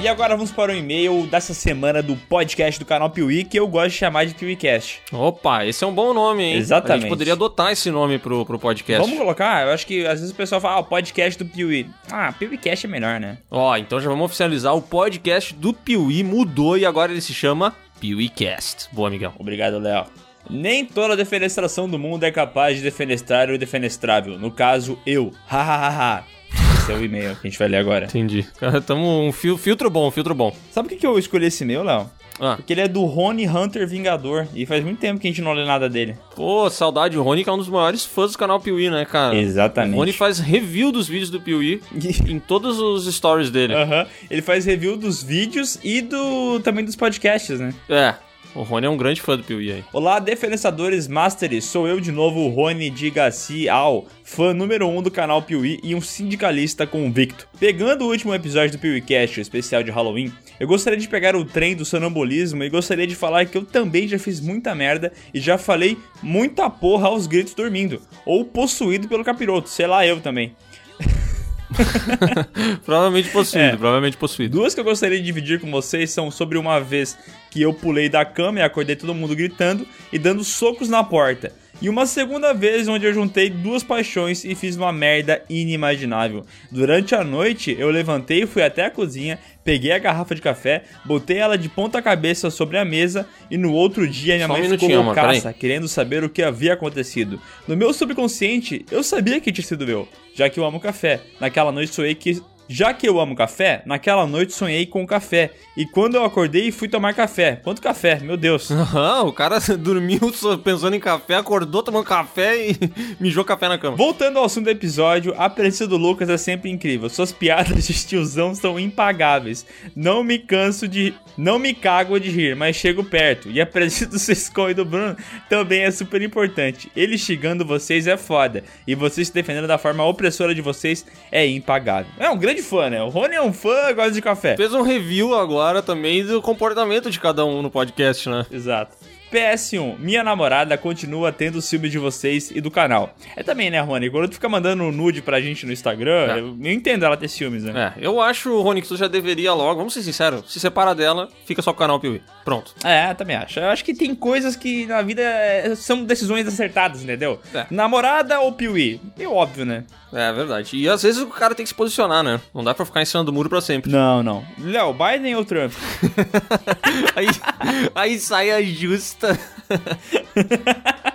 E agora vamos para o e-mail dessa semana do podcast do canal Piuí, que eu gosto de chamar de PiuíCast. Opa, esse é um bom nome, hein? A Exatamente. gente poderia adotar esse nome pro, pro podcast. Vamos colocar? Eu acho que às vezes o pessoal fala, ah, o podcast do Piuí. Ah, PiuíCast é melhor, né? Ó, então já vamos oficializar o podcast do Piuí mudou e agora ele se chama PiuíCast. Boa, Miguel. Obrigado, Léo. Nem toda defenestração do mundo é capaz de defenestrar o defenestrável. No caso, eu. Hahaha. Esse é o e-mail que a gente vai ler agora. Entendi. Cara, tamo um fil- filtro bom, filtro bom. Sabe por que que eu escolhi esse e-mail, Léo? Ah, Porque ele é do Rony Hunter Vingador. E faz muito tempo que a gente não lê nada dele. pô, saudade. O Rony que é um dos maiores fãs do canal Piuí, né, cara? Exatamente. O Rony faz review dos vídeos do Piuí em todos os stories dele. Aham. Ele faz review dos vídeos e do também dos podcasts, né? É, o Rony é um grande fã do Piuí aí. Olá, defenestradores Mastery, sou eu de novo, o Rony Digassi Al, fã número 1 um do canal Piuí e um sindicalista convicto. Pegando o último episódio do PeeWeeCast, o especial de Halloween, eu gostaria de pegar o trem do sonambulismo e gostaria de falar que eu também já fiz muita merda e já falei muita porra aos gritos dormindo, ou possuído pelo capiroto, sei lá eu também. Provavelmente possuído, É. provavelmente possuído. Duas que eu gostaria de dividir com vocês são sobre uma vez que eu pulei da cama e acordei todo mundo gritando e dando socos na porta. E uma segunda vez onde eu juntei duas paixões e fiz uma merda inimaginável. Durante a noite, eu levantei e fui até a cozinha, peguei a garrafa de café, botei ela de ponta cabeça sobre a mesa e no outro dia minha Só um mãe ficou minutinho, amor, loucaça, peraí. querendo saber o que havia acontecido. No meu subconsciente, eu sabia que tinha sido eu, já que eu amo café. Naquela noite sonhei que já que eu amo café, naquela noite sonhei com café. E quando eu acordei, fui tomar café. Quanto café? Meu Deus. Aham, o cara dormiu pensando em café, acordou tomando café e mijou café na cama. Voltando ao assunto do episódio, a presença do Lucas é sempre incrível. Suas piadas de tiozão são impagáveis. Não me canso de. Não me cago de rir, mas chego perto. E a presença do Sescon e do Bruno também é super importante. Ele xingando vocês é foda. E vocês se defendendo da forma opressora de vocês é impagável. É um grande fã, né? O Rony é um fã, gosta de café. Fez um review agora também do comportamento de cada um no podcast, né? Exato. PS1, minha namorada continua tendo ciúme de vocês e do canal. É também, né, Rony? Quando tu fica mandando nude pra gente no Instagram, É. eu, eu entendo ela ter ciúmes, né? É, eu acho, Rony, que tu já deveria logo, vamos ser sinceros, se separa dela, fica só com o canal Piuí. Pronto. É, também acho. Eu acho que tem coisas que na vida é, são decisões acertadas, entendeu? É. Namorada ou piuí? É óbvio, né? É verdade. E às vezes o cara tem que se posicionar, né? Não dá pra ficar em cima do muro pra sempre. Não, não. Léo, Biden ou Trump? aí, aí sai a justa.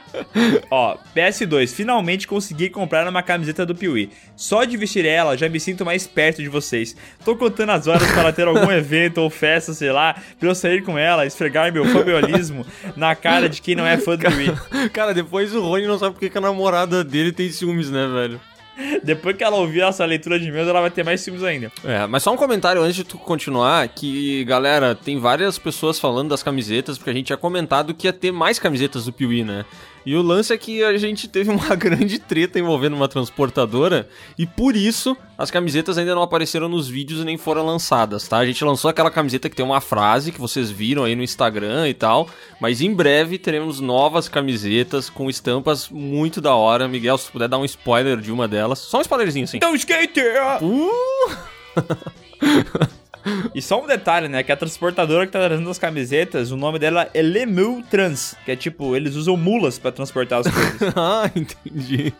Ó, PS2, finalmente consegui comprar uma camiseta do Piuí. Só de vestir ela, já me sinto mais perto de vocês. Tô contando as horas para ter algum evento ou festa, sei lá, pra eu sair com ela, esfregar meu famiolismo na cara de quem não é fã do Piuí. Cara, depois o Rony não sabe porque que a namorada dele tem ciúmes, né, velho? Depois que ela ouvir essa leitura de meus, ela vai ter mais ciúmes ainda. É, mas só um comentário antes de tu continuar, que, galera, tem várias pessoas falando das camisetas, porque a gente tinha comentado que ia ter mais camisetas do Piuí, né? E o lance é que a gente teve uma grande treta envolvendo uma transportadora, e por isso as camisetas ainda não apareceram nos vídeos e nem foram lançadas, tá? A gente lançou aquela camiseta que tem uma frase que vocês viram aí no Instagram e tal, mas em breve teremos novas camisetas com estampas muito da hora. Miguel, se puder dar um spoiler de uma delas, só um spoilerzinho assim. Então, skater! Uh! E só um detalhe, né? Que a transportadora que tá trazendo as camisetas, o nome dela é Lemul Trans. Que é tipo, eles usam mulas pra transportar as coisas. ah, entendi.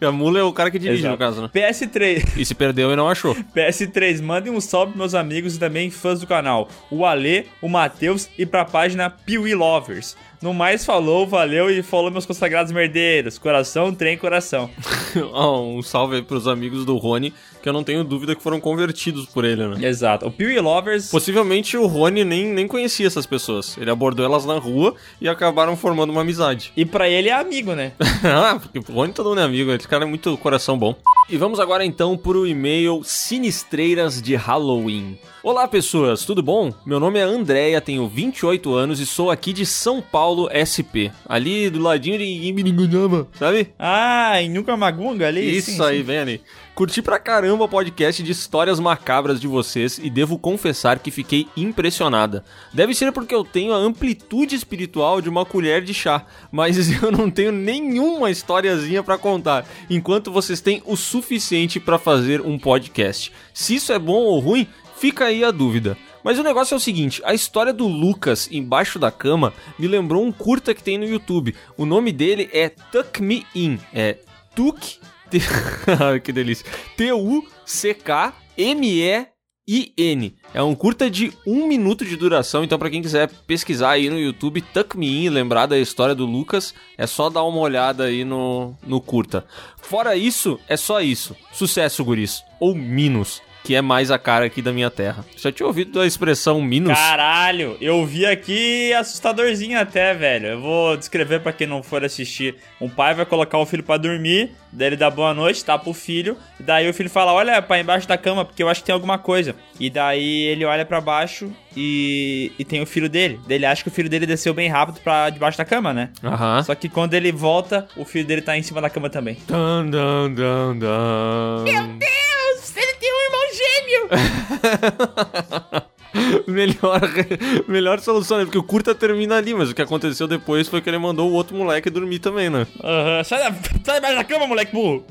a mula é o cara que dirige, Exato. no caso, né? PS3. E se perdeu e não achou. PS3, mandem um salve pros meus amigos e também fãs do canal. O Ale, o Matheus e pra página Piuí Lovers. No mais, falou, valeu e falou meus consagrados merdeiros. Coração, trem, coração. Um salve aí pros amigos do Rony, que eu não tenho dúvida que foram convertidos por ele, né? Exato. O Pew Lovers. Possivelmente o Rony nem, nem conhecia essas pessoas. Ele abordou elas na rua e acabaram formando uma amizade. E pra ele é amigo, né? ah, porque o Rony todo mundo é amigo, esse cara é muito coração bom. E vamos agora então pro e-mail Sinistreiras de Halloween. Olá pessoas, tudo bom? Meu nome é Andréia, tenho 28 anos e sou aqui de São Paulo, SP. Ali do ladinho de Imiringunama, sabe? Ah, em Nucamagunga ali? Isso Sim, aí, sim. vem ali. Curti pra caramba o podcast de histórias macabras de vocês e devo confessar que fiquei impressionada. Deve ser porque eu tenho a amplitude espiritual de uma colher de chá, mas eu não tenho nenhuma historiazinha pra contar, enquanto vocês têm o suficiente pra fazer um podcast. Se isso é bom ou ruim, fica aí a dúvida. Mas o negócio é o seguinte, a história do Lucas embaixo da cama me lembrou um curta que tem no YouTube. O nome dele é Tuck Me In, é Tuck T- que delícia. T-U-C-K-M-E-I-N. É um curta de um minuto de duração, então pra quem quiser pesquisar aí no YouTube, Tuck Me In, lembrar da história do Lucas, é só dar uma olhada aí no, no curta. Fora isso, é só isso. Sucesso, guris. Ou Minos, que é mais a cara aqui da minha terra. Já tinha ouvido a expressão Minos? Caralho, eu vi aqui assustadorzinho até, velho. Eu vou descrever pra quem não for assistir. Um pai vai colocar o filho pra dormir, daí ele dá boa noite, tapa o filho, e daí o filho fala: "Olha, pra embaixo da cama, porque eu acho que tem alguma coisa". E daí ele olha pra baixo e, e tem o filho dele. Daí ele acha que o filho dele desceu bem rápido pra debaixo da cama, né? Aham. Só que quando ele volta, o filho dele tá em cima da cama também. Dun, dun, dun, dun. Deus, ele gêmeo! melhor, melhor solução, né? Porque o curta termina ali, mas o que aconteceu depois foi que ele mandou o outro moleque dormir também, né? Aham, sai, da, sai debaixo da cama, moleque burro!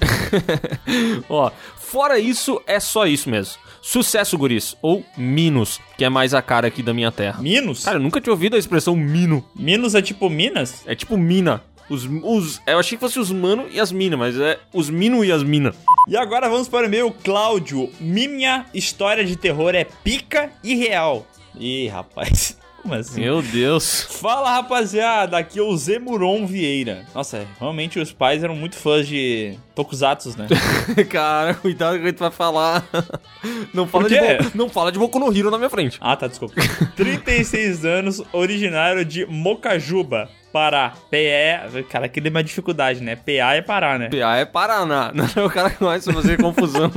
Ó, fora isso, é só isso mesmo. Sucesso, guris. Ou Minos, que é mais a cara aqui da minha terra. Minos? Cara, eu nunca tinha ouvido a expressão Mino. Minos é tipo Minas? É tipo mina. Os, os, eu achei que fosse os mano e as mina, mas é os mino e as mina. E agora vamos para o meu Cláudio. Minha história de terror é pica e real. Ih, rapaz. Como assim? Meu Deus. Fala rapaziada, aqui é o Zemuron Vieira. Nossa, realmente os pais eram muito fãs de Tokusatsu, né? Cara, cuidado que tu vai falar. Não fala, de? Bo- não fala de Boku no Hero na minha frente. Ah, tá, desculpa. 36 anos, originário de Mocajuba, Pará. PE. Cara, aqui deu uma dificuldade, né? PA é Pará, né? PA é Paraná. Não é o cara que mais fazer confusão.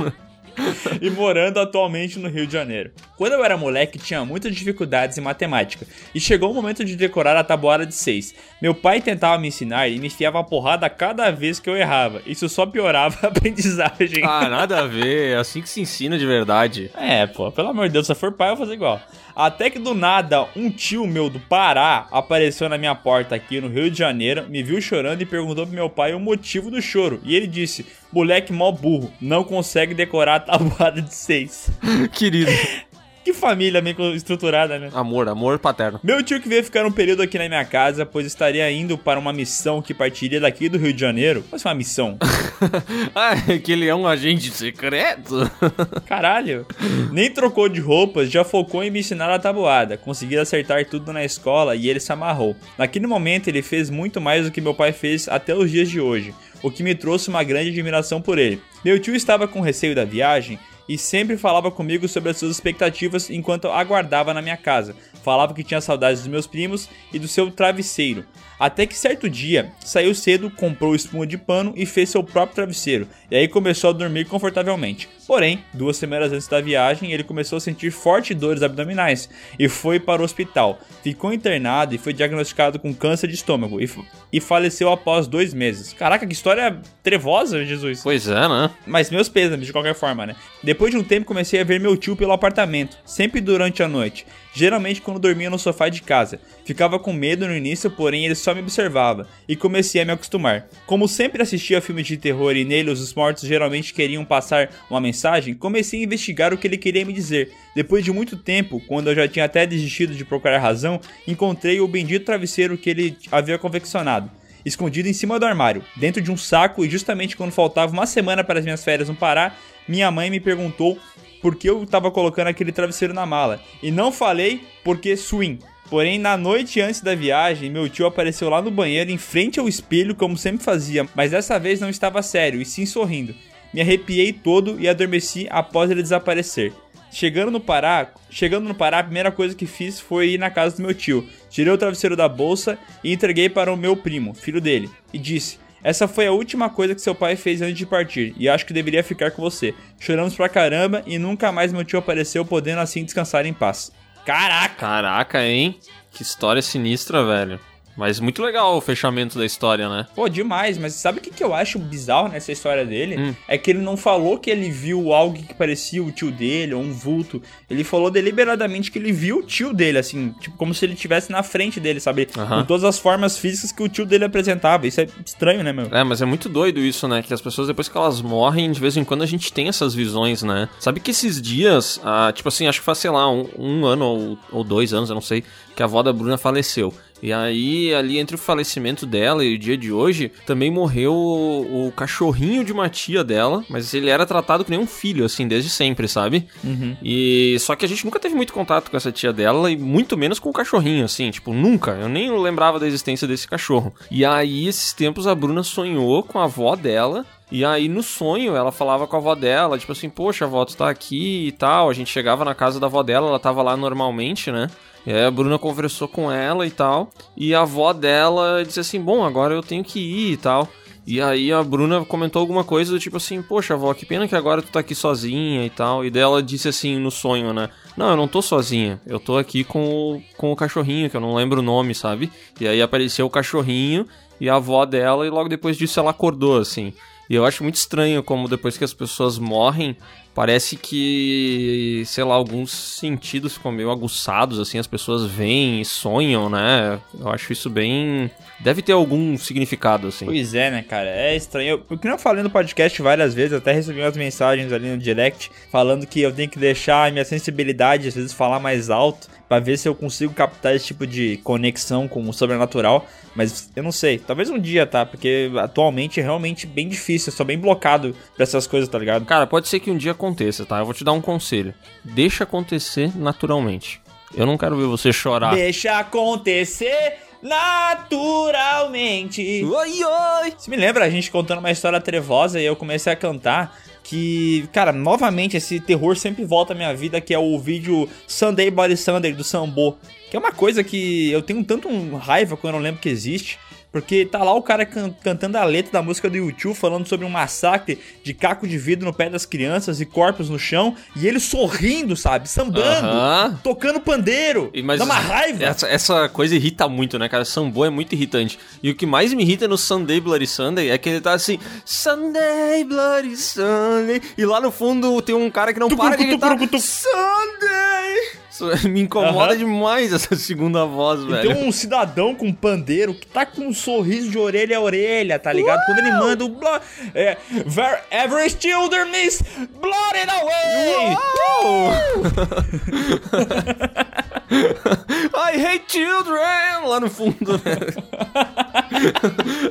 e morando atualmente no Rio de Janeiro. Quando eu era moleque, tinha muitas dificuldades em matemática, e chegou o momento de decorar a tabuada de 6. Meu pai tentava me ensinar e me enfiava a porrada cada vez que eu errava. Isso só piorava a aprendizagem. Ah, nada a ver. É assim que se ensina de verdade. É, pô, pelo amor de Deus, se for pai, eu vou fazer igual. Até que do nada, um tio meu do Pará apareceu na minha porta aqui no Rio de Janeiro, me viu chorando e perguntou pro meu pai o motivo do choro. E ele disse: moleque mó burro, não consegue decorar a tabuada de seis. Querido. Que família bem estruturada, né? Amor, amor paterno. Meu tio que veio ficar um período aqui na minha casa, pois estaria indo para uma missão que partiria daqui do Rio de Janeiro. Mas uma missão. ah, é que ele é um agente secreto? Caralho. Nem trocou de roupas, já focou em me ensinar a tabuada. Conseguiu acertar tudo na escola e ele se amarrou. Naquele momento ele fez muito mais do que meu pai fez até os dias de hoje, o que me trouxe uma grande admiração por ele. Meu tio estava com receio da viagem e sempre falava comigo sobre as suas expectativas enquanto aguardava na minha casa. Falava que tinha saudades dos meus primos e do seu travesseiro. Até que certo dia, saiu cedo, comprou espuma de pano e fez seu próprio travesseiro, e aí começou a dormir confortavelmente. Porém, duas semanas antes da viagem, ele começou a sentir fortes dores abdominais e foi para o hospital. Ficou internado e foi diagnosticado com câncer de estômago e, e faleceu após dois meses. Caraca, que história trevosa, Jesus. Pois é, né? Mas meus pêsames, de qualquer forma, né? Depois de um tempo, comecei a ver meu tio pelo apartamento, sempre durante a noite. Geralmente quando dormia no sofá de casa. Ficava com medo no início, porém ele só me observava, e comecei a me acostumar. Como sempre assistia filmes de terror e neles os mortos geralmente queriam passar uma mensagem, comecei a investigar o que ele queria me dizer. Depois de muito tempo, quando eu já tinha até desistido de procurar razão, encontrei o bendito travesseiro que ele havia confeccionado escondido em cima do armário, dentro de um saco, e justamente quando faltava uma semana para as minhas férias no Pará, minha mãe me perguntou por que eu estava colocando aquele travesseiro na mala. E não falei porque swing. Porém, na noite antes da viagem, meu tio apareceu lá no banheiro em frente ao espelho, como sempre fazia, mas dessa vez não estava sério, e sim sorrindo. Me arrepiei todo e adormeci após ele desaparecer. Chegando no Pará, chegando no Pará, a primeira coisa que fiz foi ir na casa do meu tio. Tirei o travesseiro da bolsa e entreguei para o meu primo, filho dele, e disse: "Essa foi a última coisa que seu pai fez antes de partir, e acho que deveria ficar com você." Choramos pra caramba e nunca mais meu tio apareceu, podendo assim descansar em paz. Caraca! Caraca, hein? Que história sinistra, velho. Mas muito legal o fechamento da história, né? Pô, demais, mas sabe o que, que eu acho bizarro nessa história dele? Hum. É que ele não falou que ele viu algo que parecia o tio dele, ou um vulto. Ele falou deliberadamente que ele viu o tio dele, assim, tipo, como se ele estivesse na frente dele, sabe? Aham. Com todas as formas físicas que o tio dele apresentava. Isso é estranho, né, meu? É, mas é muito doido isso, né? Que as pessoas, depois que elas morrem, de vez em quando a gente tem essas visões, né? Sabe que esses dias, ah, tipo assim, acho que faz, sei lá, um, um ano ou, ou dois anos, eu não sei, que a avó da Bruna faleceu. E aí, ali entre o falecimento dela e o dia de hoje, também morreu o, o cachorrinho de uma tia dela, mas ele era tratado nem um filho, assim, desde sempre, sabe? Uhum. E só que a gente nunca teve muito contato com essa tia dela e muito menos com o cachorrinho, assim, tipo, nunca. Eu nem lembrava da existência desse cachorro. E aí, esses tempos, a Bruna sonhou com a avó dela. E aí, no sonho, ela falava com a avó dela, tipo assim, poxa, avó, tu tá aqui e tal. A gente chegava na casa da avó dela, ela tava lá normalmente, né? E aí a Bruna conversou com ela e tal. E a avó dela disse assim: Bom, agora eu tenho que ir e tal. E aí a Bruna comentou alguma coisa do tipo assim: Poxa, avó, que pena que agora tu tá aqui sozinha e tal. E daí ela disse assim no sonho, né? Não, eu não tô sozinha. Eu tô aqui com o, com o cachorrinho, que eu não lembro o nome, sabe? E aí apareceu o cachorrinho e a avó dela, e logo depois disso ela acordou, assim. E eu acho muito estranho como depois que as pessoas morrem, parece que, sei lá, alguns sentidos ficam meio aguçados, assim, as pessoas veem e sonham, né? Eu acho isso bem. Deve ter algum significado, assim. Pois é, né, cara? É estranho. Eu, porque eu falei no podcast várias vezes, até recebi umas mensagens ali no direct falando que eu tenho que deixar a minha sensibilidade, às vezes, falar mais alto, pra ver se eu consigo captar esse tipo de conexão com o sobrenatural. Mas eu não sei. Talvez um dia, tá? Porque atualmente é realmente bem difícil. Eu sou bem blocado pra essas coisas, tá ligado? Cara, pode ser que um dia aconteça, tá? Eu voi te dar um conselho. Deixa acontecer naturalmente. Eu não quero ver você chorar. Deixa acontecer naturalmente. Oi, oi! Isso me lembra a gente contando uma história trevosa e eu comecei a cantar que, cara, novamente esse terror sempre volta à minha vida, que é o vídeo Sunday Bloody Sunday do Sambo. Que é uma coisa que eu tenho tanto um raiva quando eu lembro que existe. Porque tá lá o cara can- cantando a letra da música do YouTube falando sobre um massacre de caco de vidro no pé das crianças e corpos no chão. E ele sorrindo, sabe? Sambando, Aham. tocando pandeiro. E, mas Dá uma raiva. Essa, essa coisa irrita muito, né, cara? Sambo é muito irritante. E o que mais me irrita no Sunday Bloody Sunday é que ele tá assim, Sunday Bloody Sunday. E lá no fundo tem um cara que não para de gritar, Sunday. Me incomoda Aham. demais essa segunda voz, E velho. tem um cidadão com pandeiro que tá com um sorriso de orelha a orelha, tá ligado? Quando ele manda o blo- é, Wherever children is blotted away! I hate children! Lá no fundo, né?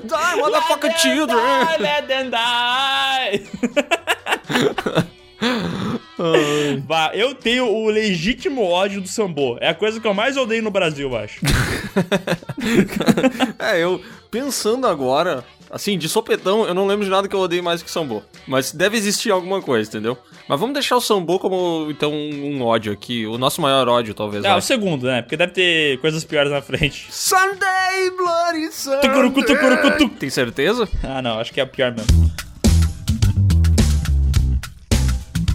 Die, motherfucking children! Die, let them die! Bah, eu tenho o legítimo ódio do Sambo. É a coisa que eu mais odeio no Brasil, eu acho. É, eu pensando agora, assim, de sopetão, eu não lembro de nada que eu odeio mais que Sambo. Mas deve existir alguma coisa, entendeu? Mas vamos deixar o Sambo como, então, um ódio aqui. O nosso maior ódio, talvez. Ah, vai. o segundo, né? Porque deve ter coisas piores na frente. Sunday Bloody Sunday! Tucurucu, tucurucu, tu. Tem certeza? Ah, não, acho que é a pior mesmo.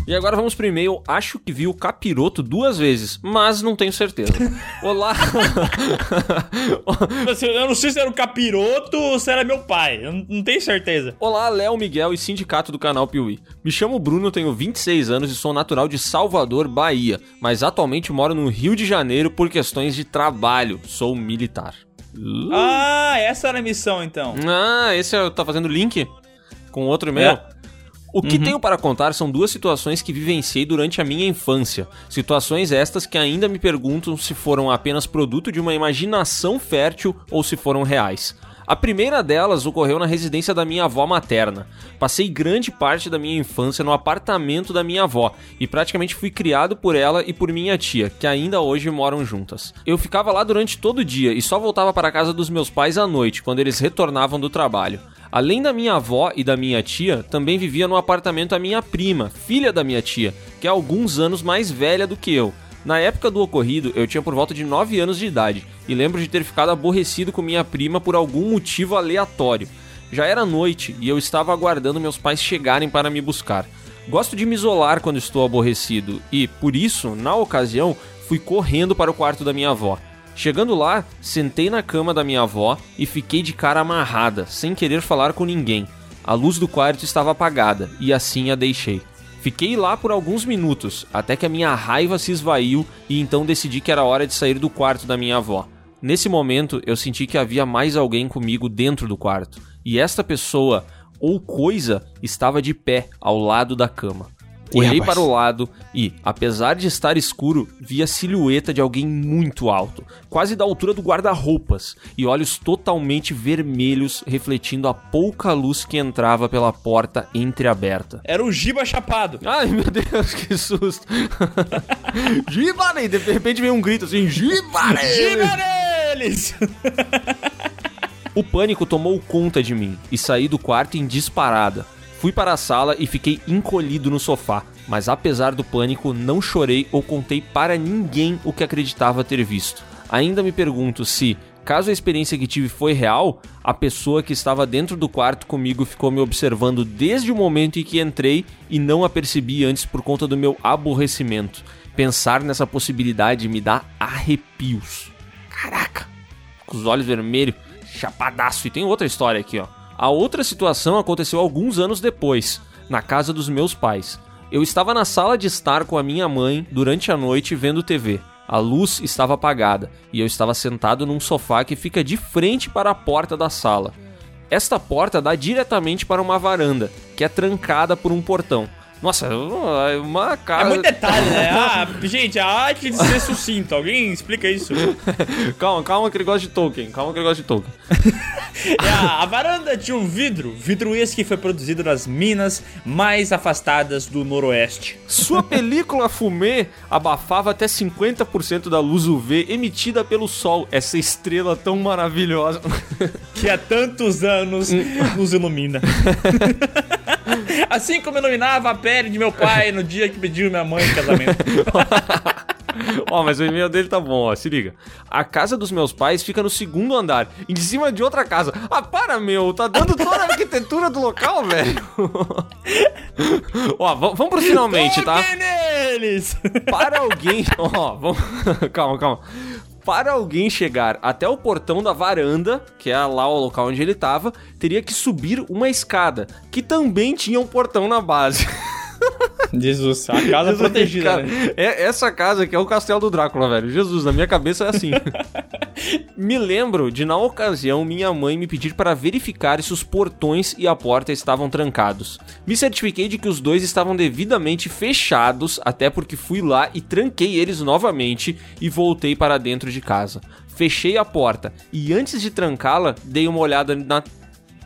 E agora vamos pro e-mail. Acho que vi o capiroto duas vezes, mas não tenho certeza. Olá! Assim, Eu não sei se era o capiroto ou se era meu pai. Eu não- tenho certeza. Olá, Léo, Miguel e sindicato do canal Piuí. Me chamo Bruno, tenho 26 anos e sou natural de Salvador, Bahia, mas atualmente moro no Rio de Janeiro por questões de trabalho. Sou militar. Uh. Ah, essa era a missão então. Ah, esse é, tá fazendo link com outro e-mail? É. O que Uhum. tenho para contar são duas situações que vivenciei durante a minha infância. Situações estas que ainda me perguntam se foram apenas produto de uma imaginação fértil ou se foram reais. A primeira delas ocorreu na residência da minha avó materna. Passei grande parte da minha infância no apartamento da minha avó e praticamente fui criado por ela e por minha tia, que ainda hoje moram juntas. Eu ficava lá durante todo o dia e só voltava para a casa dos meus pais à noite, quando eles retornavam do trabalho. Além da minha avó e da minha tia, também vivia no apartamento a minha prima, filha da minha tia, que é alguns anos mais velha do que eu. Na época do ocorrido, eu tinha por volta de 9 anos de idade e lembro de ter ficado aborrecido com minha prima por algum motivo aleatório. Já era noite e eu estava aguardando meus pais chegarem para me buscar. Gosto de me isolar quando estou aborrecido e, por isso, na ocasião, fui correndo para o quarto da minha avó. Chegando lá, sentei na cama da minha avó e fiquei de cara amarrada, sem querer falar com ninguém. A luz do quarto estava apagada e assim a deixei. Fiquei lá por alguns minutos, até que a minha raiva se esvaiu e então decidi que era hora de sair do quarto da minha avó. Nesse momento, eu senti que havia mais alguém comigo dentro do quarto, e esta pessoa ou coisa estava de pé ao lado da cama. Olhei para o lado e, apesar de estar escuro, vi a silhueta de alguém muito alto, quase da altura do guarda-roupas, e olhos totalmente vermelhos refletindo a pouca luz que entrava pela porta entreaberta. Era o Giba Chapado. Ai, meu Deus, que susto. Giba, né? De repente vem um grito assim, Giba, né? Giba neles! O pânico tomou conta de mim e saí do quarto em disparada. Fui para a sala e fiquei encolhido no sofá, mas apesar do pânico, não chorei ou contei para ninguém o que acreditava ter visto. Ainda me pergunto se, caso a experiência que tive foi real, a pessoa que estava dentro do quarto comigo ficou me observando desde o momento em que entrei e não a percebi antes por conta do meu aborrecimento. Pensar nessa possibilidade me dá arrepios. Caraca! Com os olhos vermelhos, chapadaço. E tem outra história aqui, ó. A outra situação aconteceu alguns anos depois, na casa dos meus pais. Eu estava na sala de estar com a minha mãe durante a noite vendo TV. A luz estava apagada e eu estava sentado num sofá que fica de frente para a porta da sala. Esta porta dá diretamente para uma varanda, que é trancada por um portão. Nossa, é uma casa. É muito detalhe, né? Ah, gente, a arte de ser sucinto. Alguém explica isso? calma, calma que ele gosta de Tolkien. Calma que ele gosta de Tolkien. A, a varanda tinha um vidro, vidro esse que foi produzido nas minas mais afastadas do noroeste. Sua película fumê abafava até 50% da luz UV emitida pelo sol, essa estrela tão maravilhosa. Que há tantos anos nos ilumina. Assim como iluminava a pele de meu pai no dia que pediu minha mãe em casamento. Ó, mas o e-mail dele tá bom, ó, se liga. A casa dos meus pais fica no segundo andar, em cima de outra casa. Ah, para, meu, tá dando toda a arquitetura do local, velho. ó, vamos pro finalmente, tá? Neles! Para alguém. Ó, vamos. calma, calma. Para alguém chegar até o portão da varanda, que é lá o local onde ele tava, teria que subir uma escada, que também tinha um portão na base. Jesus, a casa protegida, Cara, né? é essa casa que é o castelo do Drácula, velho. Jesus, na minha cabeça é assim. me lembro de, na ocasião, minha mãe me pedir para verificar se os portões e a porta estavam trancados. Me certifiquei de que os dois estavam devidamente fechados, até porque fui lá e tranquei eles novamente e voltei para dentro de casa. Fechei a porta e antes de trancá-la, dei uma olhada na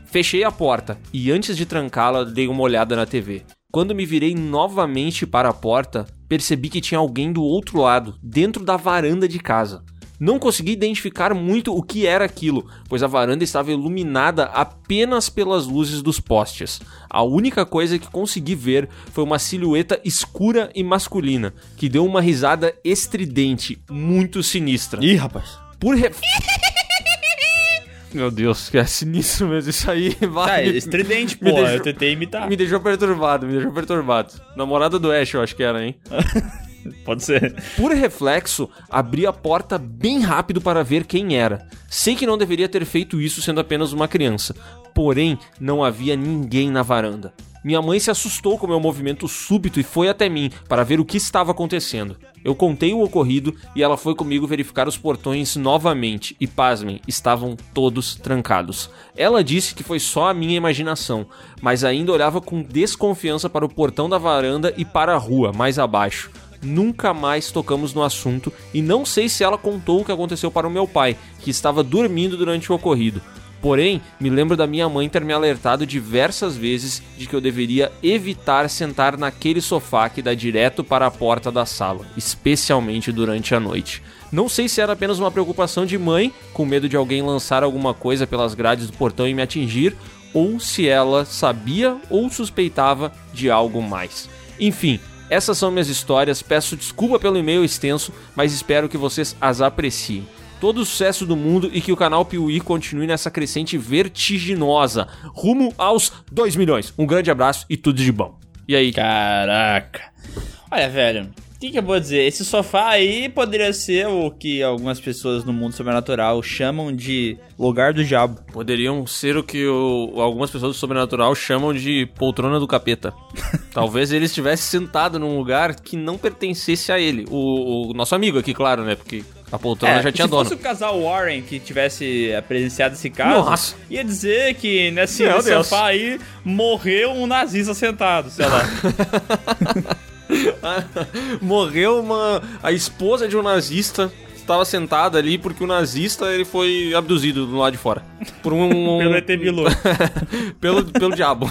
Fechei a porta e antes de trancá-la, dei uma olhada na TV. Quando me virei novamente para a porta, percebi que tinha alguém do outro lado, dentro da varanda de casa. Não consegui identificar muito o que era aquilo, pois a varanda estava iluminada apenas pelas luzes dos postes. A única coisa que consegui ver foi uma silhueta escura e masculina, que deu uma risada estridente, muito sinistra. Ih, rapaz. Por ref... Meu Deus, que é sinistro mesmo isso aí. Vai, é estridente, pô. deixou- Eu tentei imitar. Me deixou perturbado, me deixou perturbado. Namorada do Ash, eu acho que era, hein? Pode ser. Por reflexo, abri a porta bem rápido para ver quem era. Sei que não deveria ter feito isso sendo apenas uma criança, porém não havia ninguém na varanda. Minha mãe se assustou com meu movimento súbito e foi até mim para ver o que estava acontecendo. Eu contei o ocorrido e ela foi comigo verificar os portões novamente e, pasmem, estavam todos trancados. Ela disse que foi só a minha imaginação, mas ainda olhava com desconfiança para o portão da varanda e para a rua, mais abaixo. Nunca mais tocamos no assunto e não sei se ela contou o que aconteceu para o meu pai, que estava dormindo durante o ocorrido. Porém, me lembro da minha mãe ter me alertado diversas vezes de que eu deveria evitar sentar naquele sofá que dá direto para a porta da sala, especialmente durante a noite. Não sei se era apenas uma preocupação de mãe, com medo de alguém lançar alguma coisa pelas grades do portão e me atingir, ou se ela sabia ou suspeitava de algo mais. Enfim, essas são minhas histórias. Peço desculpa pelo e-mail extenso, mas espero que vocês as apreciem. Todo o sucesso do mundo e que o canal Piuí continue nessa crescente vertiginosa, rumo aos 2 milhões. Um grande abraço e tudo de bom. E aí? Caraca. Olha, velho, o que, que eu vou dizer? Esse sofá aí poderia ser o que algumas pessoas no mundo sobrenatural chamam de lugar do diabo. Poderiam ser o que o- algumas pessoas do sobrenatural chamam de poltrona do capeta. Talvez ele estivesse sentado num lugar que não pertencesse a ele. O, o nosso amigo aqui, claro, né? Porque a poltrona já tinha É, se dono. fosse o casal Warren que tivesse presenciado esse caso, Nossa. ia dizer que nesse Meu Deus. sofá aí morreu um nazista sentado, sei lá. Morreu uma a esposa de um nazista estava sentada ali porque o nazista ele foi abduzido do lado de fora por um Pelo ET Bilu. pelo, pelo diabo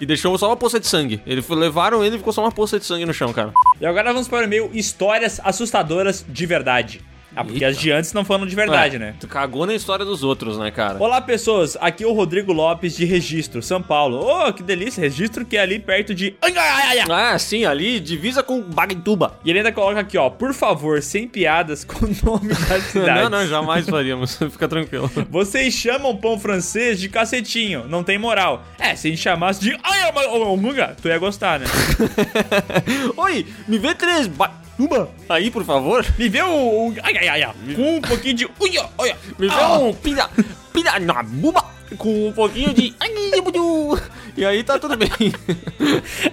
e deixou só uma poça de sangue. Ele foi, levaram ele e ficou só uma poça de sangue no chão, cara. e agora vamos para o e-mail histórias assustadoras de verdade. Ah, porque as de antes não foram de verdade, É, né? Tu cagou na história dos outros, né, cara? Olá, pessoas. Aqui é o Rodrigo Lopes de Registro, São Paulo. Oh, que delícia. Registro que é ali perto de... Ah, sim, ali divisa com Bagituba. E ele ainda coloca aqui, ó. Por favor, sem piadas com o nome da cidade. Não, não, jamais faríamos. Fica tranquilo. Vocês chamam pão francês de cacetinho, não tem moral. É, se a gente chamasse de ai, ô, ô, ô, tu ia gostar, né? Oi, me vê três Bagituba aí, por favor. Me vê o ai, ai, ai, ai, com um pouquinho de uia, olha. Me vê Ah. um pira, pira na buba com um pouquinho de e aí tá tudo bem.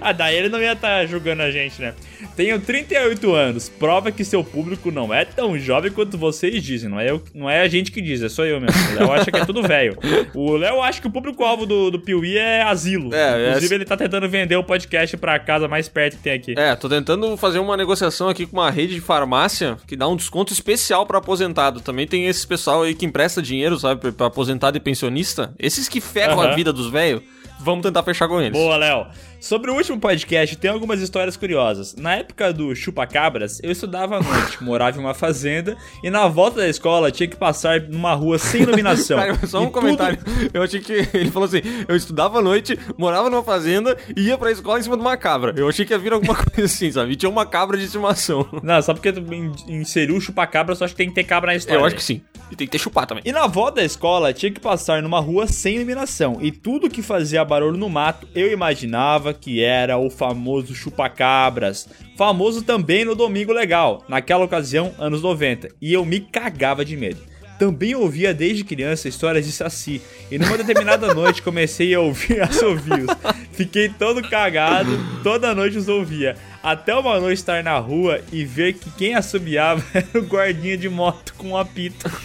Ah, daí ele não ia estar julgando a gente, né? Tenho 38 anos, prova que seu público não é tão jovem quanto vocês dizem. Não é, eu, não é a gente que diz, é só eu mesmo. O Léo acha que é tudo velho. O Léo acha que o público-alvo do, do Piuí é asilo. É, Inclusive, é- ele tá tentando vender o podcast pra casa mais perto que tem aqui. É, tô tentando fazer uma negociação aqui com uma rede de farmácia que dá um desconto especial pra aposentado. Também tem esse pessoal aí que empresta dinheiro, sabe, pra aposentado e pensionista. Esses que ferram a Aham. vida dos velhos, vamos tentar fechar com eles. Boa, Léo. Sobre o último podcast, tem algumas histórias curiosas. Na época do chupa-cabras, eu estudava à noite, morava em uma fazenda e na volta da escola tinha que passar numa rua sem iluminação. Cara, só um E tudo- comentário. Eu achei que ele falou assim: eu estudava à noite, morava numa fazenda e ia pra escola em cima de uma cabra. Eu achei que ia vir alguma coisa assim, sabe? E tinha uma cabra de estimação. Não, só porque tu in- inseriu o chupa-cabra, só acho que tem que ter cabra na história. Eu acho que sim. E tem que ter chupar também. E na volta da escola tinha que passar numa rua sem iluminação. E tudo que fazia barulho no mato, eu imaginava que era o famoso chupa-cabras. Famoso também no Domingo Legal, naquela ocasião, anos 90. E eu me cagava de medo. Também ouvia desde criança histórias de Saci. E numa determinada noite comecei a ouvir assovios. Fiquei todo cagado, toda noite os ouvia. Até uma noite estar na rua e ver que quem assobiava era o guardinha de moto com um apito.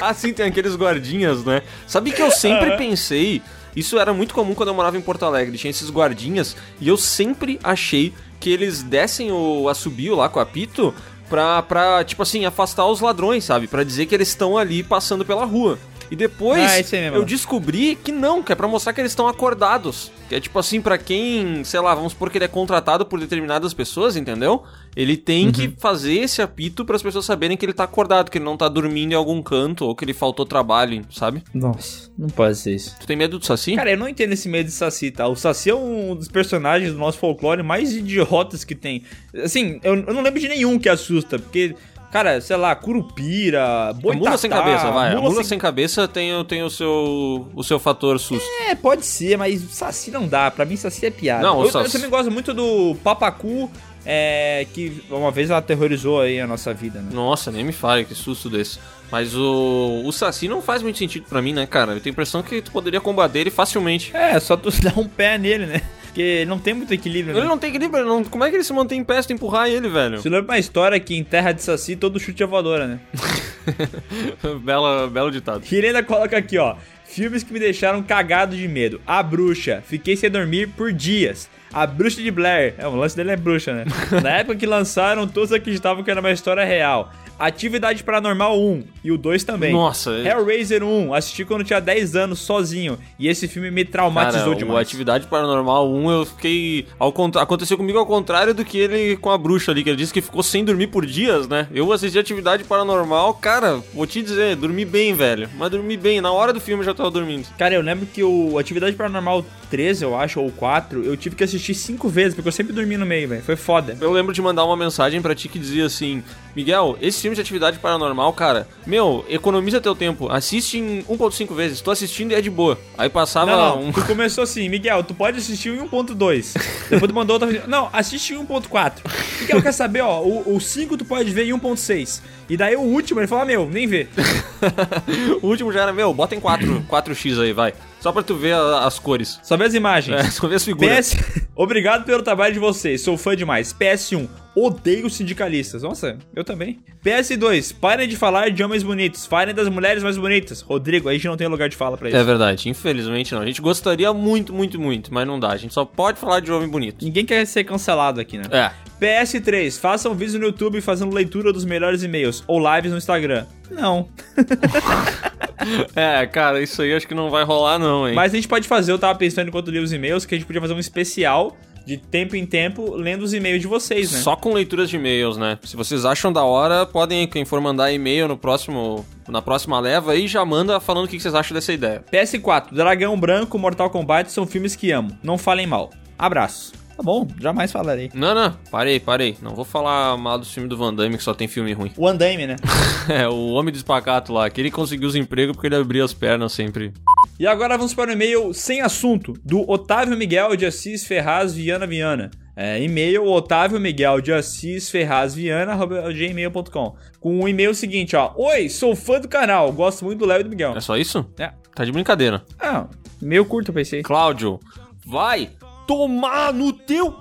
Ah, sim, tem aqueles guardinhas, né? Sabe que eu sempre pensei. Isso era muito comum quando eu morava em Porto Alegre. Tinha esses guardinhas e eu sempre achei que eles dessem o assobio lá com o apito pra, pra, tipo assim, afastar os ladrões, sabe? Pra dizer que eles estão ali passando pela rua. E depois Ah, mesmo. eu descobri que não, que é pra mostrar que eles estão acordados. Que é tipo assim, pra quem, sei lá, vamos supor que ele é contratado por determinadas pessoas, entendeu? Ele tem Uhum. que fazer esse apito para as pessoas saberem que ele tá acordado, que ele não tá dormindo em algum canto ou que ele faltou trabalho, sabe? Nossa, não pode ser isso. Tu tem medo do Saci? Cara, eu não entendo esse medo de Saci, tá? O Saci é um dos personagens do nosso folclore mais idiotas que tem. Assim, eu, eu não lembro de nenhum que assusta, porque, cara, sei lá, curupira, A boitatá... mula sem cabeça, vai. a mula mula sem- sem, cabeça tem, o- tem o, seu, o seu fator susto. É, pode ser, mas Saci não dá. Pra mim, Saci é piada. Não, o eu, eu Saci- também gosto muito do Papacu, é, que uma vez aterrorizou aí a nossa vida, né? Nossa, nem me fale, que susto desse. Mas o, o Saci não faz muito sentido pra mim, né, cara? Eu tenho a impressão que tu poderia combater ele facilmente. É, só tu dar um pé nele, né? Porque ele não tem muito equilíbrio, né? Ele não tem equilíbrio, não- como é que ele se mantém em pé se empurrar ele, velho? Você lembra uma história que em terra de Saci todo chute é voadora, né? Bela, belo ditado. E ele ainda coloca aqui, ó. Filmes que me deixaram cagado de medo. A Bruxa. Fiquei sem dormir por dias. A Bruxa de Blair. É, o lance dele é bruxa, né? Na época que lançaram, todos acreditavam que era uma história real. Atividade Paranormal 1 e o 2 também. Nossa, é- Hellraiser 1, assisti quando tinha 10 anos sozinho. E esse filme me traumatizou Cara, o demais. Atividade Paranormal 1, eu fiquei. Ao contra... Aconteceu comigo ao contrário do que ele com a bruxa ali, que ele disse que ficou sem dormir por dias, né? Eu assisti Atividade Paranormal, cara, vou te dizer, dormi bem, velho. Mas dormi bem, na hora do filme eu já tava dormindo. Cara, eu lembro que o Atividade Paranormal 13, eu acho, ou 4, eu tive que assistir 5 vezes, porque eu sempre dormi no meio, velho. Foi foda. Eu lembro de mandar uma mensagem pra ti que dizia assim: Miguel, esse filme de atividade paranormal, cara, meu, economiza teu tempo. Assiste em 1.5 vezes. Tô assistindo e é de boa. Aí passava Não, não, um. tu começou assim, Miguel, tu pode assistir em 1.2. Depois tu mandou outra. Não, assiste em 1.4. Miguel, quer saber, ó, o, o 5 tu pode ver em 1.6. E daí o último, ele falou, ah, meu, nem vê. o último já era, meu, bota em 4, 4x aí, vai. Só pra tu ver a- as cores. Só vê as imagens. É, só ver as figuras. PS... Obrigado pelo trabalho de vocês, sou fã demais. PS1, odeio sindicalistas. Nossa, eu também. PS2, parem de falar de homens bonitos, falem das mulheres mais bonitas. Rodrigo, a gente não tem lugar de fala pra isso. É verdade, infelizmente não. A gente gostaria muito, muito, muito, mas não dá. A gente só pode falar de homem bonito. Ninguém quer ser cancelado aqui, né? É. PS3, façam vídeo no YouTube fazendo leitura dos melhores e-mails ou lives no Instagram. Não. É, cara, isso aí acho que não vai rolar, não, hein? Mas a gente pode fazer, eu tava pensando enquanto li os e-mails, que a gente podia fazer um especial de tempo em tempo lendo os e-mails de vocês, né? Só com leituras de e-mails, né? Se vocês acham da hora, podem, quem for mandar e-mail no próximo, na próxima leva aí, já manda falando o que vocês acham dessa ideia. PS4, Dragão Branco, Mortal Kombat são filmes que amo. Não falem mal. Abraço. Tá bom, jamais falarei. Não, não, parei, parei. Não vou falar mal do filme do Van Damme, que só tem filme ruim. O Andaime, né? é, o Homem do Espacato lá, que ele conseguiu os empregos porque ele abria as pernas sempre. E agora vamos para o e-mail sem assunto, do Otávio Miguel de Assis Ferraz Viana Viana. É, e-mail Otávio Miguel de Assis Ferraz Viana, gmail.com. Com o e-mail seguinte, ó. Oi, sou fã do canal, gosto muito do Léo e do Miguel. É só isso? É. Tá de brincadeira. Ah, meio curto eu pensei. Cláudio, vai tomar no teu...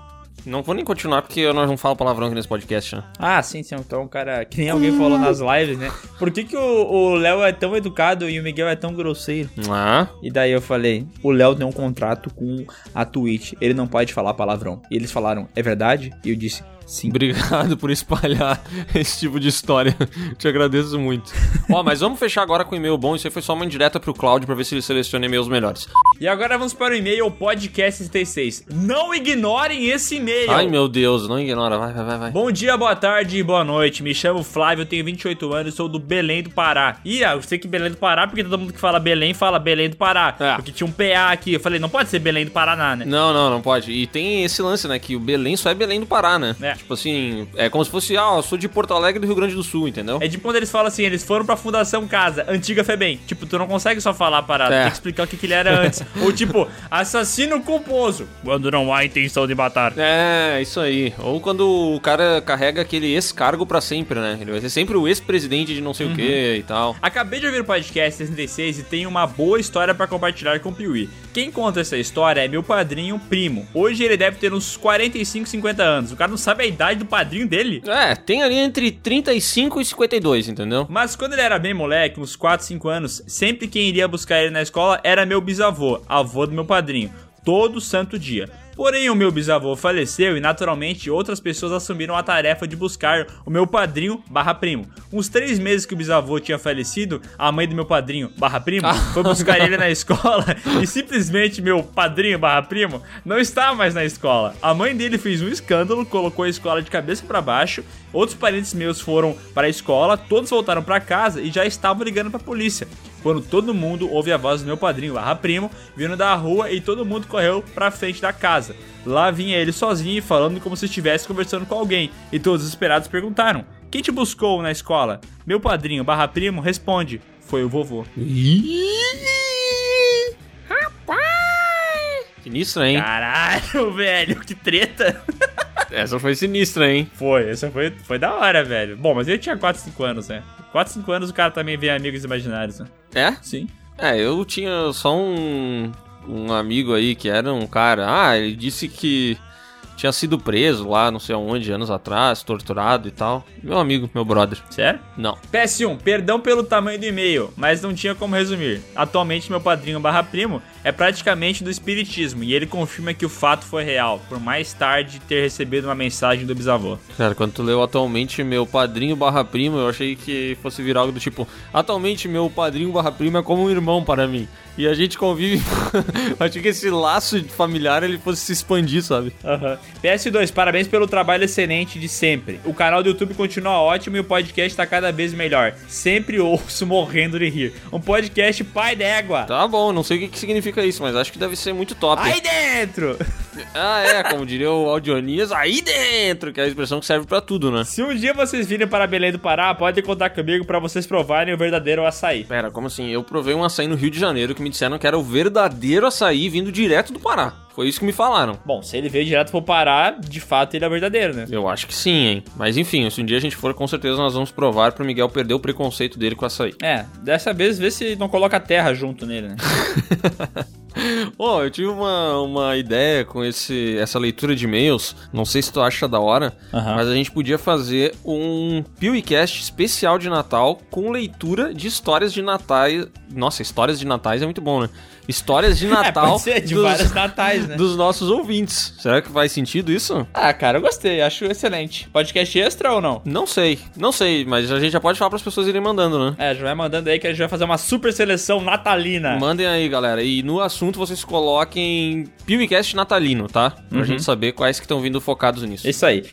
Não vou nem continuar porque eu não falo palavrão aqui nesse podcast, né? Ah, sim, sim. Então, o cara, que nem alguém falou nas lives, né? Por que, que o o Léo é tão educado e o Miguel é tão grosseiro? Ah, E daí eu falei, o Léo tem um contrato com a Twitch, ele não pode falar palavrão. E eles falaram, é verdade? E eu disse, sim. obrigado por espalhar esse tipo de história. Te agradeço muito. Ó, mas vamos fechar agora com e-mail bom. Isso aí foi só uma indireta pro Cláudio pra ver se ele seleciona e-mails melhores. E agora vamos para o e-mail podcast 66. Não ignorem esse e-mail. Ai, meu Deus, não ignora. Vai, vai, vai. Bom dia, boa tarde e boa noite. Me chamo Flávio, tenho 28 anos e sou do Belém do Pará. Ih, ah, eu sei que Belém do Pará, porque todo mundo que fala Belém fala Belém do Pará. É. Porque tinha um PA aqui. Eu falei, não pode ser Belém do Paraná, né? Não, não, não pode. E tem esse lance, né? Que o Belém só é Belém do Pará, né? É. Tipo assim, é como se fosse, ah, eu sou de Porto Alegre do Rio Grande do Sul, entendeu? É tipo quando eles falam assim, eles foram pra Fundação Casa, antiga Febem. Tipo, tu não consegue só falar a parada, É. tem que explicar o que, que ele era antes. Ou tipo, assassino culposo, quando não há intenção de matar. É, isso aí. Ou quando o cara carrega aquele ex-cargo pra sempre, né? Ele vai ser sempre o ex-presidente de não sei o que e tal. Acabei de ouvir o podcast 66 e tenho uma boa história pra compartilhar com o Piuí. Quem conta essa história é meu padrinho primo. Hoje ele deve ter uns 45, 50 anos. O cara não sabe a idade do padrinho dele. É, tem ali entre 35 e 52, entendeu? Mas quando ele era bem moleque, uns 4, 5 anos, sempre quem iria buscar ele na escola era meu bisavô, avô do meu padrinho, todo santo dia. Porém, o meu bisavô faleceu e, naturalmente, outras pessoas assumiram a tarefa de buscar o meu padrinho barra primo. Uns três meses que o bisavô tinha falecido, a mãe do meu padrinho barra primo foi buscar ele na escola e simplesmente meu padrinho barra primo não está mais na escola. A mãe dele fez um escândalo, colocou a escola de cabeça para baixo, outros parentes meus foram para a escola, todos voltaram para casa e já estavam ligando para a polícia. Quando todo mundo ouve a voz do meu padrinho barra primo vindo da rua e todo mundo correu pra frente da casa. Lá vinha ele sozinho falando como se estivesse conversando com alguém. E todos desesperados perguntaram: Quem te buscou na escola? Meu padrinho barra primo responde: Foi o vovô. Sinistra, hein? Caralho, velho, que treta! Essa foi sinistra, hein? Foi, essa foi, foi da hora, velho. Bom, mas ele tinha 4, 5 anos, né? 4, 5 anos o cara também vê amigos imaginários, né? É? Sim. É, eu tinha só um, um amigo aí que era um cara. Ah, ele disse que tinha sido preso lá, não sei aonde, anos atrás, torturado e tal. Meu amigo, meu brother. Sério? Não. PS1, perdão pelo tamanho do e-mail, mas não tinha como resumir. Atualmente, meu padrinho barra primo é praticamente do espiritismo e ele confirma que o fato foi real, por mais tarde ter recebido uma mensagem do bisavô. Cara, quando tu leu atualmente meu padrinho barra primo, eu achei que fosse virar algo do tipo, atualmente meu padrinho barra primo é como um irmão para mim. E a gente convive. achei que esse laço familiar ele fosse se expandir, sabe? Aham. PS2, parabéns pelo trabalho excelente de sempre. O canal do YouTube continua ótimo e o podcast tá cada vez melhor. Sempre ouço morrendo de rir. Um podcast pai d'égua. Tá bom, não sei o que, que significa isso, mas acho que deve ser muito top. Aí dentro! Ah, é, como diria o Audionias, aí dentro, que é a expressão que serve pra tudo, né? Se um dia vocês virem para Belém do Pará, podem contar comigo pra vocês provarem o verdadeiro açaí. Pera, como assim? Eu provei um açaí no Rio de Janeiro que me disseram que era o verdadeiro açaí vindo direto do Pará. Foi isso que me falaram. Bom, se ele veio direto pro Pará, de fato ele é verdadeiro, né? Eu acho que sim, hein? Mas enfim, se um dia a gente for, com certeza nós vamos provar pro Miguel perder o preconceito dele com açaí. É, dessa vez vê se não coloca terra junto nele, né? Ó, eu tive uma, uma ideia com esse, essa leitura de e-mails. Não sei se tu acha da hora, Aham. mas a gente podia fazer um PewCast especial de Natal com leitura de histórias de Natais. Nossa, histórias de Natais é muito bom, né? Histórias de É, Natal pode ser, de vários natais, né? dos nossos ouvintes. Será que faz sentido isso? Ah, cara, eu gostei, acho excelente. Podcast extra ou não? Não sei, não sei, mas a gente já pode falar para as pessoas irem mandando, né? É, já vai mandando aí que a gente vai fazer uma super seleção natalina. Mandem aí, galera. E no assunto vocês coloquem PewCast natalino, tá? Pra Uhum. gente saber quais que estão vindo focados nisso. Isso aí.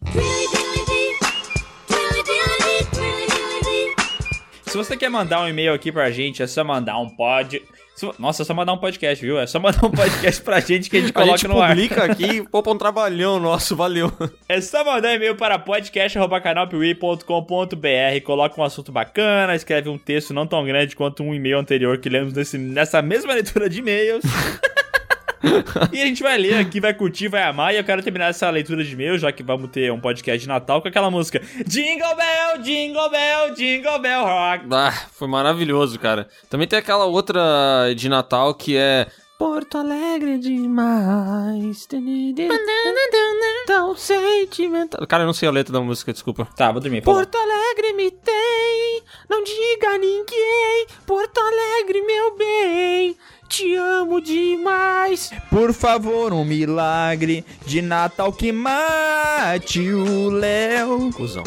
Se você quer mandar um e-mail aqui pra gente, é só mandar um pod. Nossa, é só mandar um podcast, viu? É só mandar um podcast pra gente que a gente A coloca gente no ar. publica aqui e poupa um trabalhão nosso, valeu. É só mandar um e-mail para podcast.canalpiuí.com.br, coloca um assunto bacana, escreve um texto não tão grande quanto um e-mail anterior que lemos nesse, nessa mesma leitura de e-mails. e a gente vai ler aqui, vai curtir, vai amar. E eu quero terminar essa leitura de e-mail, já que vamos ter um podcast de Natal, com aquela música Jingle Bell, Jingle Bell, Jingle Bell Rock. Ah, foi maravilhoso, cara. Também tem aquela outra de Natal que é. Porto Alegre é demais. Tão sentimental. Cara, eu não sei a letra da música, desculpa. Tá, vou dormir. Porto Alegre me tem, não diga a ninguém. Porto Alegre, meu bem, te amo demais. Por favor, um milagre de Natal que mate o Léo. Cusão.